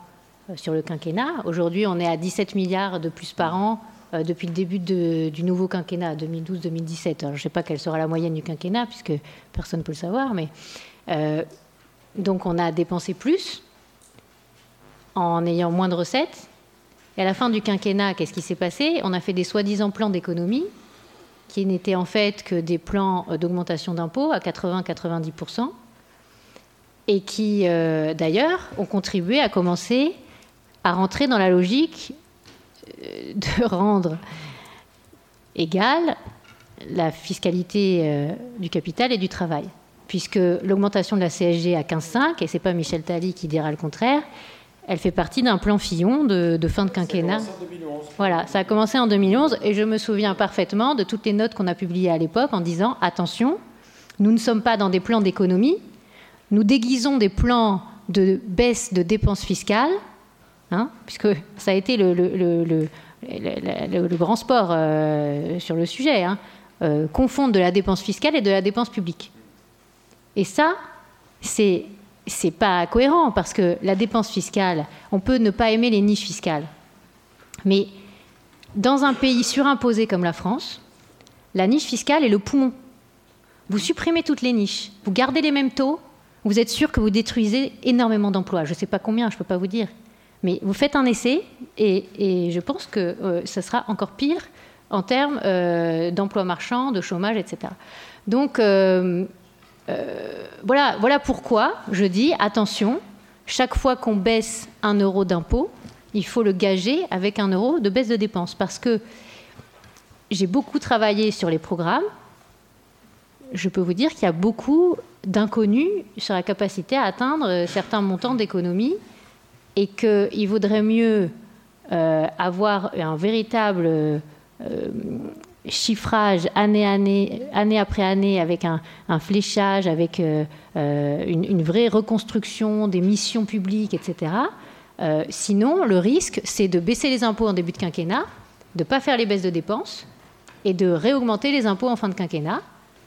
euh, sur le quinquennat. Aujourd'hui, on est à 17 milliards de plus par an euh, depuis le début de, du nouveau quinquennat, 2012-2017. Alors, je ne sais pas quelle sera la moyenne du quinquennat, puisque personne ne peut le savoir. Mais, euh, donc, on a dépensé plus en ayant moins de recettes. Et à la fin du quinquennat, qu'est-ce qui s'est passé? On a fait des soi-disant plans d'économie qui n'étaient en fait que des plans euh, d'augmentation d'impôts à 80-90%, et qui, euh, d'ailleurs, ont contribué à commencer à rentrer dans la logique euh, de *laughs* rendre égale la fiscalité du capital et du travail. Puisque l'augmentation de la CSG à 15,5, et ce n'est pas Michel Tally qui dira le contraire, elle fait partie d'un plan Fillon de, de, fin de quinquennat. Ça voilà, ça a commencé en 2011 et je me souviens parfaitement de toutes les notes qu'on a publiées à l'époque en disant attention, nous ne sommes pas dans des plans d'économie, nous déguisons des plans de baisse de dépenses fiscales, hein, puisque ça a été le, le, le, le grand sport euh, sur le sujet, hein, euh, confondre de la dépense fiscale et de la dépense publique. Et ça, c'est c'est pas cohérent parce que la dépense fiscale, on peut ne pas aimer les niches fiscales. Mais dans un pays surimposé comme la France, la niche fiscale est le poumon. Vous supprimez toutes les niches, vous gardez les mêmes taux, vous êtes sûr que vous détruisez énormément d'emplois. Je ne sais pas combien, je ne peux pas vous dire. Mais vous faites un essai et, et je pense que euh, ça sera encore pire en termes euh, d'emplois marchands, de chômage, etc. Donc, euh, euh, voilà, pourquoi je dis attention, chaque fois qu'on baisse un euro d'impôt, il faut le gager avec un euro de baisse de dépenses. Parce que j'ai beaucoup travaillé sur les programmes. Je peux vous dire qu'il y a beaucoup d'inconnus sur la capacité à atteindre certains montants d'économie et qu'il vaudrait mieux euh, avoir un véritable euh, chiffrage année, après année avec un, fléchage, avec euh, euh, une, vraie reconstruction des missions publiques, etc. Euh, sinon, le risque, c'est de baisser les impôts en début de quinquennat, de ne pas faire les baisses de dépenses et de réaugmenter les impôts en fin de quinquennat,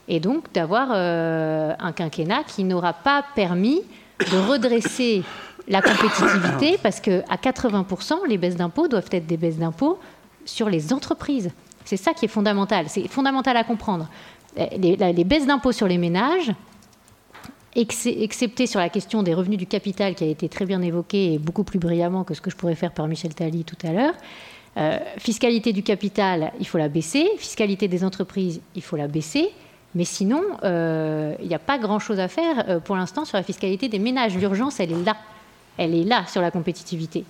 et donc d'avoir un quinquennat qui n'aura pas permis de redresser la compétitivité, parce qu'à 80%, les baisses d'impôts doivent être des baisses d'impôts sur les entreprises. C'est ça qui est fondamental. C'est fondamental à comprendre. Les, les baisses d'impôts sur les ménages, excepté sur la question des revenus du capital qui a été très bien évoquée et beaucoup plus brillamment que ce que je pourrais faire par Michel Tally tout à l'heure. Euh, fiscalité du capital, il faut la baisser. Fiscalité des entreprises, il faut la baisser. Mais sinon, euh, il n'y a pas grand-chose à faire euh, pour l'instant sur la fiscalité des ménages. L'urgence, elle est là. Elle est là sur la compétitivité.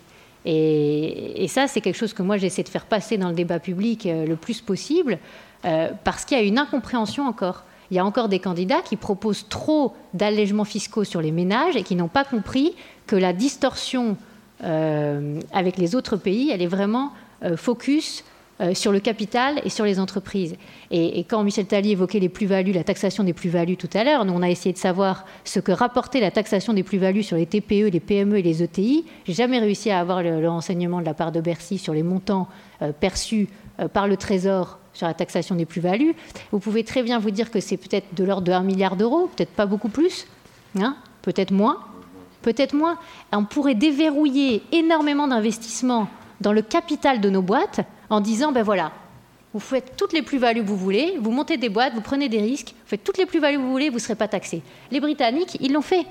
Et, ça, c'est quelque chose que moi, j'essaie de faire passer dans le débat public euh, le plus possible, euh, parce qu'il y a une incompréhension encore. Il y a encore des candidats qui proposent trop d'allègements fiscaux sur les ménages et qui n'ont pas compris que la distorsion euh, avec les autres pays, elle est vraiment euh, focus euh, sur le capital et sur les entreprises. Et, quand Michel Tally évoquait les plus-values, la taxation des plus-values tout à l'heure, nous on a essayé de savoir ce que rapportait la taxation des plus-values sur les TPE, les PME et les ETI. J'ai jamais réussi à avoir le, renseignement de la part de Bercy sur les montants euh, perçus euh, par le Trésor sur la taxation des plus-values. Vous pouvez très bien vous dire que c'est peut-être de l'ordre de 1 milliard d'euros, peut-être pas beaucoup plus, hein, peut-être moins, peut-être moins. On pourrait déverrouiller énormément d'investissements dans le capital de nos boîtes en disant, ben voilà, vous faites toutes les plus-values que vous voulez, vous montez des boîtes, vous prenez des risques, vous faites toutes les plus-values que vous voulez, vous ne serez pas taxé. Les Britanniques, ils l'ont fait.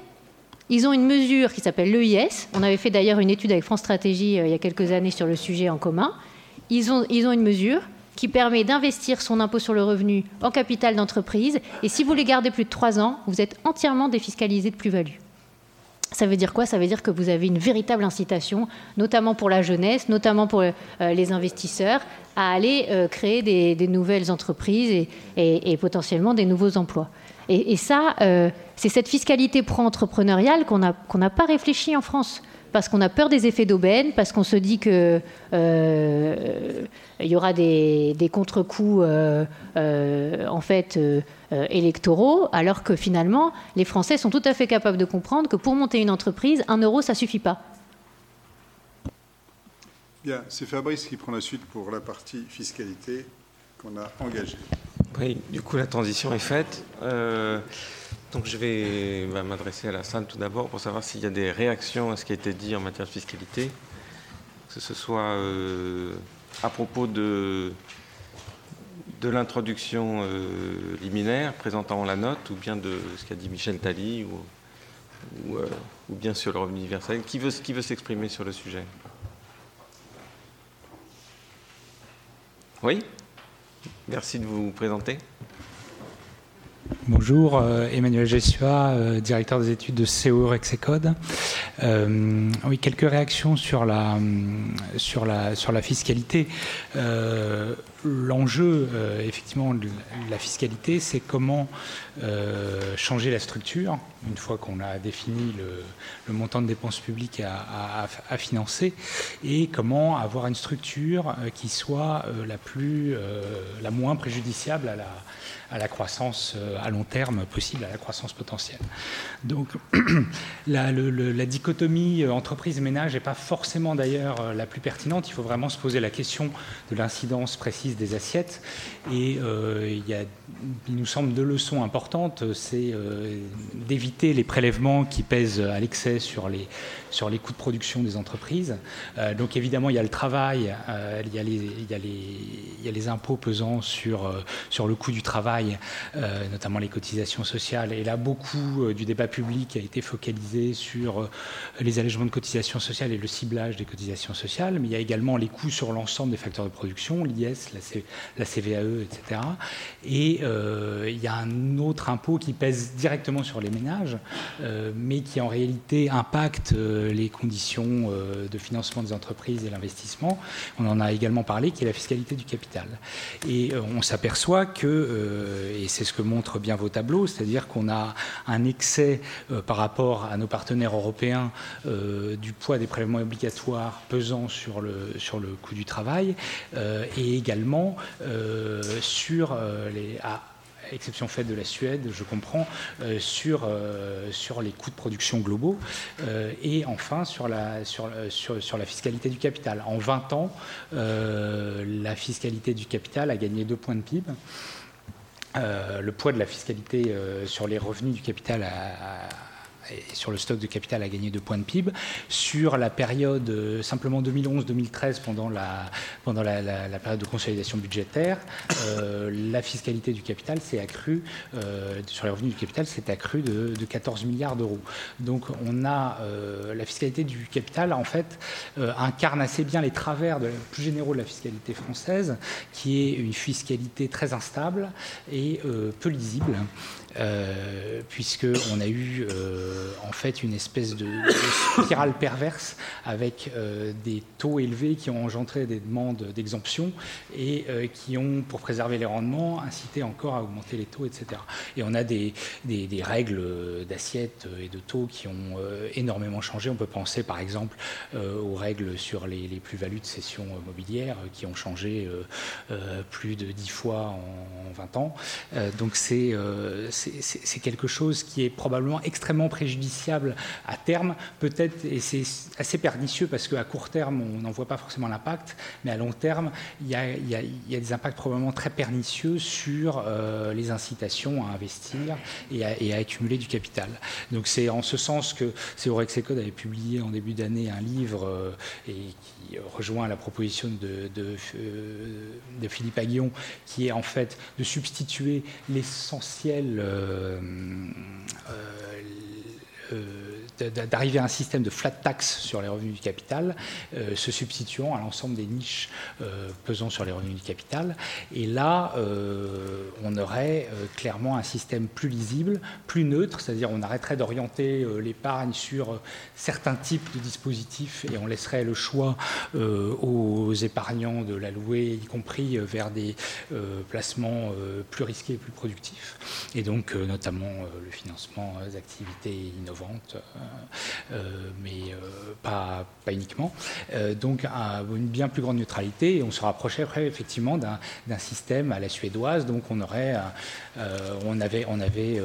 Ils ont une mesure qui s'appelle l'EIS. On avait fait d'ailleurs une étude avec France Stratégie euh, il y a quelques années sur le sujet en commun. Ils ont, ils ont une mesure qui permet d'investir son impôt sur le revenu en capital d'entreprise. Et si vous les gardez plus de trois ans, vous êtes entièrement défiscalisé de plus-value. Ça veut dire quoi? Ça veut dire que vous avez une véritable incitation, notamment pour la jeunesse, notamment pour euh, les investisseurs, à aller euh, créer des, nouvelles entreprises et, potentiellement des nouveaux emplois. Et, ça, euh, c'est cette fiscalité pro-entrepreneuriale qu'on n'a pas réfléchi en France parce qu'on a peur des effets d'aubaine, parce qu'on se dit qu'il euh, y aura des, contre-coups euh, euh, en fait électoraux, alors que finalement, les Français sont tout à fait capables de comprendre que pour monter une entreprise, un euro, ça suffit pas. Bien, c'est Fabrice qui prend la suite pour la partie fiscalité qu'on a engagée. Oui, du coup, la transition est faite. Donc je vais m'adresser à la salle tout d'abord pour savoir s'il y a des réactions à ce qui a été dit en matière de fiscalité, que ce soit euh, à propos de, de l'introduction euh, liminaire présentant la note, ou bien de ce qu'a dit Michel Tally, ou, ou, euh, bien sur le revenu universel. Qui veut s'exprimer sur le sujet? Oui? Merci de vous présenter. Bonjour, euh, Emmanuel Gessua, euh, directeur des études de CO Rexecode. Euh, oui, quelques réactions sur la, sur la, sur la fiscalité. L'enjeu, effectivement, de la fiscalité, c'est comment changer la structure, une fois qu'on a défini le, montant de dépenses publiques à, financer, et comment avoir une structure qui soit la, plus, la moins préjudiciable à la à la croissance euh, à long terme possible, à la croissance potentielle. Donc *clears throat* la, la dichotomie euh, entreprise-ménage n'est pas forcément d'ailleurs euh, la plus pertinente. Il faut vraiment se poser la question de l'incidence précise des assiettes. Et a, il nous semble deux leçons importantes. C'est d'éviter les prélèvements qui pèsent à l'excès sur les, sur les coûts de production des entreprises. donc évidemment, il y a le travail, il, y a les, il, y a les, il y a les impôts pesant sur, sur le coût du travail euh, notamment les cotisations sociales. Et là, beaucoup euh, du débat public a été focalisé sur euh, les allègements de cotisations sociales et le ciblage des cotisations sociales, mais il y a également les coûts sur l'ensemble des facteurs de production, l'IS, la, CVAE, etc. Et il y a un autre impôt qui pèse directement sur les ménages, mais qui en réalité impacte les conditions de financement des entreprises et l'investissement. On en a également parlé, qui est la fiscalité du capital. Et on s'aperçoit que euh, et c'est ce que montrent bien vos tableaux, c'est-à-dire qu'on a un excès euh, par rapport à nos partenaires européens euh, du poids des prélèvements obligatoires pesant sur le, sur le coût du travail et également sur les... À, exception faite de la Suède, je comprends, sur, sur les coûts de production globaux et enfin sur la, sur, sur, sur, la fiscalité du capital. En 20 ans, la fiscalité du capital a gagné 2 points de PIB. Euh, le poids de la fiscalité euh, sur les revenus du capital a, sur le stock de capital a gagné 2 points de PIB. Sur la période euh, simplement 2011-2013, pendant, la, période de consolidation budgétaire, euh, la fiscalité du capital s'est accrue, euh, sur les revenus du capital, s'est accrue de, 14 milliards d'euros. Donc on a la fiscalité du capital, en fait, incarne assez bien les travers plus généraux de la fiscalité française, qui est une fiscalité très instable et peu lisible. Puisqu'on a eu en fait une espèce de, spirale perverse avec des taux élevés qui ont engendré des demandes d'exemption et qui ont, pour préserver les rendements, incité encore à augmenter les taux, etc. Et on a des, des, règles d'assiette et de taux qui ont énormément changé. On peut penser par exemple aux règles sur les, plus-values de cession mobilière qui ont changé plus de 10 fois en, 20 ans. Euh, donc euh, c'est quelque chose qui est probablement extrêmement préjudiciable à terme, peut-être, et c'est assez pernicieux parce qu'à court terme, on n'en voit pas forcément l'impact, mais à long terme, il y, a, des impacts probablement très pernicieux sur euh, les incitations à investir et à, accumuler du capital. Donc c'est en ce sens que Ceorex Code avait publié en début d'année un livre et qui rejoint la proposition de, de, de Philippe Aguillon, qui est en fait de substituer l'essentiel euh, euh, euh, d'arriver à un système de flat tax sur les revenus du capital, euh, se substituant à l'ensemble des niches euh, pesant sur les revenus du capital. Et là, euh, on aurait clairement un système plus lisible, plus neutre, c'est-à-dire on arrêterait d'orienter l'épargne sur certains types de dispositifs et on laisserait le choix aux épargnants de la louer, y compris vers des placements plus risqués et plus productifs. Et donc, notamment le financement d'activités innovantes mais euh, pas, pas, uniquement. Euh, donc une bien plus grande neutralité et on se rapprocherait effectivement d'un système à la suédoise. Donc on aurait, on avait, on avait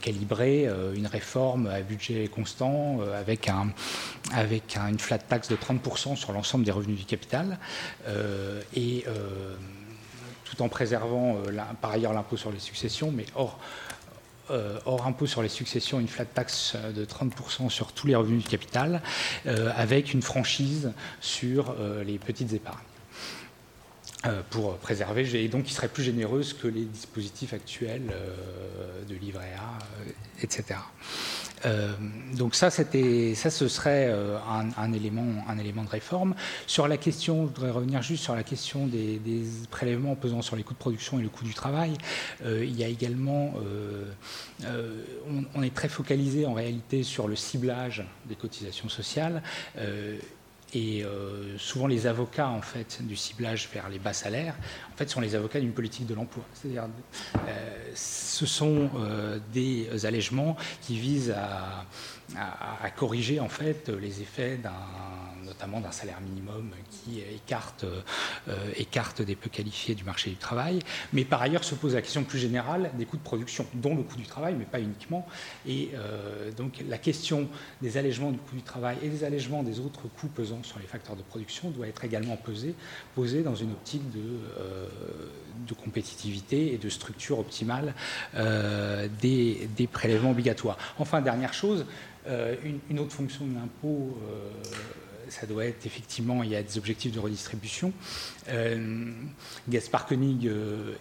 calibré une réforme à budget constant avec, un, avec une flat tax de 30% sur l'ensemble des revenus du capital et tout en préservant par ailleurs l'impôt sur les successions, mais hors euh, hors impôt sur les successions, une flat tax euh, de 30% sur tous les revenus du capital, euh, avec une franchise sur les petites épargnes. pour préserver, et donc qui serait plus généreuse que les dispositifs actuels de livret A, etc. Euh, donc ça, c'était, ça, ce serait euh, un, élément, un élément de réforme. Sur la question, je voudrais revenir juste sur la question des, prélèvements pesant sur les coûts de production et le coût du travail. Euh, il y a également, on, on, est très focalisé en réalité sur le ciblage des cotisations sociales. Et euh, souvent, les avocats en fait du ciblage vers les bas salaires, en fait, sont les avocats d'une politique de l'emploi. C'est-à-dire, euh, ce sont euh, des allègements qui visent à, à, corriger en fait les effets d'un notamment d'un salaire minimum qui écarte, euh, écarte des peu qualifiés du marché du travail, mais par ailleurs se pose la question plus générale des coûts de production, dont le coût du travail, mais pas uniquement. Et euh, donc la question des allègements du coût du travail et des allègements des autres coûts pesant sur les facteurs de production doit être également posée, posée dans une optique de, euh, de compétitivité et de structure optimale des, prélèvements obligatoires. Enfin, dernière chose, une, autre fonction de l'impôt, ça doit être effectivement, il y a des objectifs de redistribution. Euh, Gaspard Koenig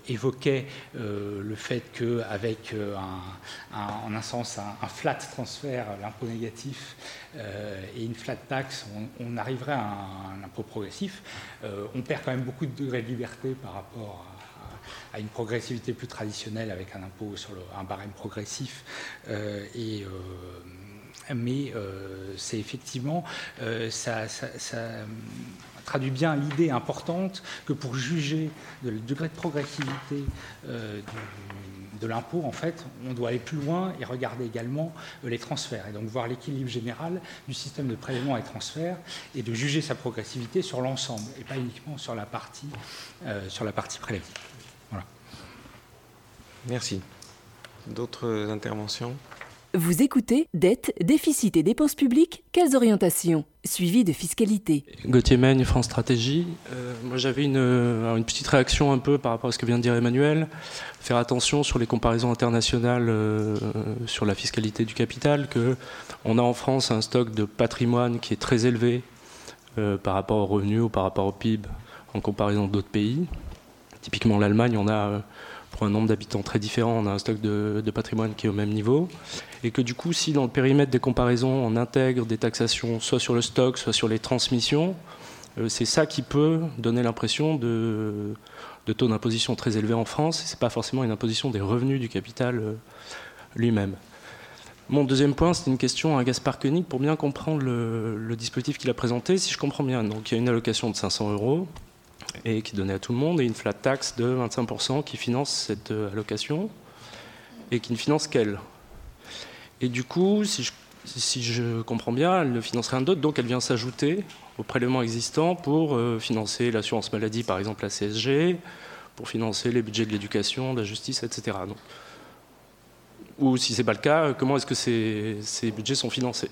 évoquait le fait qu'avec, un, en un sens, un, flat transfert, l'impôt négatif, et une flat tax, on, arriverait à un, impôt progressif. on perd quand même beaucoup de degrés de liberté par rapport à une progressivité plus traditionnelle avec un impôt sur un barème progressif et mais euh, c'est effectivement, euh, ça, traduit bien l'idée importante que pour juger le degré de progressivité euh, de l'impôt, en fait, on doit aller plus loin et regarder également les transferts, et donc voir l'équilibre général du système de prélèvement et transfert, et de juger sa progressivité sur l'ensemble, et pas uniquement sur la partie, sur la partie prélevée. Voilà. Merci. D'autres interventions? Vous écoutez Dette, déficit et dépenses publiques, quelles orientations? Suivi de fiscalité. Gauthier Meigne, France Stratégie. Euh, moi j'avais une, euh, une, petite réaction un peu par rapport à ce que vient de dire Emmanuel. Faire attention sur les comparaisons internationales euh, sur la fiscalité du capital, que on a en France un stock de patrimoine qui est très élevé par rapport aux revenus ou par rapport au PIB en comparaison d'autres pays. Typiquement l'Allemagne, on a pour un nombre d'habitants très différent, on a un stock de, patrimoine qui est au même niveau. Et que du coup, si dans le périmètre des comparaisons, on intègre des taxations soit sur le stock, soit sur les transmissions, euh, c'est ça qui peut donner l'impression de, taux d'imposition très élevés en France. Ce n'est pas forcément une imposition des revenus du capital euh, lui-même. Mon deuxième point, c'est une question à Gaspard Koenig pour bien comprendre le, dispositif qu'il a présenté. Si je comprends bien, donc il y a une allocation de 500 euros et qui donnée à tout le monde et une flat tax de 25% qui finance cette euh, allocation et qui ne finance qu'elle. Et du coup, si je, comprends bien, elle ne financerait un d'autre, donc elle vient s'ajouter au prélèvement existant pour euh, financer l'assurance maladie, par exemple la CSG, pour financer les budgets de l'éducation, de la justice, etc. Donc, ou si ce n'est pas le cas, comment est-ce que ces, ces, budgets sont financés?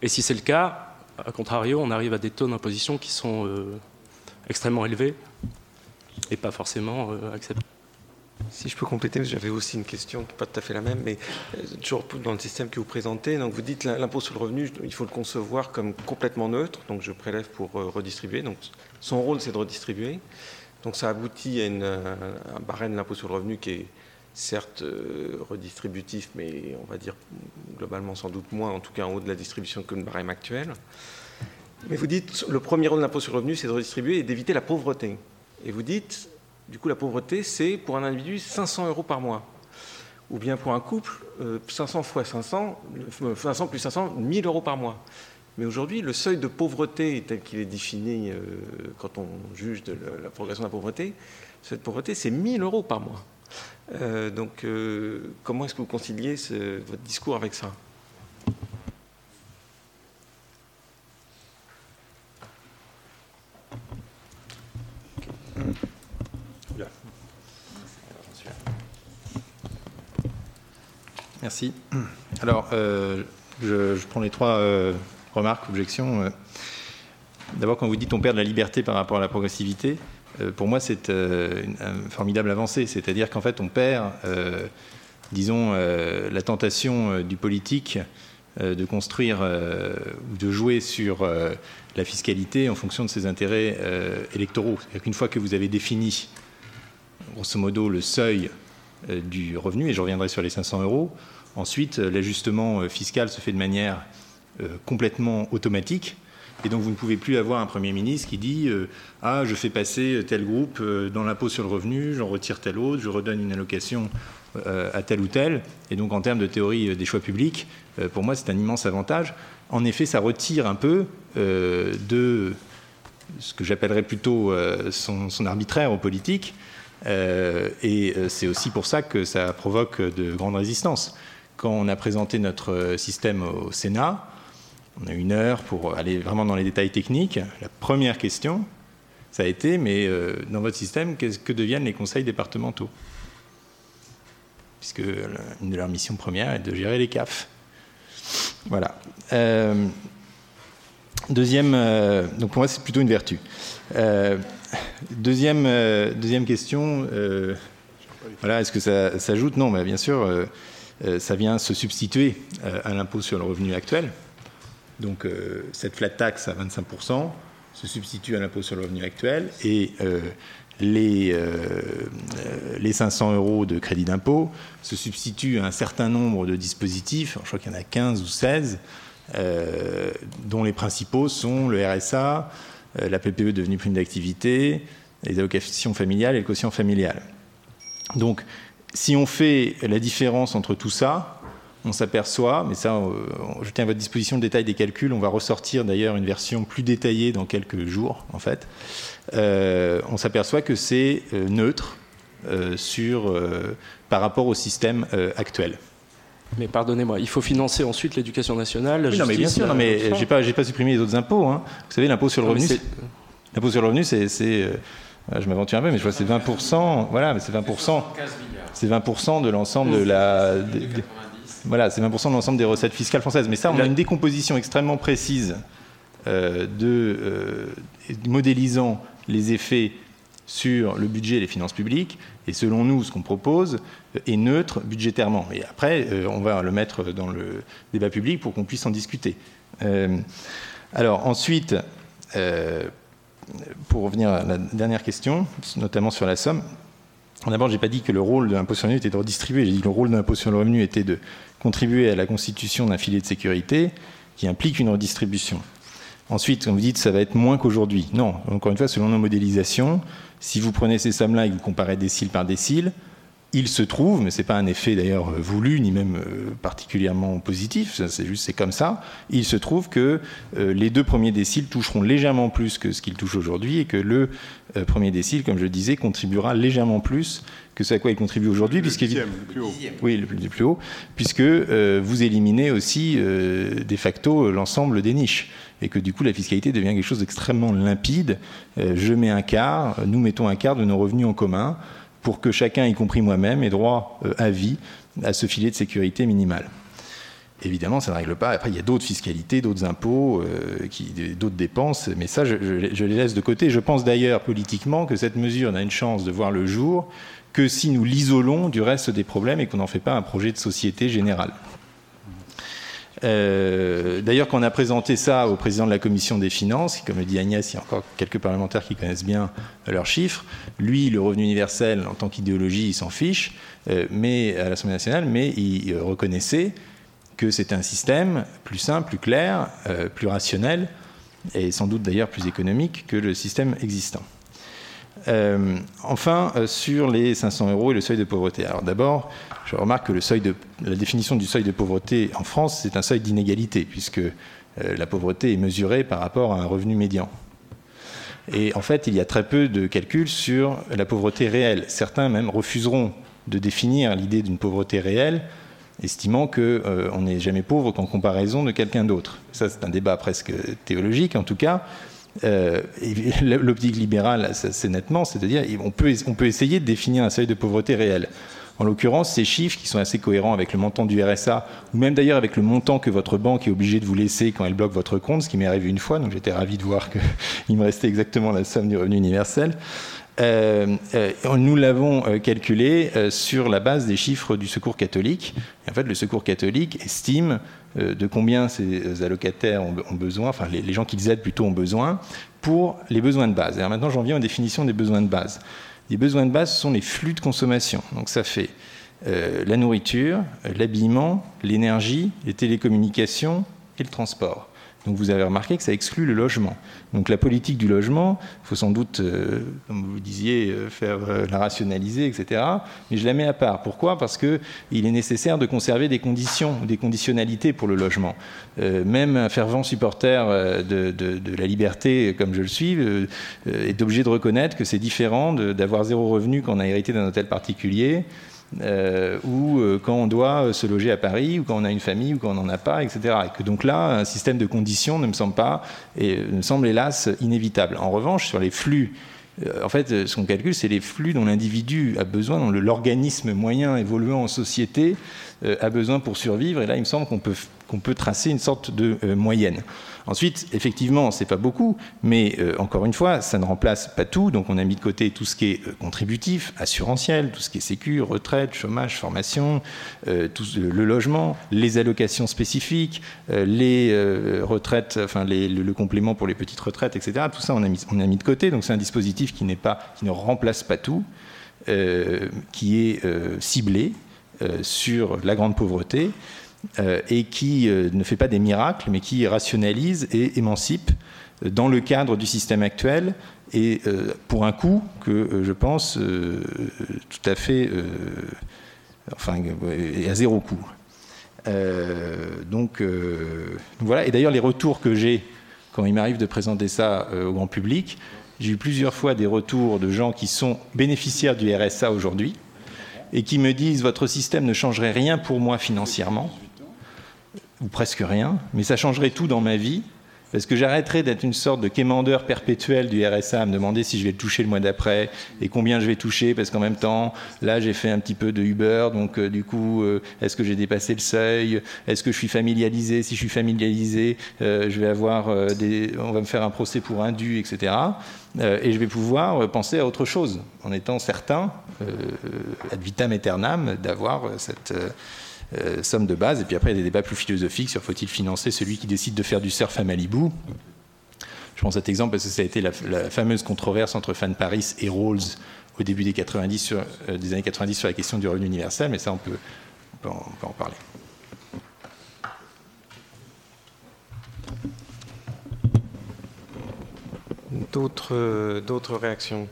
Et si c'est le cas, à contrario, on arrive à des taux d'imposition qui sont euh, extrêmement élevés et pas forcément euh, acceptés. Si je peux compléter, j'avais aussi une question qui n'est pas tout à fait la même, mais euh, toujours dans le système que vous présentez. Donc vous dites l'impôt sur le revenu, il faut le concevoir comme complètement neutre. Donc je prélève pour redistribuer. Donc son rôle, c'est de redistribuer. Donc ça aboutit à un barème de l'impôt sur le revenu qui est certes euh, redistributif, mais on va dire globalement sans doute moins, en tout cas en haut de la distribution que le barème actuel. Mais vous dites, le premier rôle de l'impôt sur le revenu, c'est de redistribuer et d'éviter la pauvreté. Et vous dites, du coup, la pauvreté, c'est pour un individu 500 euros par mois. Ou bien pour un couple, 500 fois 500, 500 plus 500, 1000 euros par mois. Mais aujourd'hui, le seuil de pauvreté tel qu'il est défini euh, quand on juge de la progression de la pauvreté, cette pauvreté, c'est 1000 euros par mois. Euh, donc, euh, comment est-ce que vous conciliez votre discours avec ça? Merci. Alors, euh, je, prends les trois remarques, objections. D'abord, quand vous dites on perd de la liberté par rapport à la progressivité, euh, pour moi, c'est euh, une, formidable avancée. C'est-à-dire qu'en fait, on perd, euh, disons, la tentation du politique de construire ou de jouer sur la fiscalité en fonction de ses intérêts électoraux. C'est-à-dire qu'une fois que vous avez défini, grosso modo, le seuil du revenu, et je reviendrai sur les 500 euros, ensuite, l'ajustement fiscal se fait de manière complètement automatique et donc vous ne pouvez plus avoir un Premier ministre qui dit euh, Ah, je fais passer tel groupe euh, dans l'impôt sur le revenu, j'en retire tel autre, je redonne une allocation euh, à tel ou tel. Et donc en termes de théorie des choix publics, pour moi c'est un immense avantage. En effet, ça retire un peu de ce que j'appellerais plutôt son, arbitraire aux politiques. et c'est aussi pour ça que ça provoque de grandes résistances. Quand on a présenté notre système au Sénat, on a une heure pour aller vraiment dans les détails techniques. La première question, ça a été, mais euh, dans votre système, que deviennent les conseils départementaux? Puisque une de leurs missions premières est de gérer les CAF. Voilà. Euh, deuxième, euh, donc pour moi, c'est plutôt une vertu. deuxième, deuxième question, voilà, est-ce que ça s'ajoute? Non, mais bien sûr, ça vient se substituer à l'impôt sur le revenu actuel. Donc euh, cette flat tax à 25% se substitue à l'impôt sur le revenu actuel et euh, les, euh, les 500 euros de crédit d'impôt se substituent à un certain nombre de dispositifs, je crois qu'il y en a 15 ou 16, dont les principaux sont le RSA, la PPE devenue prime d'activité, les allocations familiales et le quotient familial. Donc si on fait la différence entre tout ça, on s'aperçoit, mais ça, euh, je tiens à votre disposition le détail des calculs. On va ressortir d'ailleurs une version plus détaillée dans quelques jours, en fait. Euh, on s'aperçoit que c'est euh, neutre sur, par rapport au système actuel. Mais pardonnez-moi, il faut financer ensuite l'éducation nationale. La non, mais bien sûr, non, mais j'ai pas, j'ai pas supprimé les autres impôts. Hein. Vous savez, l'impôt sur le revenu, l'impôt sur le revenu, c'est, je m'aventure un peu, mais je vois c'est 20 Voilà, mais c'est 20 C'est 20 de l'ensemble de la. Voilà, c'est 20% de l'ensemble des recettes fiscales françaises. Mais ça, on a une décomposition extrêmement précise euh, de, euh, modélisant les effets sur le budget et les finances publiques. Et selon nous, ce qu'on propose est neutre budgétairement. Et après, euh, on va le mettre dans le débat public pour qu'on puisse en discuter. alors ensuite, pour revenir à la dernière question, notamment sur la somme, D'abord, je n'ai pas dit que le rôle de l'impôt sur le revenu était de redistribuer, j'ai dit que le rôle de l'impôt sur le revenu était de contribuer à la constitution d'un filet de sécurité qui implique une redistribution. Ensuite, on vous dites que ça va être moins qu'aujourd'hui. Non, encore une fois, selon nos modélisations, si vous prenez ces sommes-là et que vous comparez décile par décile, Il se trouve, mais ce n'est pas un effet d'ailleurs voulu ni même euh, particulièrement positif, c'est juste c'est comme ça. Il se trouve que euh, les deux premiers déciles toucheront légèrement plus que ce qu'ils touchent aujourd'hui et que le euh, premier décile, comme je le disais, contribuera légèrement plus que ce à quoi il contribue aujourd'hui, puisque le plus haut. Oui, le plus, plus haut, puisque vous éliminez aussi de facto l'ensemble des niches et que du coup la fiscalité devient quelque chose d'extrêmement limpide. je mets un quart, nous mettons un quart de nos revenus en commun pour que chacun, y compris moi-même, ait droit euh, à vie à ce filet de sécurité minimal. Évidemment, ça ne règle pas. Après, il y a d'autres fiscalités, d'autres impôts, euh, d'autres dépenses, mais ça, je, les laisse de côté. Je pense d'ailleurs politiquement que cette mesure n'a une chance de voir le jour que si nous l'isolons du reste des problèmes et qu'on n'en fait pas un projet de société générale. Euh, d'ailleurs, quand on a présenté ça au président de la commission des finances, comme le dit Agnès, il y a encore quelques parlementaires qui connaissent bien leurs chiffres. Lui, le revenu universel, en tant qu'idéologie, il s'en fiche, euh, mais à l'Assemblée nationale, mais il reconnaissait que c'était un système plus simple, plus clair, euh, plus rationnel, et sans doute d'ailleurs plus économique que le système existant. Enfin, sur les 500 euros et le seuil de pauvreté. Alors d'abord, je remarque que la définition du seuil de pauvreté en France, c'est un seuil d'inégalité, puisque euh, la pauvreté est mesurée par rapport à un revenu médian. Et en fait, il y a très peu de calculs sur la pauvreté réelle. Certains même refuseront de définir l'idée d'une pauvreté réelle, estimant qu'on euh, n'est jamais pauvre qu'en comparaison de quelqu'un d'autre. Ça, c'est un débat presque théologique, en tout cas. Euh, *laughs* l'optique libérale, c'est nettement, c'est-à-dire on peut, essayer de définir un seuil de pauvreté réel. En l'occurrence, ces chiffres qui sont assez cohérents avec le montant du RSA, ou même d'ailleurs avec le montant que votre banque est obligée de vous laisser quand elle bloque votre compte, ce qui m'est arrivé une fois, donc j'étais ravi de voir qu'il *laughs* me restait exactement la somme du revenu universel. Euh, euh, nous l'avons calculé sur la base des chiffres du Secours catholique. en fait, le Secours catholique estime de combien ces allocataires ont, besoin, enfin les, les gens qu'ils aident plutôt ont besoin, pour les besoins de base. Alors maintenant, j'en viens aux définitions des besoins de base. Les besoins de base sont les flux de consommation. Donc ça fait euh, la nourriture, l'habillement, l'énergie, les télécommunications et le transport. Donc vous avez remarqué que ça exclut le logement. Donc la politique du logement, il faut sans doute, euh, comme vous le disiez, euh, faire euh, la rationaliser, etc. Mais je la mets à part. Pourquoi? Parce qu'il est nécessaire de conserver des conditions, des conditionnalités pour le logement. même un fervent supporter de, la liberté, comme je le suis, est obligé de reconnaître que c'est différent d'avoir zéro revenu quand on a hérité d'un hôtel particulier euh, ou euh, quand on doit se loger à Paris, ou quand on a une famille, ou quand on n'en a pas, etc. Et que donc là, un système de conditions ne me semble pas, et me semble hélas inévitable. En revanche, sur les flux, euh, en fait, ce qu'on calcule, c'est les flux dont l'individu a besoin, dont l'organisme moyen évoluant en société a besoin pour survivre. Et là, il me semble qu'on peut, qu'on peut tracer une sorte de moyenne. Ensuite, effectivement, c'est pas beaucoup, mais euh, encore une fois, ça ne remplace pas tout. Donc, on a mis de côté tout ce qui est euh, contributif, assurantiel, tout ce qui est sécu, retraite, chômage, formation, euh, tout, le logement, les allocations spécifiques, les retraites, enfin le, complément pour les petites retraites, etc. Tout ça, on a mis, on a mis de côté. Donc, c'est un dispositif qui n'est pas, qui ne remplace pas tout, qui est ciblé sur la grande pauvreté. Euh, et qui euh, ne fait pas des miracles, mais qui rationalise et émancipe euh, dans le cadre du système actuel. Et pour un coût que je pense tout à fait, enfin, à zéro coût. donc voilà, et d'ailleurs les retours que j'ai quand il m'arrive de présenter ça au grand public, j'ai eu plusieurs fois des retours de gens qui sont bénéficiaires du RSA aujourd'hui et qui me disent votre système ne changerait rien pour moi financièrement ou presque rien, mais ça changerait tout dans ma vie, parce que j'arrêterais d'être une sorte de quémandeur perpétuel du RSA, à me demander si je vais le toucher le mois d'après et combien je vais toucher, parce qu'en même temps, là, j'ai fait un petit peu de Uber, donc euh, du coup, euh, est-ce que j'ai dépassé le seuil? Est-ce que je suis familialisé? Si je suis familialisé, euh, je vais avoir des, on va me faire un procès pour indu, etc. et je vais pouvoir penser à autre chose, en étant certain, ad vitam aeternam, d'avoir cette euh, somme de base. Et puis après, il y a des débats plus philosophiques sur faut-il financer celui qui décide de faire du surf à Malibu. Je prends cet exemple parce que ça a été la, fameuse controverse entre Fan Paris et Rawls au début des, 90 sur, euh, années 90 sur la question du revenu universel, mais ça, on peut, en parler. D'autres réactions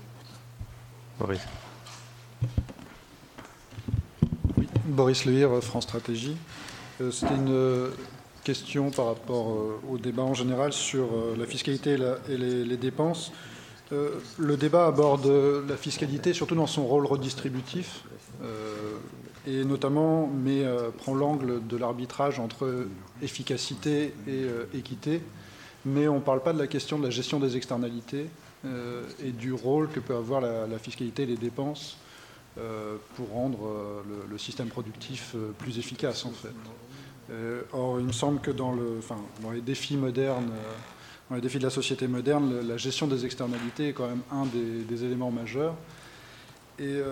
Boris Boris Lehir, France Stratégie. C'était une question par rapport au débat en général sur la fiscalité et, les, dépenses. le débat aborde la fiscalité surtout dans son rôle redistributif et notamment mais prend l'angle de l'arbitrage entre efficacité et équité. Mais on ne parle pas de la question de la gestion des externalités et du rôle que peut avoir la fiscalité et les dépenses euh, pour rendre euh, le, système productif euh, plus efficace en fait. or, il me semble que dans, les défis modernes, dans les défis de la société moderne, la gestion des externalités est quand même un des, éléments majeurs. Et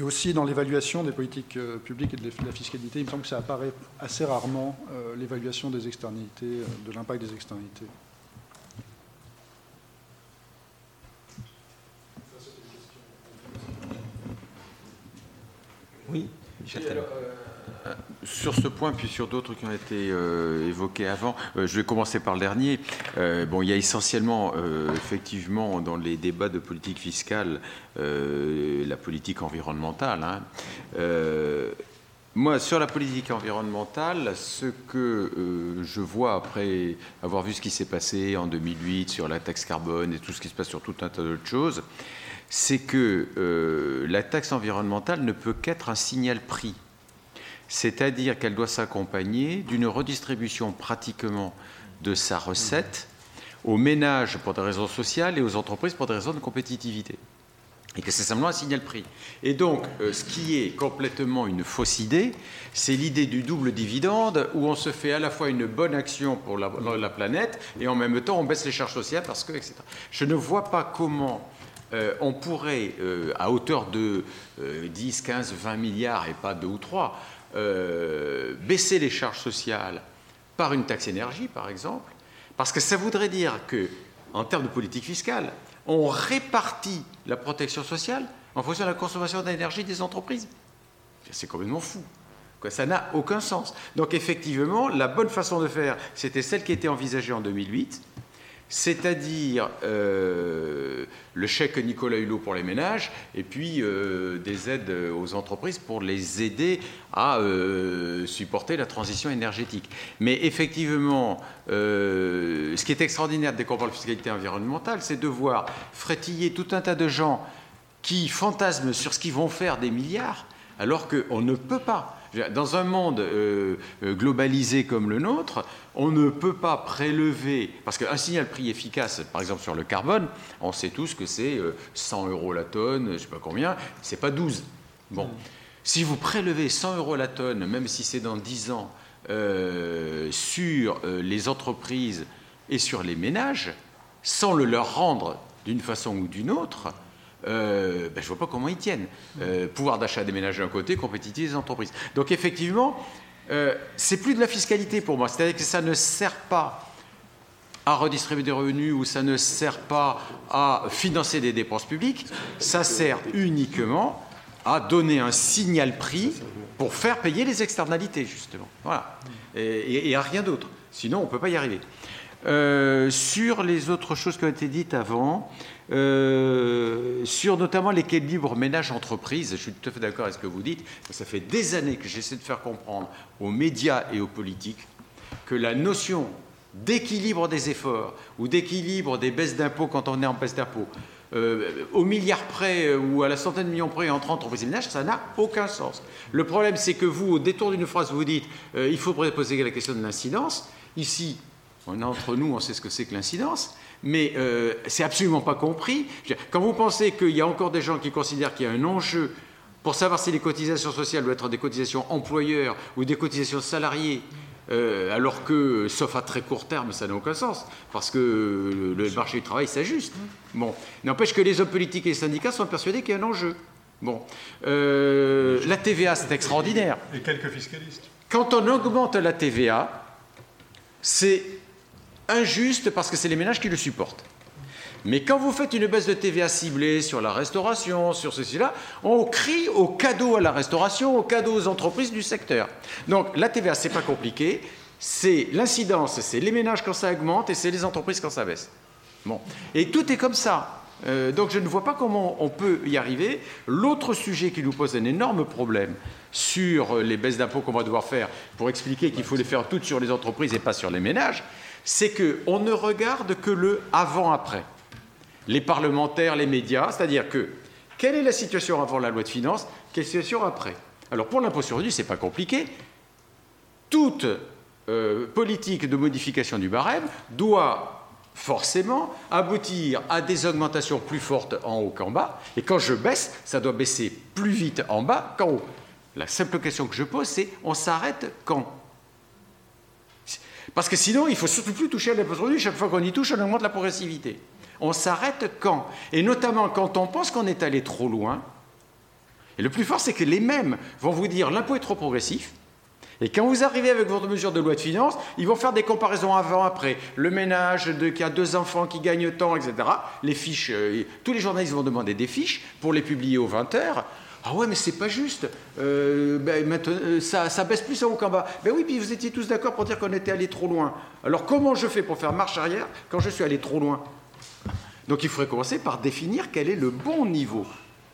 aussi dans l'évaluation des politiques publiques et de la fiscalité, il me semble que ça apparaît assez rarement, l'évaluation des externalités, de l'impact des externalités. Oui, euh, sur ce point, puis sur d'autres qui ont été euh, évoqués avant, euh, je vais commencer par le dernier. bon, il y a essentiellement, effectivement, dans les débats de politique fiscale, la politique environnementale. Hein. moi, sur la politique environnementale, ce que je vois après avoir vu ce qui s'est passé en 2008 sur la taxe carbone et tout ce qui se passe sur tout un tas d'autres choses, c'est que euh, la taxe environnementale ne peut qu'être un signal prix. C'est-à-dire qu'elle doit s'accompagner d'une redistribution pratiquement de sa recette aux ménages pour des raisons sociales et aux entreprises pour des raisons de compétitivité. Et que c'est simplement un signal prix. Et donc, euh, ce qui est complètement une fausse idée, c'est l'idée du double dividende où on se fait à la fois une bonne action pour la, la planète et en même temps on baisse les charges sociales parce que, etc. Je ne vois pas comment euh, on pourrait, euh, à hauteur de 10, 15, 20 milliards et pas 2 ou 3, euh, baisser les charges sociales par une taxe énergie, par exemple, parce que ça voudrait dire que, en termes de politique fiscale, on répartit la protection sociale en fonction de la consommation d'énergie des entreprises. C'est complètement fou. Ça n'a aucun sens. Donc effectivement, la bonne façon de faire, c'était celle qui était envisagée en 2008, c'est-à-dire euh, le chèque Nicolas Hulot pour les ménages et puis euh, des aides aux entreprises pour les aider à euh, supporter la transition énergétique. Mais effectivement, ce qui est extraordinaire dès qu'on parle de fiscalité environnementale, c'est de voir frétiller tout un tas de gens qui fantasment sur ce qu'ils vont faire des milliards alors qu'on ne peut pas. Dans un monde euh, euh, globalisé comme le nôtre, on ne peut pas prélever, parce qu'un signal prix efficace, par exemple sur le carbone, on sait tous que c'est 100 euh, euros la tonne, je ne sais pas combien, c'est pas 12. Bon, si vous prélevez 100 euros la tonne, même si c'est dans 10 ans, sur les entreprises et sur les ménages, sans le leur rendre d'une façon ou d'une autre, euh, ben, je ne vois pas comment ils tiennent. Euh, pouvoir d'achat des ménages d'un côté, compétitivité des entreprises. Donc effectivement, euh, c'est plus de la fiscalité pour moi. C'est-à-dire que ça ne sert pas à redistribuer des revenus ou ça ne sert pas à financer des dépenses publiques, ça sert uniquement à donner un signal prix pour faire payer les externalités, justement. Voilà. Et, à rien d'autre. Sinon, on ne peut pas y arriver. sur les autres choses qui ont été dites avant, euh, sur notamment l'équilibre ménage-entreprise. Je suis tout à fait d'accord avec ce que vous dites. Ça fait des années que j'essaie de faire comprendre aux médias et aux politiques que la notion d'équilibre des efforts ou d'équilibre des baisses d'impôts quand on est en baisse d'impôts, euh, au milliard près euh, ou à la centaine de millions près entre entreprises et ménages, ça n'a aucun sens. Le problème, c'est que vous, au détour d'une phrase, vous dites il faut poser la question de l'incidence. Ici, on est entre nous, on sait ce que c'est que l'incidence mais euh, c'est absolument pas compris. Quand vous pensez qu'il y a encore des gens qui considèrent qu'il y a un enjeu pour savoir si les cotisations sociales doivent être des cotisations employeurs ou des cotisations salariés, euh, alors que, sauf à très court terme, ça n'a aucun sens, parce que le, marché du travail s'ajuste. Bon, n'empêche que les hommes politiques et les syndicats sont persuadés qu'il y a un enjeu. Bon, euh, la TVA, c'est extraordinaire. Et quelques fiscalistes. Quand on augmente la TVA, c'est injuste parce que c'est les ménages qui le supportent. Mais quand vous faites une baisse de TVA ciblée sur la restauration, sur ceci-là, on crie au cadeau à la restauration, au cadeau aux entreprises du secteur. Donc la TVA, c'est pas compliqué. C'est l'incidence, c'est les ménages quand ça augmente et c'est les entreprises quand ça baisse. Bon. Et tout est comme ça. Euh, donc je ne vois pas comment on peut y arriver. L'autre sujet qui nous pose un énorme problème sur les baisses d'impôts qu'on va devoir faire pour expliquer qu'il faut les faire toutes sur les entreprises et pas sur les ménages, c'est qu'on ne regarde que le avant-après. Les parlementaires, les médias, c'est-à-dire que quelle est la situation avant la loi de finances, quelle est la situation après? Alors pour l'impôt sur le ce n'est pas compliqué. Toute euh, politique de modification du barème doit forcément aboutir à des augmentations plus fortes en haut qu'en bas. Et quand je baisse, ça doit baisser plus vite en bas qu'en haut. La simple question que je pose, c'est on s'arrête quand? Parce que sinon, il faut surtout plus toucher à l'impôt sur Chaque fois qu'on y touche, on augmente la progressivité. On s'arrête quand? Et notamment quand on pense qu'on est allé trop loin. Et le plus fort, c'est que les mêmes vont vous dire l'impôt est trop progressif. Et quand vous arrivez avec votre mesure de loi de finances, ils vont faire des comparaisons avant-après. Le ménage de, qui a deux enfants qui gagne tant, etc. Les fiches, euh, tous les journalistes vont demander des fiches pour les publier aux 20 heures. Ah ouais, mais c'est pas juste. Euh, ben, euh, ça, baisse plus en haut qu'en bas. Ben oui, puis vous étiez tous d'accord pour dire qu'on était allé trop loin. Alors comment je fais pour faire marche arrière quand je suis allé trop loin? Donc il faudrait commencer par définir quel est le bon niveau.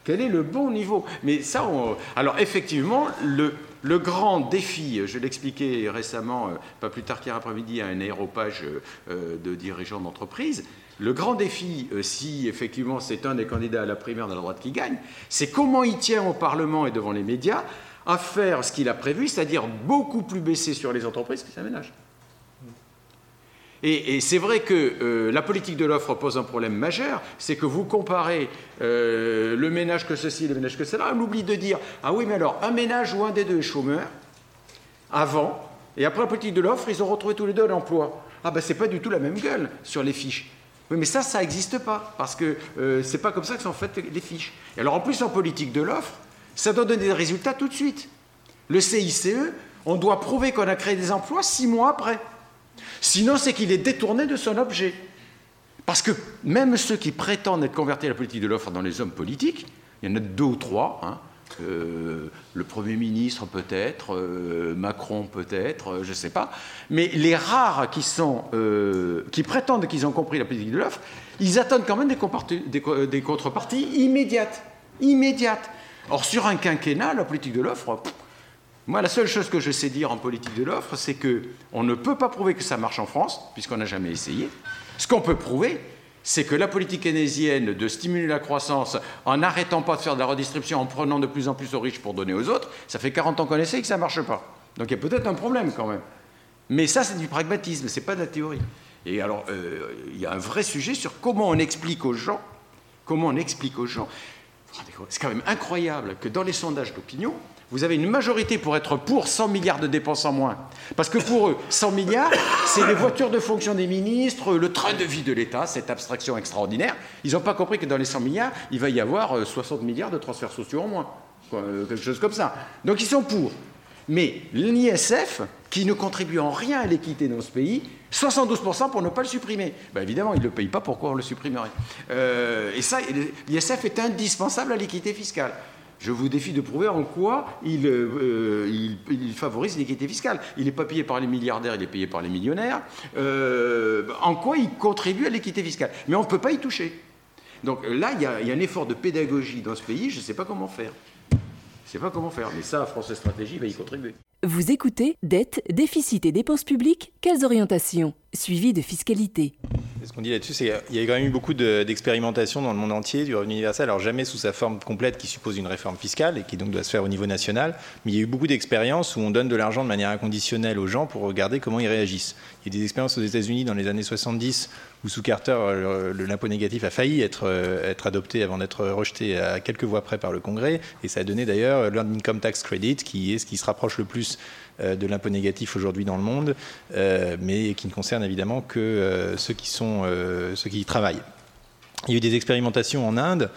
Quel est le bon niveau? Mais ça, alors effectivement, le, le grand défi, je l'expliquais récemment, euh, pas plus tard qu'hier après-midi, à un aéropage de dirigeants d'entreprise, le grand défi, euh, si effectivement c'est un des candidats à la primaire de la droite qui gagne, c'est comment il tient au Parlement et devant les médias à faire ce qu'il a prévu, c'est-à-dire beaucoup plus baisser sur les entreprises que ça ménage. Et, c'est vrai que euh, la politique de l'offre pose un problème majeur, c'est que vous comparez euh, le ménage que ceci le ménage que cela, on oublie de dire, ah oui, mais alors, un ménage ou un des deux est chômeur, avant, et après la politique de l'offre, ils ont retrouvé tous les deux l'emploi. Ah ben c'est pas du tout la même gueule sur les fiches. Oui, mais ça, ça n'existe pas, parce que euh, c'est pas comme ça que sont faites les fiches. Et alors en plus, en politique de l'offre, ça doit donner des résultats tout de suite. Le CICE, on doit prouver qu'on a créé des emplois six mois après. Sinon, c'est qu'il est détourné de son objet. Parce que même ceux qui prétendent être convertis à la politique de l'offre dans les hommes politiques, il y en a deux ou trois, hein, euh, le Premier ministre peut-être, euh, Macron peut-être, euh, je ne sais pas, mais les rares qui, sont, qui prétendent qu'ils ont compris la politique de l'offre, ils attendent quand même des, des, contreparties immédiates. Immédiates. Or, sur un quinquennat, la politique de l'offre, moi, la seule chose que je sais dire en politique de l'offre, c'est qu'on ne peut pas prouver que ça marche en France, puisqu'on n'a jamais essayé. Ce qu'on peut prouver, c'est que la politique keynésienne de stimuler la croissance en n'arrêtant pas de faire de la redistribution, en prenant de plus en plus aux riches pour donner aux autres, ça fait 40 ans qu'on essaie et que ça ne marche pas. Donc il y a peut-être un problème quand même. Mais ça, c'est du pragmatisme, ce n'est pas de la théorie. Et alors, euh, il y a un vrai sujet sur comment on explique aux gens, comment on explique aux gens. C'est quand même incroyable que dans les sondages d'opinion, vous avez une majorité pour être pour 100 milliards de dépenses en moins. Parce que pour eux, 100 milliards, c'est les voitures de fonction des ministres, le train de vie de l'État, cette abstraction extraordinaire. Ils n'ont pas compris que dans les 100 milliards, il va y avoir 60 euh, milliards de transferts sociaux en moins. Euh, quelque chose comme ça. Donc ils sont pour. Mais l'ISF, qui ne contribue en rien à l'équité dans ce pays, 72% pour ne pas le supprimer. Ben évidemment, ils ne le payent pas, pourquoi on le supprimerait? Euh, Et ça, l'ISF est indispensable à l'équité fiscale. Je vous défie de prouver en quoi il, euh, favorise l'équité fiscale. Il n'est pas payé par les milliardaires, il est payé par les millionnaires. Euh, en quoi il contribue à l'équité fiscale? Mais on ne peut pas y toucher. Donc là, il y, a, un effort de pédagogie dans ce pays, je ne sais pas comment faire. Je ne sais pas comment faire, mais ça, France Stratégie va y contribuer. Vous écoutez Dette, déficit et dépenses publiques, quelles orientations? Suivi de fiscalité. Ce qu'on dit là-dessus, c'est qu'il y a quand même eu beaucoup d'expérimentations dans le monde entier du revenu universel, alors jamais sous sa forme complète qui suppose une réforme fiscale et qui donc doit se faire au niveau national, mais il y a eu beaucoup d'expériences où on donne de l'argent de manière inconditionnelle aux gens pour regarder comment ils réagissent. Il y a des expériences aux États-Unis dans les années 70 où sous Carter, l'impôt négatif a failli être, euh, être adopté avant d'être rejeté à quelques voix près par le Congrès, et ça a donné d'ailleurs l'Income Tax Credit, qui est ce qui se rapproche le plus euh, de l'impôt négatif aujourd'hui dans le monde, euh, mais qui ne concerne évidemment que euh, ceux, qui ceux qui y travaillent. Il y a eu des expérimentations en Inde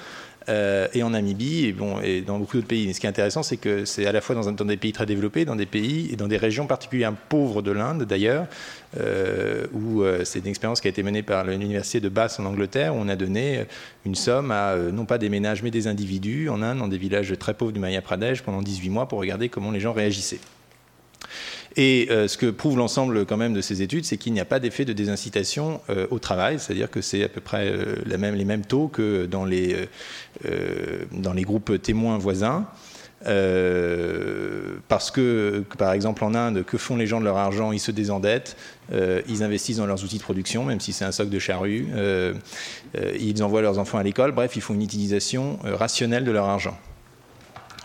et en Namibie et, bon, et dans beaucoup d'autres pays. Mais ce qui est intéressant, c'est que c'est à la fois dans, des pays très développés, dans des pays et dans des régions particulièrement pauvres de l'Inde d'ailleurs, où c'est une expérience qui a été menée par l'université de Bath en Angleterre, où on a donné une somme à non pas des ménages mais des individus en Inde, dans des villages très pauvres du Maya Pradesh pendant 18 mois pour regarder comment les gens réagissaient. Et ce que prouve l'ensemble quand même de ces études, c'est qu'il n'y a pas d'effet de désincitation au travail, c'est-à-dire que c'est à peu près même, les mêmes taux que dans les, dans les groupes témoins voisins. Euh, parce que, par exemple, en Inde, que font les gens de leur argent? Ils se désendettent, euh, ils investissent dans leurs outils de production, même si c'est un soc de charrue, euh, ils envoient leurs enfants à l'école, bref, ils font une utilisation rationnelle de leur argent.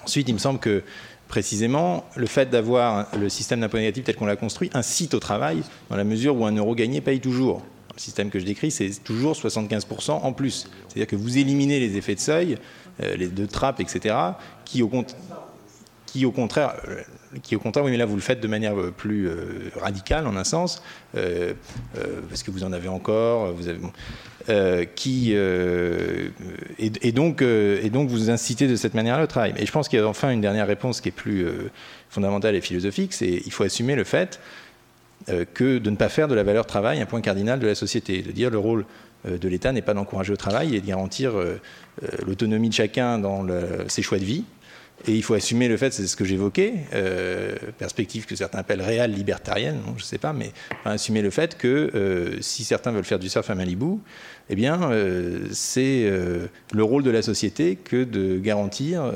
Ensuite, il me semble que, précisément, le fait d'avoir le système d'impôt négatif tel qu'on l'a construit incite au travail, dans la mesure où un euro gagné paye toujours. Le système que je décris, c'est toujours 75% en plus. C'est-à-dire que vous éliminez les effets de seuil, les deux trappes, etc., qui au, qui au contraire, euh, qui au contraire, oui, mais là vous le faites de manière euh, plus euh, radicale en un sens, parce que vous en avez encore, qui et, donc et donc vous incitez de cette manière-là au travail. Et je pense qu'il y a enfin une dernière réponse qui est plus fondamentale et philosophique, c'est il faut assumer le fait que de ne pas faire de la valeur travail un point cardinal de la société, de dire le rôle de l'État n'est pas d'encourager au travail et de garantir l'autonomie de chacun dans ses choix de vie, et il faut assumer le fait, c'est ce que j'évoquais, euh, perspective que certains appellent réelle libertarienne, je ne sais pas, mais assumer le fait que euh, si certains veulent faire du surf à Malibu, eh bien, euh, c'est le rôle de la société que de garantir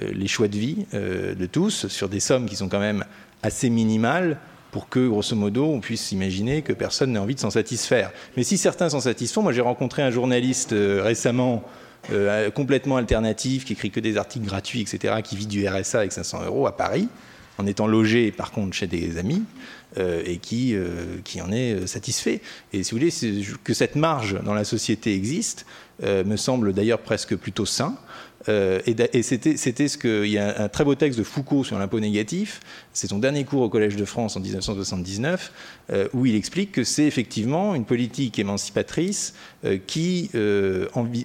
les choix de vie de tous sur des sommes qui sont quand même assez minimales pour que, grosso modo, on puisse imaginer que personne n'ait envie de s'en satisfaire. Mais si certains s'en satisfont, moi j'ai rencontré un journaliste récemment euh, complètement alternatif, qui écrit que des articles gratuits, etc., qui vit du RSA avec 500 euros à Paris, en étant logé par contre chez des amis, euh, et qui, euh, qui en est satisfait. Et si vous voulez, que cette marge dans la société existe, me semble d'ailleurs presque plutôt sain. et, c'était, ce que. Il y a un très beau texte de Foucault sur l'impôt négatif. C'est son dernier cours au Collège de France en 1979, où il explique que c'est effectivement une politique émancipatrice qui envie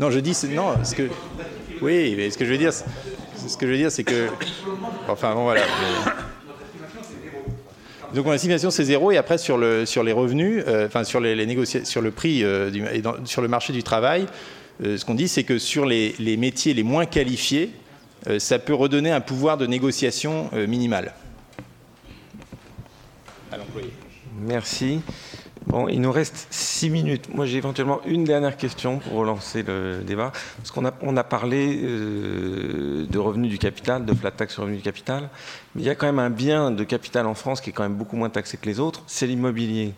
non, je dis, non, ce que, oui, mais ce que je veux dire, ce que je veux dire, c'est que, enfin, bon, voilà. Donc mon estimation c'est zéro et après sur, le, sur les revenus, euh, enfin sur les, négociations, sur le prix euh, du, et sur le marché du travail, euh, ce qu'on dit c'est que sur les, les, métiers les moins qualifiés, ça peut redonner un pouvoir de négociation minimal. À l'employé. Merci. Bon, il nous reste six minutes. Moi, j'ai éventuellement une dernière question pour relancer le débat. Parce qu'on a, on a parlé euh, de revenus du capital, de flat tax sur revenus du capital. Mais il y a quand même un bien de capital en France qui est quand même beaucoup moins taxé que les autres, c'est l'immobilier.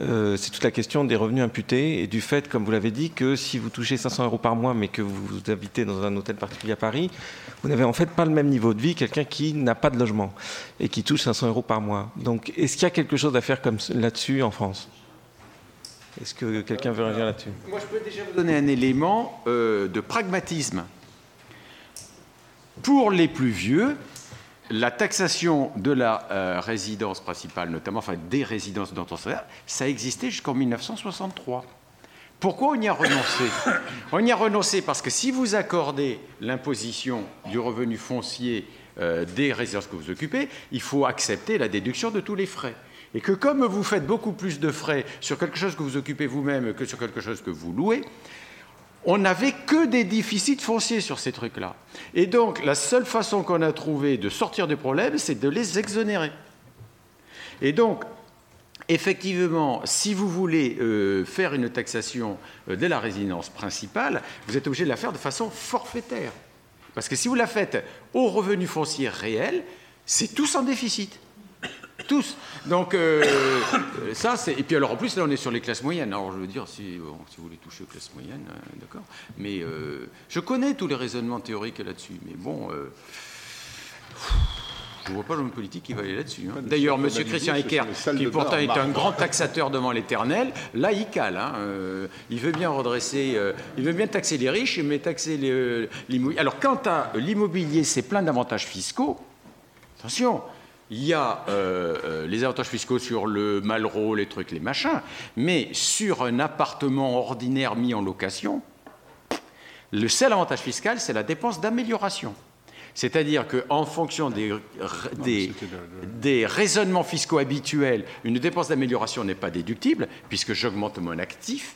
Euh, c'est toute la question des revenus imputés et du fait, comme vous l'avez dit, que si vous touchez 500 euros par mois, mais que vous habitez dans un hôtel particulier à Paris, vous n'avez en fait pas le même niveau de vie quelqu'un qui n'a pas de logement et qui touche 500 euros par mois. Donc, est-ce qu'il y a quelque chose à faire comme là-dessus en France? Est-ce que quelqu'un veut réagir là-dessus? Moi, je peux déjà vous donner un élément euh, de pragmatisme. Pour les plus vieux, la taxation de la euh, résidence principale, notamment enfin, des résidences d'entrepreneuriat, ça existait jusqu'en 1963. Pourquoi on y a renoncé? On y a renoncé parce que si vous accordez l'imposition du revenu foncier euh, des résidences que vous occupez, il faut accepter la déduction de tous les frais. Et que comme vous faites beaucoup plus de frais sur quelque chose que vous occupez vous-même que sur quelque chose que vous louez, on n'avait que des déficits fonciers sur ces trucs-là. Et donc, la seule façon qu'on a trouvé de sortir du problème, c'est de les exonérer. Et donc, effectivement, si vous voulez euh, faire une taxation euh, de la résidence principale, vous êtes obligé de la faire de façon forfaitaire. Parce que si vous la faites au revenu foncier réel, c'est tous en déficit. Tous. Donc, euh, *coughs* ça, c'est. Et puis, alors, en plus, là, on est sur les classes moyennes. Alors, je veux dire, si, si vous voulez toucher aux classes moyennes, euh, d'accord. Mais euh, je connais tous les raisonnements théoriques là-dessus. Mais bon. je ne vois pas l'homme politique qui va aller là-dessus. Hein. D'ailleurs, M. Christian Ecker, qui pourtant est un grand taxateur devant l'éternel, là, il cale. Hein. il veut bien redresser, il veut bien taxer les riches, mais taxer l'immobilier. Alors, quant à l'immobilier, c'est plein d'avantages fiscaux. Attention, il y a euh, euh, les avantages fiscaux sur le Malraux, les trucs, les machins, mais sur un appartement ordinaire mis en location, le seul avantage fiscal, c'est la dépense d'amélioration. C'est-à-dire qu'en fonction des, des, des, raisonnements fiscaux habituels, une dépense d'amélioration n'est pas déductible, puisque j'augmente mon actif.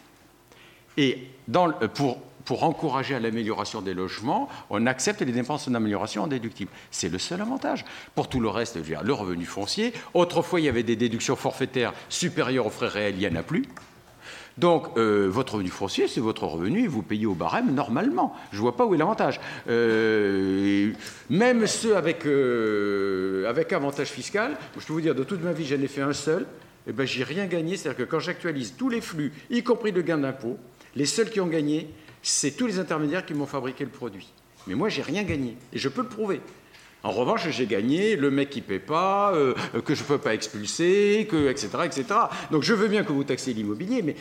Et dans, pour, pour encourager à l'amélioration des logements, on accepte les dépenses d'amélioration déductibles. C'est le seul avantage. Pour tout le reste, le revenu foncier, autrefois il y avait des déductions forfaitaires supérieures aux frais réels, il n'y en a plus. Donc, euh, votre revenu foncier, c'est votre revenu et vous payez au barème normalement. Je ne vois pas où est l'avantage. Euh, même ceux avec, euh, avec avantage fiscal, je peux vous dire, de toute ma vie, j'en ai fait un seul, eh ben, j'ai rien gagné. C'est-à-dire que quand j'actualise tous les flux, y compris le gain d'impôt, les seuls qui ont gagné, c'est tous les intermédiaires qui m'ont fabriqué le produit. Mais moi, j'ai rien gagné. Et je peux le prouver. En revanche, j'ai gagné le mec qui ne paie pas, euh, que je ne peux pas expulser, que, etc., etc. Donc je veux bien que vous taxiez l'immobilier, mais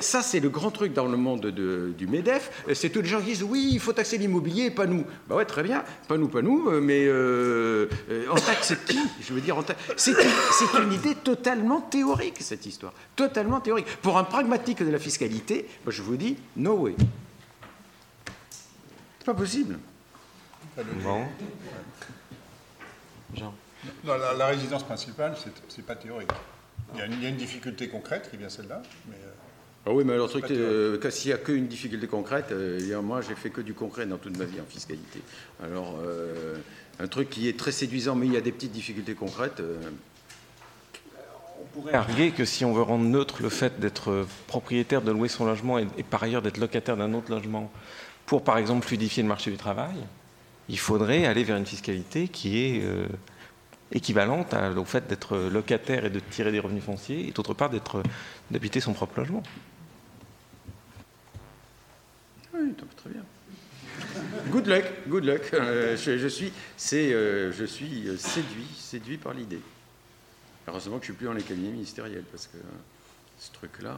ça, c'est le grand truc dans le monde du MEDEF. C'est tous les gens qui disent oui, il faut taxer l'immobilier, pas nous. Bah ouais, très bien, pas nous, pas nous, euh, mais euh, on taxe qui? Je veux dire, c'est une, une, idée totalement théorique, cette histoire. Totalement théorique. Pour un pragmatique de la fiscalité, je vous dis, no way. C'est pas possible. Bon. Jean. la, résidence principale, c'est pas théorique. Il y, a une, il y, a une, difficulté concrète qui vient celle-là, mais. Euh, ah oui, mais alors, truc, euh, s'il n'y a qu'une difficulté concrète, euh, moi, j'ai fait que du concret dans toute ma vie en fiscalité. Alors, euh, un truc qui est très séduisant, mais il y a des petites difficultés concrètes. On pourrait arguer que si on veut rendre neutre le fait d'être propriétaire, de louer son logement et, par ailleurs d'être locataire d'un autre logement, pour par exemple fluidifier le marché du travail, il faudrait aller vers une fiscalité qui est équivalente au fait d'être locataire et de tirer des revenus fonciers, et d'autre part d'habiter son propre logement. Oui, très bien. Good luck, good luck. Euh, je, suis, euh, je suis euh, séduit, séduit par l'idée. Heureusement que je ne suis plus dans les cabinets ministériels, parce que ce truc-là,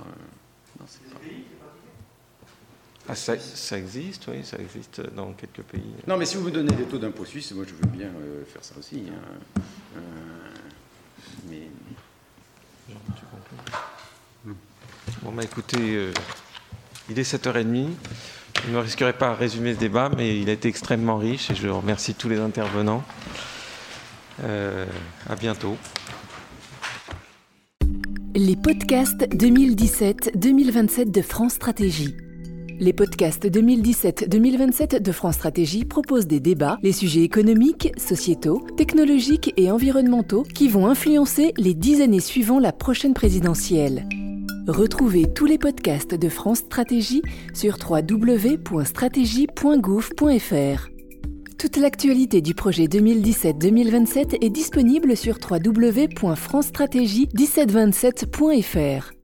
non, c'est pas. Ah, ça, existe, oui, ça existe dans quelques pays. Non, mais si vous me donnez des taux d'impôt suisse, moi je veux bien faire ça aussi. Hein. mais. Bon, bah écoutez, il est 7h30. Je ne risquerai pas à résumer ce débat, mais il a été extrêmement riche et je remercie tous les intervenants. Euh, à bientôt. Les podcasts 2017-2027 de France Stratégie. Les podcasts 2017-2027 de France Stratégie proposent des débats, les sujets économiques, sociétaux, technologiques et environnementaux qui vont influencer les dix années suivant la prochaine présidentielle. Retrouvez tous les podcasts de France Stratégie sur www.stratégie.gouv.fr. Toute l'actualité du projet 2017-2027 est disponible sur www.francestratégie1727.fr.